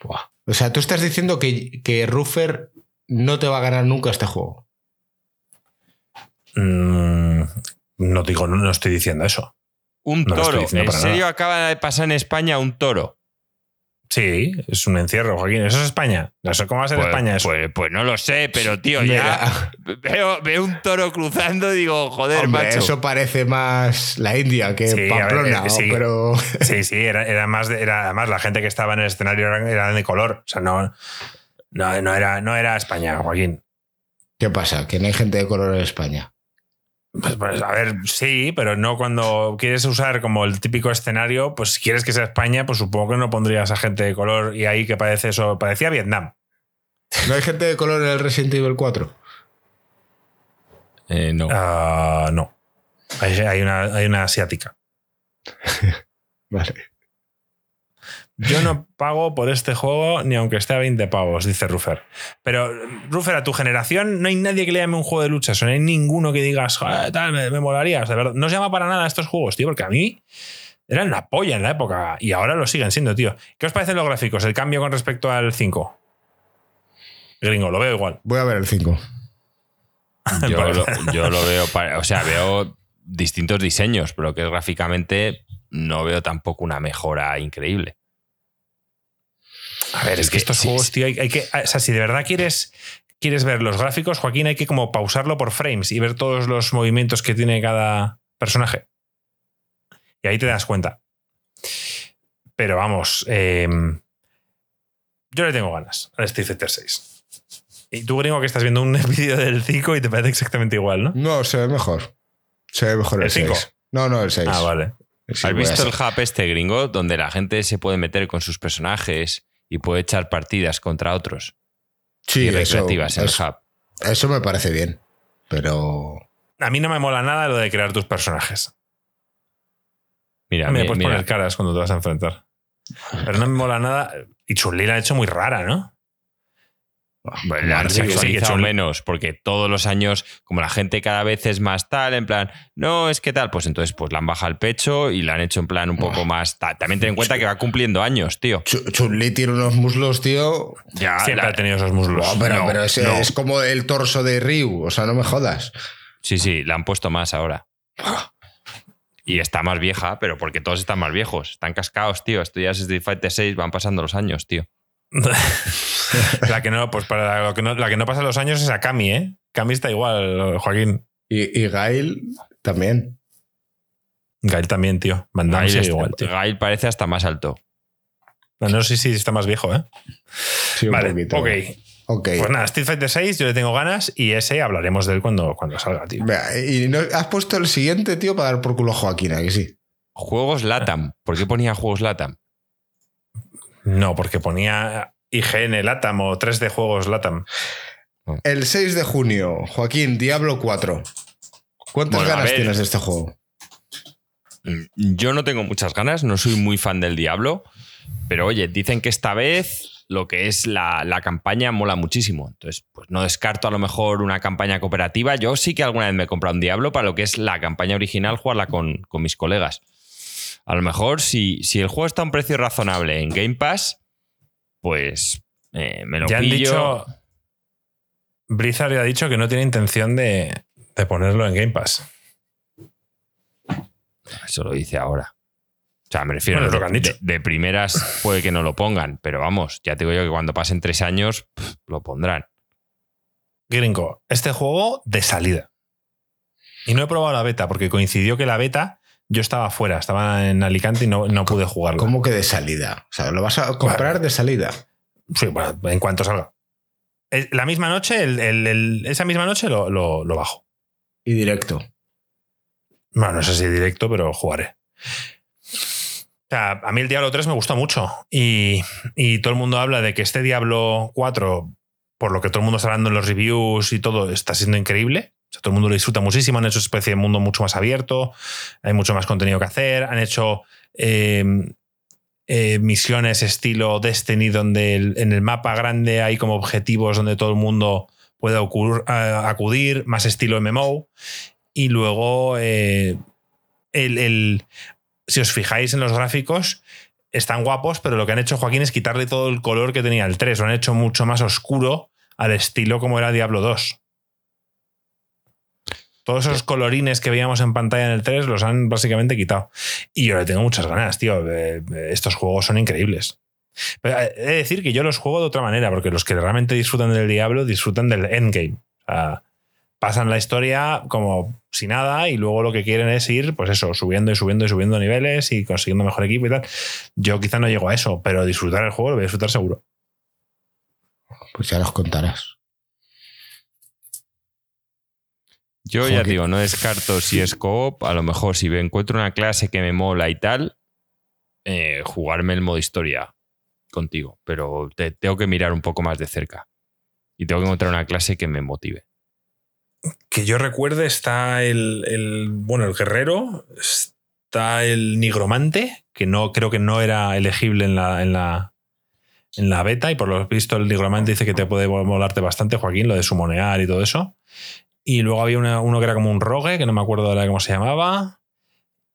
[SPEAKER 2] Buah. O sea, tú estás diciendo que, que Ruffer no te va a ganar nunca este juego.
[SPEAKER 3] Mm, no digo, no, no, estoy diciendo eso.
[SPEAKER 1] Un
[SPEAKER 3] No
[SPEAKER 1] toro.
[SPEAKER 3] diciendo
[SPEAKER 1] ¿En
[SPEAKER 3] para
[SPEAKER 1] serio
[SPEAKER 3] nada.
[SPEAKER 1] acaba de pasar en España un toro?
[SPEAKER 3] Sí, es un encierro, Joaquín. Eso es España. No sé cómo va a ser
[SPEAKER 1] Pues,
[SPEAKER 3] España eso.
[SPEAKER 1] pues- pues no lo sé, pero tío,
[SPEAKER 2] Mira.
[SPEAKER 1] ya veo, veo un toro cruzando y digo, joder,
[SPEAKER 2] Hombre,
[SPEAKER 1] macho.
[SPEAKER 2] eso parece más la India que
[SPEAKER 3] Sí, a ver,
[SPEAKER 2] Pamplona,
[SPEAKER 3] eh, sí.
[SPEAKER 2] pero
[SPEAKER 3] Sí, sí, era, era más de- era además la gente que estaba en el escenario eran, eran de color. O sea, no, no, no era, no era España, Joaquín.
[SPEAKER 2] ¿qué pasa? Que no hay gente de color en España.
[SPEAKER 3] Pues, pues, a ver, sí, pero no cuando quieres usar como el típico escenario, pues si quieres que sea España, pues supongo que no pondrías a gente de color y ahí que parece eso, parecía Vietnam.
[SPEAKER 2] ¿No hay gente de color en el Resident Evil 4?
[SPEAKER 1] Eh, no.
[SPEAKER 3] Ah, no. Hay, hay una, hay una asiática.
[SPEAKER 2] Vale.
[SPEAKER 3] Yo no pago por este juego ni aunque esté a 20 pavos, dice Ruffer. Pero, Ruffer, a tu generación no hay nadie que le llame un juego de lucha. O no hay ninguno que digas, "Joder, tal, me, me molarías. De verdad. No se llama para nada estos juegos, tío, porque a mí eran la polla en la época y ahora lo siguen siendo, tío. ¿Qué os parecen los gráficos? El cambio con respecto al 5. Gringo, lo veo igual.
[SPEAKER 2] Voy a ver el 5.
[SPEAKER 1] Yo, lo, yo lo veo, para- o sea, veo distintos diseños, pero que gráficamente no veo tampoco una mejora increíble.
[SPEAKER 3] A ver, es que,
[SPEAKER 1] que
[SPEAKER 3] estos
[SPEAKER 1] sí,
[SPEAKER 3] juegos,
[SPEAKER 1] sí.
[SPEAKER 3] tío, hay, hay que. O sea, si de verdad quieres, quieres ver los gráficos, Joaquín, hay que como pausarlo por frames y ver todos los movimientos que tiene cada personaje. Y ahí te das cuenta. Pero vamos, eh, yo le tengo ganas al Street Fighter 6. Y tú, gringo, que estás viendo un vídeo del 5 y te parece exactamente igual, ¿no?
[SPEAKER 2] No, se ve mejor. Se ve mejor el,
[SPEAKER 3] ¿El cinco?
[SPEAKER 2] 6. No, no, el 6.
[SPEAKER 3] Ah, vale.
[SPEAKER 2] Sí,
[SPEAKER 1] ¿Has visto el hub este gringo donde la gente se puede meter con sus personajes y puede echar partidas contra otros?
[SPEAKER 2] Sí,
[SPEAKER 1] y
[SPEAKER 2] eso,
[SPEAKER 1] recreativas en el
[SPEAKER 2] eso,
[SPEAKER 1] hub.
[SPEAKER 2] eso me parece bien. Pero
[SPEAKER 3] A mí no me mola nada lo de crear tus personajes.
[SPEAKER 1] Mira,
[SPEAKER 3] A mí me
[SPEAKER 1] mi-
[SPEAKER 3] puedes
[SPEAKER 1] mira,
[SPEAKER 3] poner caras cuando te vas a enfrentar. Pero no me mola nada. Y Chun-Li la ha hecho muy rara, ¿no?
[SPEAKER 1] Bueno, la han
[SPEAKER 3] Sí,
[SPEAKER 1] menos, porque todos los años, como la gente cada vez es más tal, en plan, no, es que tal, pues entonces pues la han bajado el pecho y la han hecho en plan un poco más tal. También ten en cuenta que va cumpliendo años, tío.
[SPEAKER 2] Chu- Chun-Li tiene unos muslos, tío.
[SPEAKER 1] Ya,
[SPEAKER 3] Siempre
[SPEAKER 1] la-
[SPEAKER 3] ha tenido esos muslos.
[SPEAKER 2] No, pero,
[SPEAKER 1] No,
[SPEAKER 2] pero es,
[SPEAKER 1] no.
[SPEAKER 2] es como el torso de Ryu. O sea, no me jodas.
[SPEAKER 1] Sí, sí, la han puesto más ahora. Y está más vieja, pero porque todos están más viejos. Están cascados, tío. Esto ya es Street Fighter 6, van pasando los años, tío.
[SPEAKER 3] la que no, pues para lo que no, la que no pasa los años es a Cami, ¿eh? Cami está igual, Joaquín.
[SPEAKER 2] Y, y Gail también.
[SPEAKER 3] Gail también, tío.
[SPEAKER 1] Gail,
[SPEAKER 3] igual,
[SPEAKER 1] tío. Gail parece hasta más alto.
[SPEAKER 3] No, sé si está más viejo, ¿eh?
[SPEAKER 2] Sí, un
[SPEAKER 3] vale,
[SPEAKER 2] poquito.
[SPEAKER 3] ok.
[SPEAKER 2] Ok.
[SPEAKER 3] Pues nada, Street Fighter 6 yo le tengo ganas y ese hablaremos de él cuando, cuando salga, tío.
[SPEAKER 2] Y no- has puesto el siguiente, tío, para dar por culo a Joaquín, ¿a que sí?
[SPEAKER 1] Juegos Latam. ¿Por qué ponía juegos Latam?
[SPEAKER 3] No, porque ponía IGN Latam o 3D Juegos Latam.
[SPEAKER 2] El 6 de junio, Joaquín, Diablo 4. ¿Cuántas
[SPEAKER 1] Bueno,
[SPEAKER 2] ganas tienes de este juego?
[SPEAKER 1] Yo no tengo muchas ganas, no soy muy fan del Diablo, pero oye, dicen que esta vez lo que es la, la campaña mola muchísimo. Entonces, pues no descarto a lo mejor una campaña cooperativa. Yo sí que alguna vez me he comprado un Diablo para lo que es la campaña original, jugarla con, con mis colegas. A lo mejor, si, si el juego está a un precio razonable en Game Pass, pues eh, me lo
[SPEAKER 3] Ya han dicho. Blizzard ya ha dicho que no tiene intención de, de ponerlo en Game Pass.
[SPEAKER 1] Eso lo dice ahora. O sea, me refiero
[SPEAKER 3] Bueno, es lo
[SPEAKER 1] de,
[SPEAKER 3] que han dicho.
[SPEAKER 1] de- de primeras puede que no lo pongan, pero vamos, ya te digo yo que cuando pasen tres años pff, lo pondrán.
[SPEAKER 3] Gringo, este juego de salida. Y no he probado la beta porque coincidió que la beta yo estaba fuera, estaba en Alicante y no, no pude jugarlo.
[SPEAKER 2] ¿Cómo que de salida? O sea, ¿lo vas a comprar de salida?
[SPEAKER 3] Sí, bueno, en cuanto salga. La misma noche, el- el- el- esa misma noche lo, lo- lo bajo.
[SPEAKER 2] Y directo.
[SPEAKER 3] Bueno, no sé si directo, pero jugaré. O sea, a mí el Diablo 3 me gustó mucho. Y, y todo el mundo habla de que este Diablo 4, por lo que todo el mundo está hablando en los reviews y todo, está siendo increíble. Todo el mundo lo disfruta muchísimo. Han hecho una especie de mundo mucho más abierto. Hay mucho más contenido que hacer. Han hecho eh, eh, misiones estilo Destiny, donde el- en el mapa grande hay como objetivos donde todo el mundo puede acudir, más estilo MMO. Y luego, eh, el, el- si os fijáis en los gráficos, están guapos, pero lo que han hecho Joaquín es quitarle todo el color que tenía el 3. Lo han hecho mucho más oscuro al estilo como era Diablo 2. Todos esos colorines que veíamos en pantalla en el 3 los han básicamente quitado. Y yo le tengo muchas ganas, tío. Eh, Estos juegos son increíbles. Pero eh, he de decir que yo los juego de otra manera, porque los que realmente disfrutan del Diablo disfrutan del endgame. O sea, pasan la historia como si nada y luego lo que quieren es ir, pues eso, subiendo y subiendo y subiendo niveles y consiguiendo mejor equipo y tal. Yo quizá no llego a eso, pero disfrutar el juego lo voy a disfrutar seguro.
[SPEAKER 2] Pues ya nos contarás.
[SPEAKER 1] Yo ya digo, no descarto si es coop, a lo mejor si encuentro una clase que me mola y tal, eh, jugarme el modo historia contigo, pero te, tengo que mirar un poco más de cerca. Y tengo que encontrar una clase que me motive.
[SPEAKER 3] Que yo recuerde está el, el- bueno, el guerrero, está el nigromante, que no creo que no era elegible en la, en la, en la beta y por lo visto el nigromante dice que te puede molarte bastante, Joaquín, lo de sumonear y todo eso. Y luego había una- uno que era como un rogue, que no me acuerdo ahora cómo se llamaba.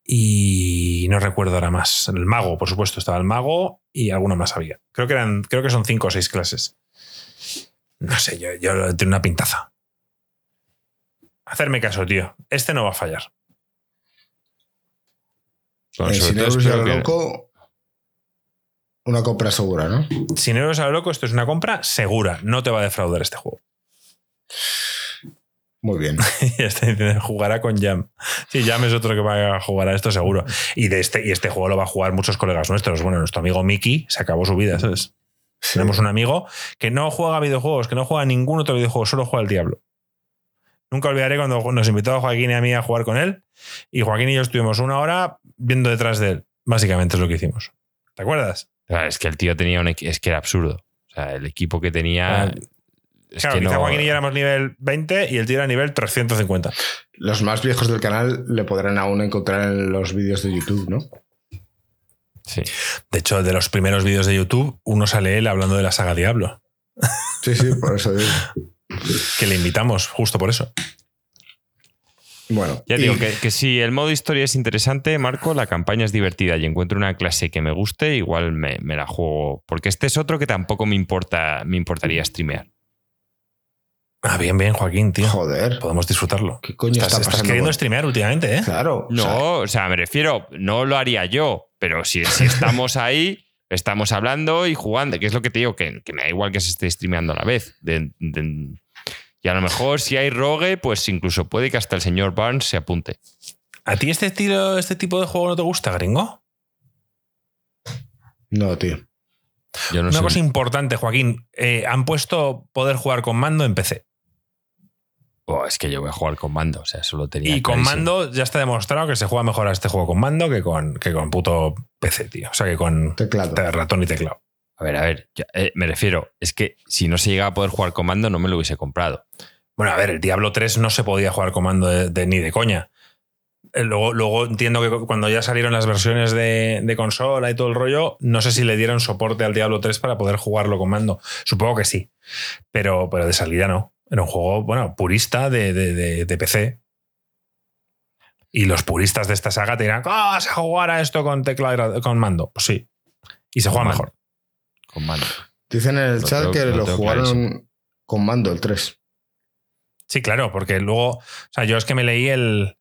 [SPEAKER 3] Y no recuerdo ahora más. El mago, por supuesto, estaba el mago y alguno más había. Creo que eran, creo que son cinco o seis clases. No sé, yo, yo tengo una pintaza. Hacerme caso, tío. Este no va a fallar.
[SPEAKER 1] Bueno,
[SPEAKER 2] Eh, sin euros a
[SPEAKER 1] espero
[SPEAKER 2] lo
[SPEAKER 1] que-
[SPEAKER 2] loco, una compra segura, ¿no?
[SPEAKER 3] Sin euros a lo loco, esto es una compra segura. No te va a defraudar este juego.
[SPEAKER 2] Muy bien.
[SPEAKER 3] este jugará con Jam. Sí, Jam es otro que va a jugar a esto seguro. Y, de este, y este juego lo va a jugar muchos colegas nuestros. Bueno, nuestro amigo Mickey se acabó su vida, ¿sabes?
[SPEAKER 2] Sí.
[SPEAKER 3] Tenemos un amigo que no juega videojuegos, que no juega ningún otro videojuego, solo juega al Diablo. Nunca olvidaré cuando nos invitó a Joaquín y a mí a jugar con él. Y Joaquín y yo estuvimos una hora viendo detrás de él. Básicamente es lo que hicimos. ¿Te acuerdas?
[SPEAKER 1] Es que el tío tenía un es que era absurdo. O sea, el equipo que tenía. Es
[SPEAKER 3] claro,
[SPEAKER 1] que
[SPEAKER 3] quizá
[SPEAKER 1] no-
[SPEAKER 3] Joaquín y yo éramos nivel 20 y el tío era nivel 350.
[SPEAKER 2] Los más viejos del canal le podrán aún encontrar en los vídeos de YouTube, ¿no?
[SPEAKER 1] Sí.
[SPEAKER 3] De hecho, de los primeros vídeos de YouTube, uno sale él hablando de la saga Diablo,
[SPEAKER 2] Sí, sí, por eso digo.
[SPEAKER 3] que le invitamos justo por eso.
[SPEAKER 2] Bueno,
[SPEAKER 1] Ya
[SPEAKER 2] y-
[SPEAKER 1] digo que, que si el modo historia es interesante, Marco, la campaña es divertida y encuentro una clase que me guste, igual me, me la juego. Porque este es otro que tampoco me importa, me importaría streamear.
[SPEAKER 3] Ah, bien, bien, Joaquín, tío.
[SPEAKER 2] Joder.
[SPEAKER 3] Podemos disfrutarlo.
[SPEAKER 2] ¿Qué coño
[SPEAKER 3] estás,
[SPEAKER 2] está
[SPEAKER 3] estás
[SPEAKER 2] pasando
[SPEAKER 3] queriendo
[SPEAKER 2] con-
[SPEAKER 3] streamear últimamente, ¿eh?
[SPEAKER 2] Claro. o
[SPEAKER 1] No,
[SPEAKER 2] sea,
[SPEAKER 1] o sea, me refiero, no lo haría yo, pero si, si estamos ahí, estamos hablando y jugando, que es lo que te digo, que, que me da igual que se esté streameando a la vez. De- de- y a lo mejor si hay rogue, pues incluso puede que hasta el señor Barnes se apunte.
[SPEAKER 3] ¿A ti este estilo, este tipo de juego no te gusta, gringo?
[SPEAKER 2] no, tío.
[SPEAKER 1] Yo no
[SPEAKER 3] Una
[SPEAKER 1] sé.
[SPEAKER 3] cosa importante, Joaquín. eh, han puesto poder jugar con mando en PC.
[SPEAKER 1] Oh, es que yo voy a jugar con mando, o sea, solo tenía.
[SPEAKER 3] Y con
[SPEAKER 1] clarísimo.
[SPEAKER 3] mando ya está demostrado que se juega mejor a este juego con mando que con, que con puto PC, tío. O sea, que con
[SPEAKER 2] Teclado.
[SPEAKER 3] ratón y teclado.
[SPEAKER 1] A ver, a ver, ya, eh, me refiero, es que si no se llega a poder jugar con mando, no me lo hubiese comprado.
[SPEAKER 3] Bueno, a ver, el Diablo 3 no se podía jugar con mando de- de- ni de coña. Eh, Luego, luego entiendo que cuando ya salieron las versiones de, de consola y todo el rollo, no sé si le dieron soporte al Diablo 3 para poder jugarlo con mando. Supongo que sí. Pero, pero de salida no. Era un juego, bueno, purista de, de- de- de PC. Y los puristas de esta saga te dirán, "Ah, ¿vas a jugar a esto con ra- con mando? Pues sí. Y se
[SPEAKER 1] Con
[SPEAKER 3] juega
[SPEAKER 1] mando.
[SPEAKER 3] mejor.
[SPEAKER 1] Con mando.
[SPEAKER 2] Dicen en el
[SPEAKER 1] Lo
[SPEAKER 2] chat
[SPEAKER 1] tengo-
[SPEAKER 2] que
[SPEAKER 1] lo
[SPEAKER 2] jugaron
[SPEAKER 1] clarísimo.
[SPEAKER 2] con mando el 3.
[SPEAKER 3] Sí, claro, porque luego, o sea, yo es que me leí el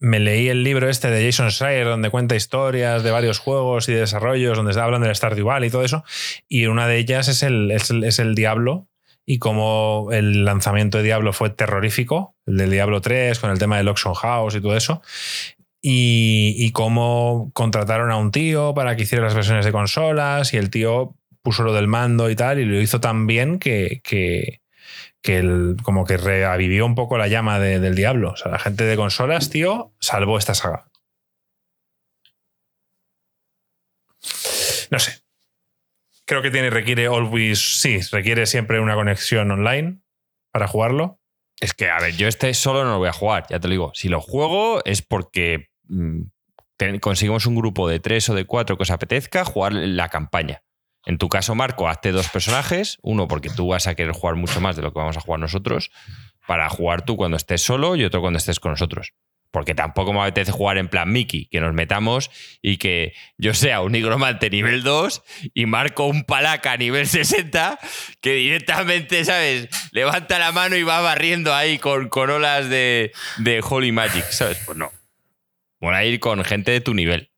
[SPEAKER 3] me leí el libro este de Jason Schreier donde cuenta historias de varios juegos y desarrollos donde hablan del Stardew Valley y todo eso y una de ellas es el, es el, es el Diablo y cómo el lanzamiento de Diablo fue terrorífico, el del Diablo 3 con el tema del Auction House y todo eso. Y, y cómo contrataron a un tío para que hiciera las versiones de consolas y el tío puso lo del mando y tal y lo hizo tan bien que, que, que el- como que reavivió un poco la llama de- del diablo. O sea, la gente de consolas, tío, salvó esta saga. No sé. Creo que tiene, requiere always, sí, requiere siempre una conexión online para jugarlo.
[SPEAKER 1] Es que, a ver, yo este solo no lo voy a jugar, ya te lo digo. Si lo juego es porque mm, conseguimos un grupo de tres o de cuatro que os apetezca jugar la campaña. En tu caso, Marco, hazte dos personajes. Uno, porque tú vas a querer jugar mucho más de lo que vamos a jugar nosotros, para jugar tú cuando estés solo y otro cuando estés con nosotros. Porque tampoco me apetece jugar en plan Mickey, que nos metamos y que yo sea un nigromante nivel 2 y Marco un palaca nivel 60 que directamente, ¿sabes? Levanta la mano y va barriendo ahí con, con olas de, de Holy Magic, ¿sabes? Pues no. Voy a ir con gente de tu nivel.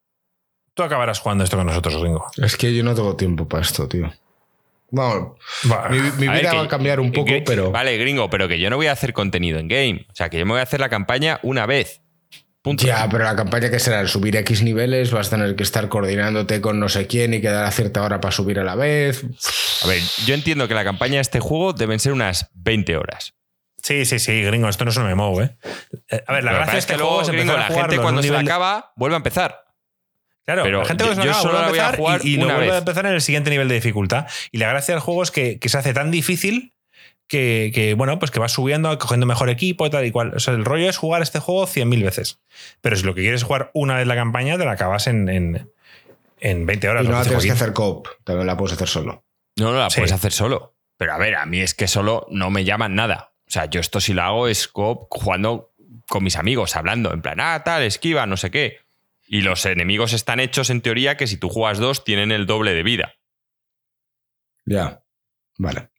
[SPEAKER 3] Tú acabarás jugando esto con nosotros, Ringo.
[SPEAKER 2] Es que yo no tengo tiempo para esto, tío. Vamos,
[SPEAKER 3] Va.
[SPEAKER 2] mi, mi
[SPEAKER 1] A ver,
[SPEAKER 2] vida
[SPEAKER 1] que-
[SPEAKER 2] va a cambiar un poco,
[SPEAKER 1] que-
[SPEAKER 2] pero.
[SPEAKER 1] Vale, gringo, pero que yo no voy a hacer contenido en game. O sea, que yo me voy a hacer la campaña una vez. Punto.
[SPEAKER 2] Ya, pero la campaña que será el subir X niveles, vas a tener que estar coordinándote con no sé quién y quedar a cierta hora para subir a la vez.
[SPEAKER 1] A ver, yo entiendo que la campaña de este juego deben ser unas 20 horas.
[SPEAKER 3] Sí, sí, sí, gringo, esto no es un MMO, ¿eh? Eh, A ver, la
[SPEAKER 1] que
[SPEAKER 3] gracia
[SPEAKER 1] es
[SPEAKER 3] este
[SPEAKER 1] que luego,
[SPEAKER 3] es
[SPEAKER 1] gringo,
[SPEAKER 3] a
[SPEAKER 1] la gente cuando se la acaba vuelve a empezar.
[SPEAKER 3] Claro,
[SPEAKER 1] Pero
[SPEAKER 3] la gente
[SPEAKER 1] yo-
[SPEAKER 3] que se
[SPEAKER 1] yo
[SPEAKER 3] acaba
[SPEAKER 1] solo
[SPEAKER 3] vuelve
[SPEAKER 1] la
[SPEAKER 3] a
[SPEAKER 1] voy a jugar
[SPEAKER 3] y, y lo vuelve a empezar en el siguiente nivel de dificultad. Y la gracia del juego es que, que se hace tan difícil que, que, bueno, pues que vas subiendo, cogiendo mejor equipo y tal y cual. O sea, el rollo es jugar este juego 100.000 veces. Pero si lo que quieres es jugar una vez la campaña, te la acabas en, en, en 20 horas.
[SPEAKER 2] Y no la tienes que hacer coop, también la puedes hacer solo.
[SPEAKER 1] No, no la
[SPEAKER 3] Sí.
[SPEAKER 1] puedes hacer solo. Pero a ver, a mí es que solo no me llaman nada. O sea, yo esto si lo hago es co- jugando con mis amigos, hablando, en plan, ah, tal, esquiva, no sé qué. Y los enemigos están hechos en teoría que si tú juegas dos tienen el doble de vida.
[SPEAKER 2] Ya. Vale.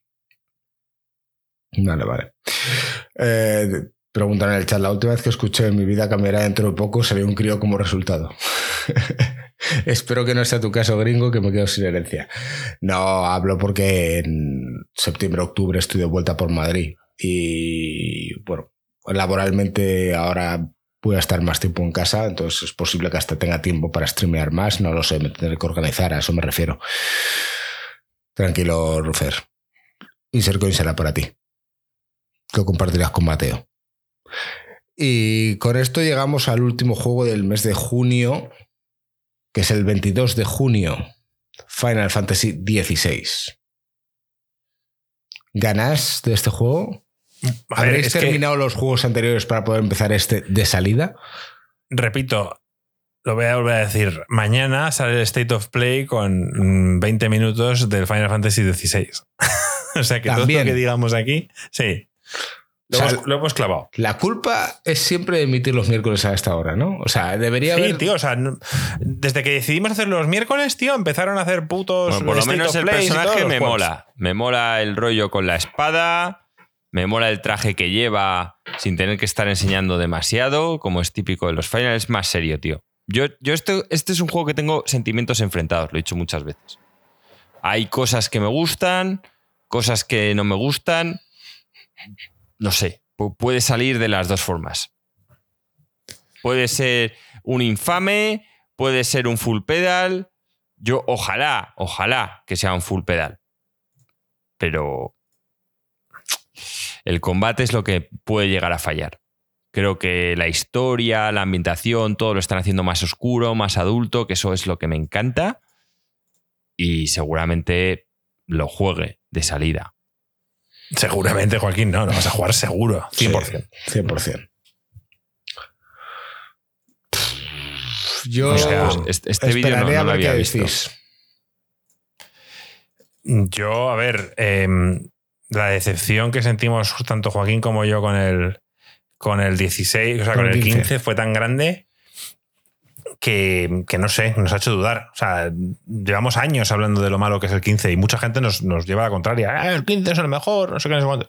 [SPEAKER 2] Vale, vale. Eh, preguntan en el chat, la última vez que escuché mi vida cambiará dentro de poco, sería un crío como resultado. Espero que no sea tu caso, gringo, que me quedo sin herencia. No, hablo porque en septiembre, octubre estoy de vuelta por Madrid. Y bueno, laboralmente ahora voy a estar más tiempo en casa, entonces es posible que hasta tenga tiempo para streamear más. No lo sé, me tendré que organizar, a eso me refiero. Tranquilo, Rufer. Insercoin será para ti. Lo compartirás con Mateo. Y con esto llegamos al último juego del mes de junio, que es el 22 de junio, Final Fantasy XVI. ¿Ganás de este juego?
[SPEAKER 3] A ver,
[SPEAKER 2] ¿Habréis
[SPEAKER 3] que-
[SPEAKER 2] terminado los juegos anteriores para poder empezar este de salida?
[SPEAKER 3] repito, lo voy a volver a decir. Mañana sale el State of Play con mm, 20 minutos del Final Fantasy XVI. o sea que todo lo que digamos aquí, sí. Lo,
[SPEAKER 2] O sea,
[SPEAKER 3] hemos, lo hemos clavado.
[SPEAKER 2] La culpa es siempre emitir los miércoles a esta hora, ¿no? O sea, debería
[SPEAKER 3] Sí,
[SPEAKER 2] haber...
[SPEAKER 3] tío, o sea, desde que decidimos hacerlo los miércoles, tío, empezaron a hacer putos.
[SPEAKER 1] Bueno, por lo menos
[SPEAKER 3] of
[SPEAKER 1] el personaje me mola. Me mola el rollo con la espada. Me mola el traje que lleva sin tener que estar enseñando demasiado, como es típico de los finals. Es más serio, tío. Yo, yo este, este es un juego que tengo sentimientos enfrentados, lo he dicho muchas veces. Hay cosas que me gustan, cosas que no me gustan. No sé, puede salir de las dos formas. Puede ser un infame, puede ser un full pedal. Yo ojalá, ojalá que sea un full pedal. Pero el combate es lo que puede llegar a fallar. Creo que la historia, la ambientación, todo lo están haciendo más oscuro, más adulto, que eso es lo que me encanta. Y seguramente lo juegue de salida.
[SPEAKER 3] Seguramente, Joaquín, no, lo vas a jugar seguro, 100%.
[SPEAKER 2] 100%. Yo
[SPEAKER 1] este, este vídeo no, lo había visto.
[SPEAKER 3] Yo, a ver, em, la decepción que sentimos tanto Joaquín como yo con el, con el 16, o sea, con, el 15. fue tan grande que, no sé, nos ha hecho dudar. O sea, llevamos años hablando de lo malo que es el 15 y mucha gente nos, lleva a la contraria. Ah, el 15 es el mejor, no sé qué, no sé cuánto.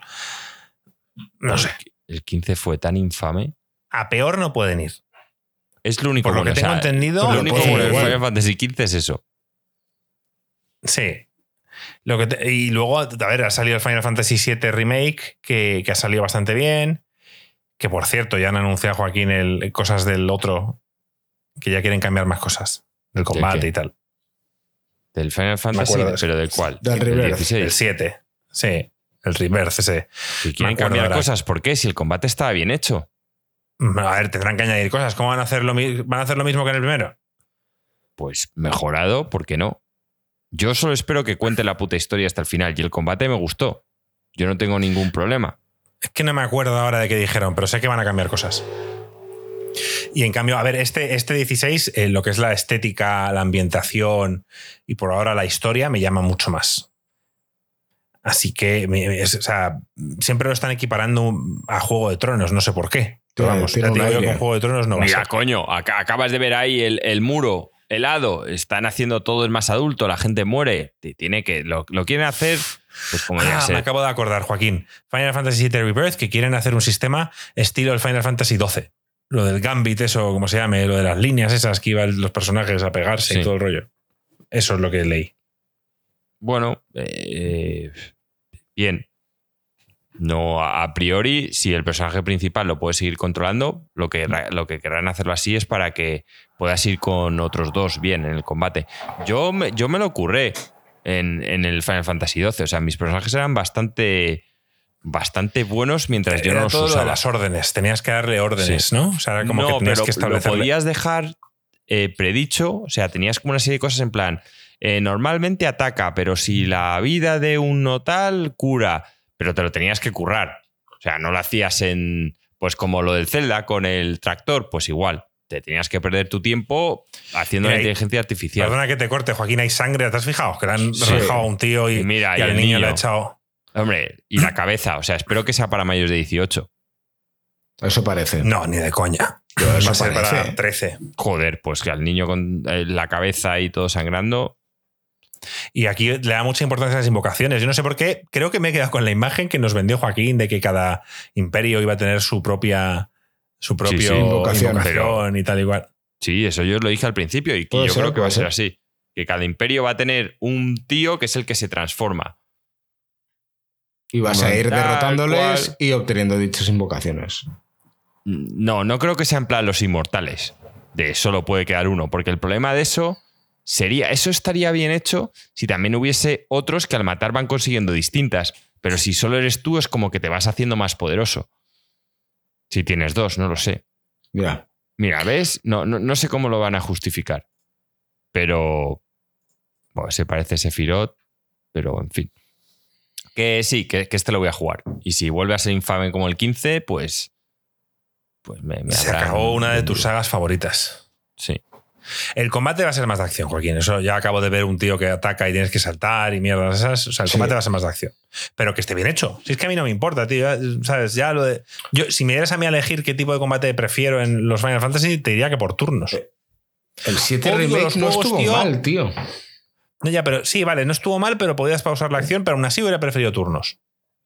[SPEAKER 3] No sé.
[SPEAKER 1] El 15 fue tan infame.
[SPEAKER 3] A peor no pueden ir.
[SPEAKER 1] Es lo único
[SPEAKER 3] Por lo que tengo entendido.
[SPEAKER 1] Lo único bueno de Final Fantasy 15 es eso.
[SPEAKER 3] Sí. Lo que y luego, a ver, ha salido el Final Fantasy VII Remake, que, que, ha salido bastante bien. Que por cierto, ya han anunciado Joaquín el, cosas del otro, que ya quieren cambiar más cosas, del combate y tal.
[SPEAKER 1] Del Final Fantasy, pero ¿del cuál?
[SPEAKER 2] Del Reverse.
[SPEAKER 3] El 7. Sí, el Reverse ese.
[SPEAKER 1] Y quieren cambiar cosas, ¿por qué? Si el combate estaba bien hecho.
[SPEAKER 3] A ver, tendrán que añadir cosas. ¿Cómo van a hacer lo, van a hacer lo mismo que en el primero?
[SPEAKER 1] Pues mejorado, ¿por qué no? Yo solo espero que cuente la puta historia hasta el final. Y el combate me gustó. Yo no tengo ningún problema.
[SPEAKER 3] Es que no me acuerdo ahora de qué dijeron, pero sé que van a cambiar cosas. Y en cambio, a ver, este, este 16, eh, lo que es la estética, la ambientación y por ahora la historia, me llama mucho más. Así que, o sea, siempre lo están equiparando a Juego de Tronos, no sé por qué. Pero vamos, ya digo yo con Juego de Tronos no va
[SPEAKER 1] Mira, coño, acabas de ver ahí el, el muro helado, están haciendo todo el más adulto, la gente muere, tiene que, lo, quieren hacer, pues como
[SPEAKER 3] ah, Me acabo de acordar, Joaquín. Final Fantasy VII Rebirth, que quieren hacer un sistema estilo el Final Fantasy XII. Lo del Gambit, eso, como se llame, lo de las líneas esas que iban los personajes a pegarse y todo el rollo. Eso es lo que leí.
[SPEAKER 1] Bueno, eh, bien. No, a priori, si el personaje principal lo puede seguir controlando, lo que, lo que querrán hacerlo así es para que puedas ir con otros dos bien en el combate. Yo me, yo me lo ocurré en, el Final Fantasy XII. O sea, mis personajes eran bastante bastante buenos mientras yo no los usaba.
[SPEAKER 3] las órdenes, tenías que darle órdenes, ¿no? O sea, era como que tenías que establecer.
[SPEAKER 1] Lo podías dejar eh, predicho, o sea, tenías como una serie de cosas en plan. Eh, normalmente ataca, pero si la vida de un notal cura, pero te lo tenías que currar. O sea, no lo hacías en. Pues como lo del Zelda con el tractor, pues igual te tenías que perder tu tiempo haciendo la inteligencia artificial.
[SPEAKER 3] Perdona que te corte, Joaquín, hay sangre, ¿te has fijado? Que le han dejado a un tío y, Mira, y, al niño, le ha echado.
[SPEAKER 1] Hombre, y la cabeza, o sea, espero que sea para mayores de 18.
[SPEAKER 2] Eso parece.
[SPEAKER 3] No, ni de coña. eso Va a ser para 13.
[SPEAKER 1] Joder, pues que al niño con eh, la cabeza y todo sangrando.
[SPEAKER 3] Y aquí le da mucha importancia a las invocaciones. Yo no sé por qué, creo que me he quedado con la imagen que nos vendió Joaquín de que cada imperio iba a tener su propia su propio invocación, y tal igual.
[SPEAKER 1] Sí, eso yo lo dije al principio y yo creo que va a ser así. Que cada imperio va a tener un tío que es el que se transforma.
[SPEAKER 2] Y vas a ir derrotándoles y obteniendo dichas invocaciones.
[SPEAKER 1] No, no creo que sean plan los inmortales. De solo puede quedar uno. Porque el problema de eso sería. Eso estaría bien hecho si también hubiese otros que al matar van consiguiendo distintas. Pero si solo eres tú, es como que te vas haciendo más poderoso. Si tienes dos, no lo sé.
[SPEAKER 2] Mira.
[SPEAKER 1] Mira, ¿ves? No, no, sé cómo lo van a justificar. Pero. Bueno, se parece Sephiroth, pero en fin. Que sí, que, este lo voy a jugar. Y si vuelve a ser infame como el 15, pues. Pues me, me
[SPEAKER 3] Se acabó una de tus sagas favoritas.
[SPEAKER 1] Sí.
[SPEAKER 3] El combate va a ser más de acción, Joaquín. Eso ya acabo de ver un tío que ataca y tienes que saltar y mierdas esas. O sea, el combate va a ser más de acción. Pero que esté bien hecho. Si es que a mí no me importa, tío. ¿Sabes? Ya lo de. Yo, si me dieras a mí a elegir qué tipo de combate prefiero en los Final Fantasy, te diría que por turnos.
[SPEAKER 2] El 7 remake no estuvo mal, tío.
[SPEAKER 3] No, ya, pero sí, vale, no estuvo mal, pero podías pausar la acción, pero aún así hubiera preferido turnos.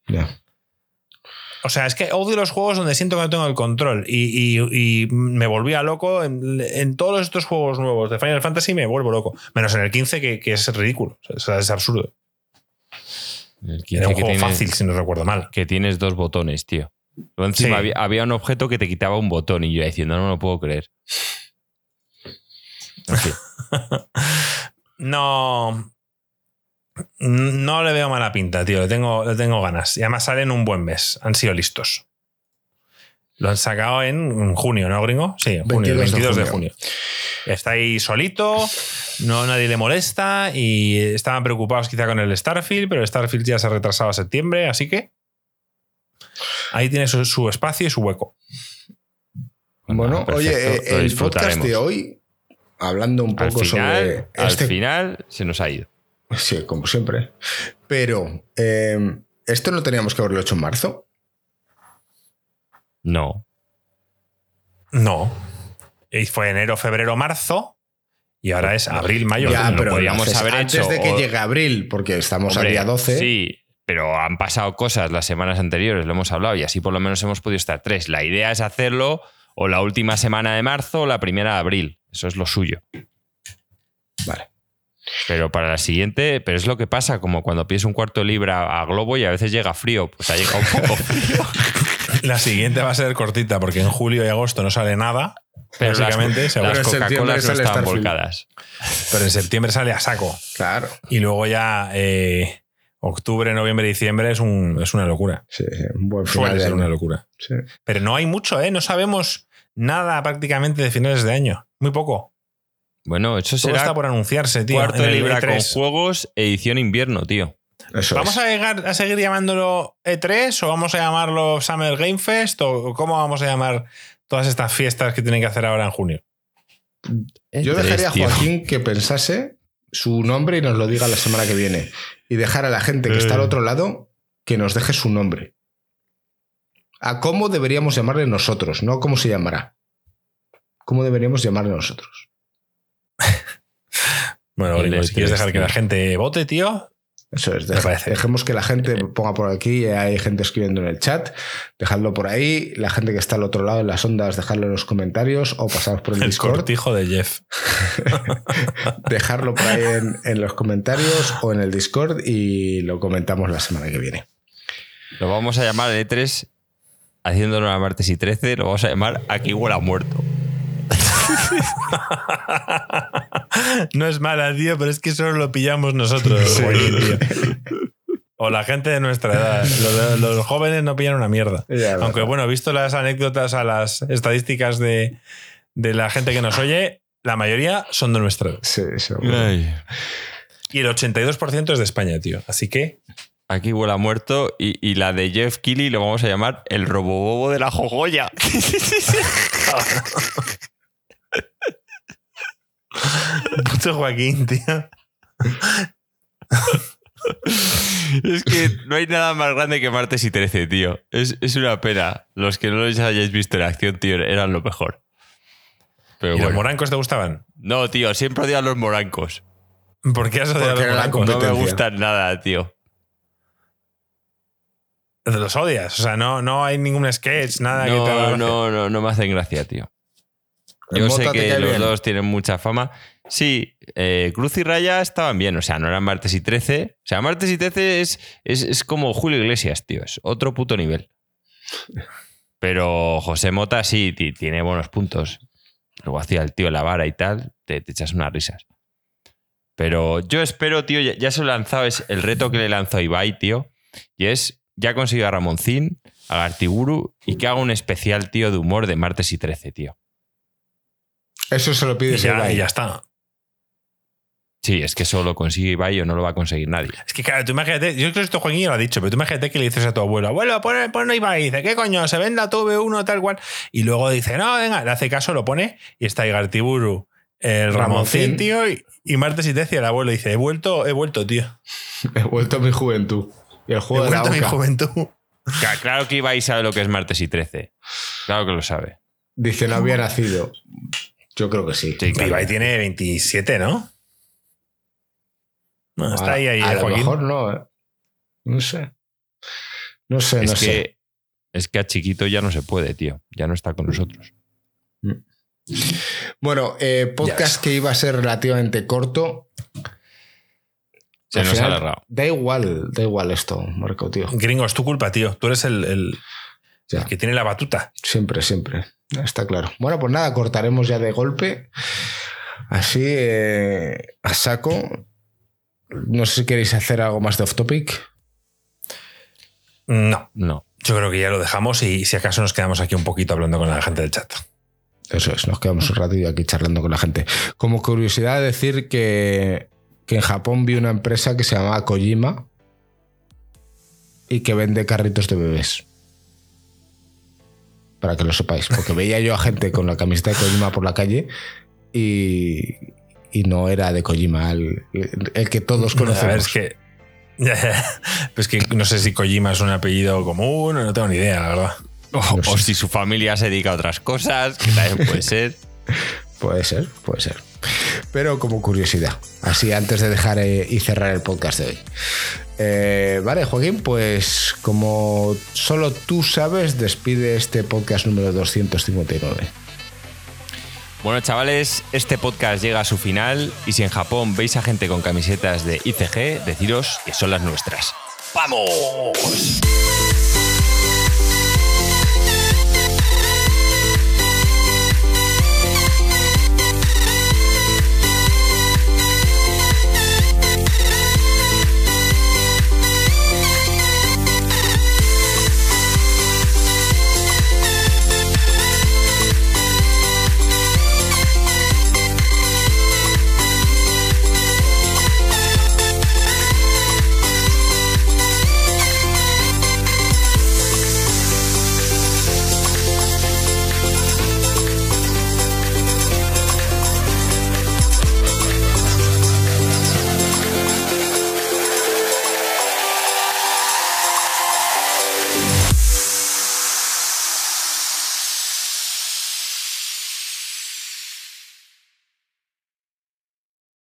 [SPEAKER 2] Ya.
[SPEAKER 3] O sea, es que odio los juegos donde siento que no tengo el control. Y, me volvía loco. En, todos estos juegos nuevos de Final Fantasy me vuelvo loco. Menos en el 15, que, es ridículo. O sea, es absurdo. El 15 Era un juego fácil, si no recuerdo mal.
[SPEAKER 1] Que tienes dos botones, tío. encima había, un objeto que te quitaba un botón y yo diciendo, no, no lo puedo creer.
[SPEAKER 3] no. No le veo mala pinta, tío. Le tengo, le tengo ganas. Y además salen un buen mes. Han sido listos. Lo han sacado en junio, ¿no, gringo? Sí, en junio, 22, de junio. Está ahí solito, no nadie le molesta y estaban preocupados quizá con el Starfield, pero el Starfield ya se ha retrasado a septiembre, así que ahí tiene su, espacio y su hueco.
[SPEAKER 2] Bueno, oye, eh, el podcast de hoy, hablando un poco sobre.
[SPEAKER 1] Al este final se nos ha ido.
[SPEAKER 2] Sí, como siempre. Pero, eh, ¿esto no teníamos que haberlo hecho en marzo?
[SPEAKER 1] No.
[SPEAKER 3] No. Y fue enero, febrero, marzo. Y ahora es abril, mayo.
[SPEAKER 2] Ya, pero podríamos haber antes de que llegue abril, porque estamos al día 12.
[SPEAKER 1] Sí, pero han pasado cosas las semanas anteriores, lo hemos hablado, y así por lo menos hemos podido estar tres. La idea es hacerlo o la última semana de marzo o la primera de abril. Eso es lo suyo.
[SPEAKER 2] Vale.
[SPEAKER 1] Pero para la siguiente, pero es lo que pasa, como cuando pides un cuarto de libra a globo y a veces llega frío, pues ha llegado un poco frío.
[SPEAKER 3] La siguiente va a ser cortita porque en julio y agosto no sale nada.
[SPEAKER 1] Pero básicamente las, las Coca-Colas no están volcadas.
[SPEAKER 3] Pero en septiembre sale a saco.
[SPEAKER 2] Claro.
[SPEAKER 3] Y luego ya eh, octubre, noviembre, diciembre es, un, es una locura.
[SPEAKER 2] Sí, un buen final
[SPEAKER 3] Suele ser una locura. Pero no hay mucho, ¿eh? No sabemos nada prácticamente de finales de año. Muy poco.
[SPEAKER 1] Bueno, eso será.
[SPEAKER 3] está por anunciarse, tío.
[SPEAKER 1] Cuarto de libra con juegos, edición invierno, tío.
[SPEAKER 3] ¿Vamos a, llegar, a seguir llamándolo E3 o vamos a llamarlo Summer Game Fest o cómo vamos a llamar todas estas fiestas que tienen que hacer ahora en junio?
[SPEAKER 2] Yo dejaría a Joaquín que pensase su nombre y nos lo diga la semana que viene. Y dejar a la gente que está al eh. otro lado que nos deje su nombre. A cómo deberíamos llamarle nosotros, no cómo se llamará. ¿Cómo deberíamos llamarle nosotros?
[SPEAKER 3] bueno, si quieres dejar que la gente vote, tío,
[SPEAKER 2] eso es, dejemos que la gente ponga por aquí, hay gente escribiendo en el chat, dejadlo por ahí, la gente que está al otro lado en las ondas, dejadlo en los comentarios o pasamos por el, Discord.
[SPEAKER 3] El cortijo de Jeff.
[SPEAKER 2] dejarlo por ahí en, los comentarios o en el Discord y lo comentamos la semana que viene.
[SPEAKER 1] Lo vamos a llamar E3, haciéndolo a martes y 13, lo vamos a llamar Aquí huele a muerto.
[SPEAKER 3] no es mala, tío, pero es que solo lo pillamos nosotros. O la gente de nuestra edad. Los, jóvenes no pillan una mierda. Aunque, bueno, visto las anécdotas a las estadísticas de, la gente que nos oye, la mayoría son de nuestra edad.
[SPEAKER 2] Sí,
[SPEAKER 3] Y el 82% es de España, tío. Así que.
[SPEAKER 1] Aquí huele a muerto y, la de Jeff Kelly lo vamos a llamar el robobobo de la jojoya.
[SPEAKER 3] Puto Joaquín, tío.
[SPEAKER 1] Es que no hay nada más grande que martes y 13, tío. Es, una pena. Los que no los hayáis visto en acción, tío, eran lo mejor.
[SPEAKER 3] Pero ¿Y los morancos te gustaban?
[SPEAKER 1] No, tío, siempre odiado a los morancos.
[SPEAKER 3] ¿Por qué has odiado a los morancos?
[SPEAKER 1] No me gustan nada, tío.
[SPEAKER 3] Los odias. O sea, no, no hay ningún sketch, nada
[SPEAKER 1] no, que te No, no, no me hacen gracia, tío. Yo sé que los dos tienen mucha fama. Sí, eh, Cruz y Raya estaban bien, o sea, no eran martes y 13. O sea, martes y 13 es, es, como Julio Iglesias, tío, es otro puto nivel. Pero José Mota sí, tiene buenos puntos. Luego hacía el tío la vara y tal, te, echas unas risas. Pero yo espero, tío, ya, se lo he lanzado, es el reto que le lanzó a Ibai, tío, y es, ya consiguió a Ramoncín, a Gartiburu, y que haga un especial, tío, de humor de martes y 13, tío.
[SPEAKER 2] Eso se lo pide
[SPEAKER 3] y ya, y ya está.
[SPEAKER 1] Sí, es que solo consigue Ibai o no lo va a conseguir nadie.
[SPEAKER 3] Es que, claro, tú imagínate, yo creo que esto Joaquín ya lo ha dicho, pero tú imagínate que le dices a tu abuelo, abuelo, pon, pon Ibai, dice, ¿qué coño? Se venda tu V1 tal cual. Y luego dice, no, venga, le hace caso, lo pone y está Igartiburu, el Ramoncín, tío, y, Martes y Tecia, el abuelo dice, he vuelto, he vuelto, tío.
[SPEAKER 2] he vuelto a mi juventud. Y el juego
[SPEAKER 3] he vuelto a mi juventud.
[SPEAKER 1] Claro, que Ibai sabe lo que es Martes y 13. Claro que lo sabe.
[SPEAKER 2] Dice, no había nacido. Yo creo que sí. sí
[SPEAKER 3] Ibai tiene 27, ¿no?
[SPEAKER 2] No, está ahí, ahí. A lo mejor no, ¿eh? No sé. No sé, no sé.
[SPEAKER 1] es que a chiquito ya no se puede, tío. Ya no está con nosotros.
[SPEAKER 2] Bueno, eh, podcast que iba a ser relativamente corto.
[SPEAKER 1] Se nos ha alargado.
[SPEAKER 2] Da igual, da igual esto, Marco, tío.
[SPEAKER 3] Gringo, es tu culpa, tío. Tú eres el, el, que tiene la batuta.
[SPEAKER 2] Siempre, siempre. Está claro. Bueno, pues nada, cortaremos ya de golpe. Así, eh, a saco. No sé si queréis hacer algo más de off topic.
[SPEAKER 3] No, no. Yo creo que ya lo dejamos y si acaso nos quedamos aquí un poquito hablando con la gente del chat.
[SPEAKER 2] Eso es, nos quedamos un ratillo aquí charlando con la gente. Como curiosidad, decir que, que en Japón vi una empresa que se llamaba Kojima y que vende carritos de bebés. Para que lo sepáis. Porque veía yo a gente con la camiseta de Kojima por la calle y, y no era de Kojima, el, el que todos conocemos. A ver,
[SPEAKER 3] es que, pues que no sé si Kojima es un apellido común, no tengo ni idea, la verdad.
[SPEAKER 1] O, si su familia se dedica a otras cosas, que también puede ser.
[SPEAKER 2] Puede ser, puede ser. Pero como curiosidad, así antes de dejar eh, y cerrar el podcast de hoy. Eh, vale, Joaquín, pues como solo tú sabes, despide este podcast número 259.
[SPEAKER 1] Bueno, chavales, este podcast llega a su final y si en Japón veis a gente con camisetas de ICG, deciros que son las nuestras. ¡Vamos!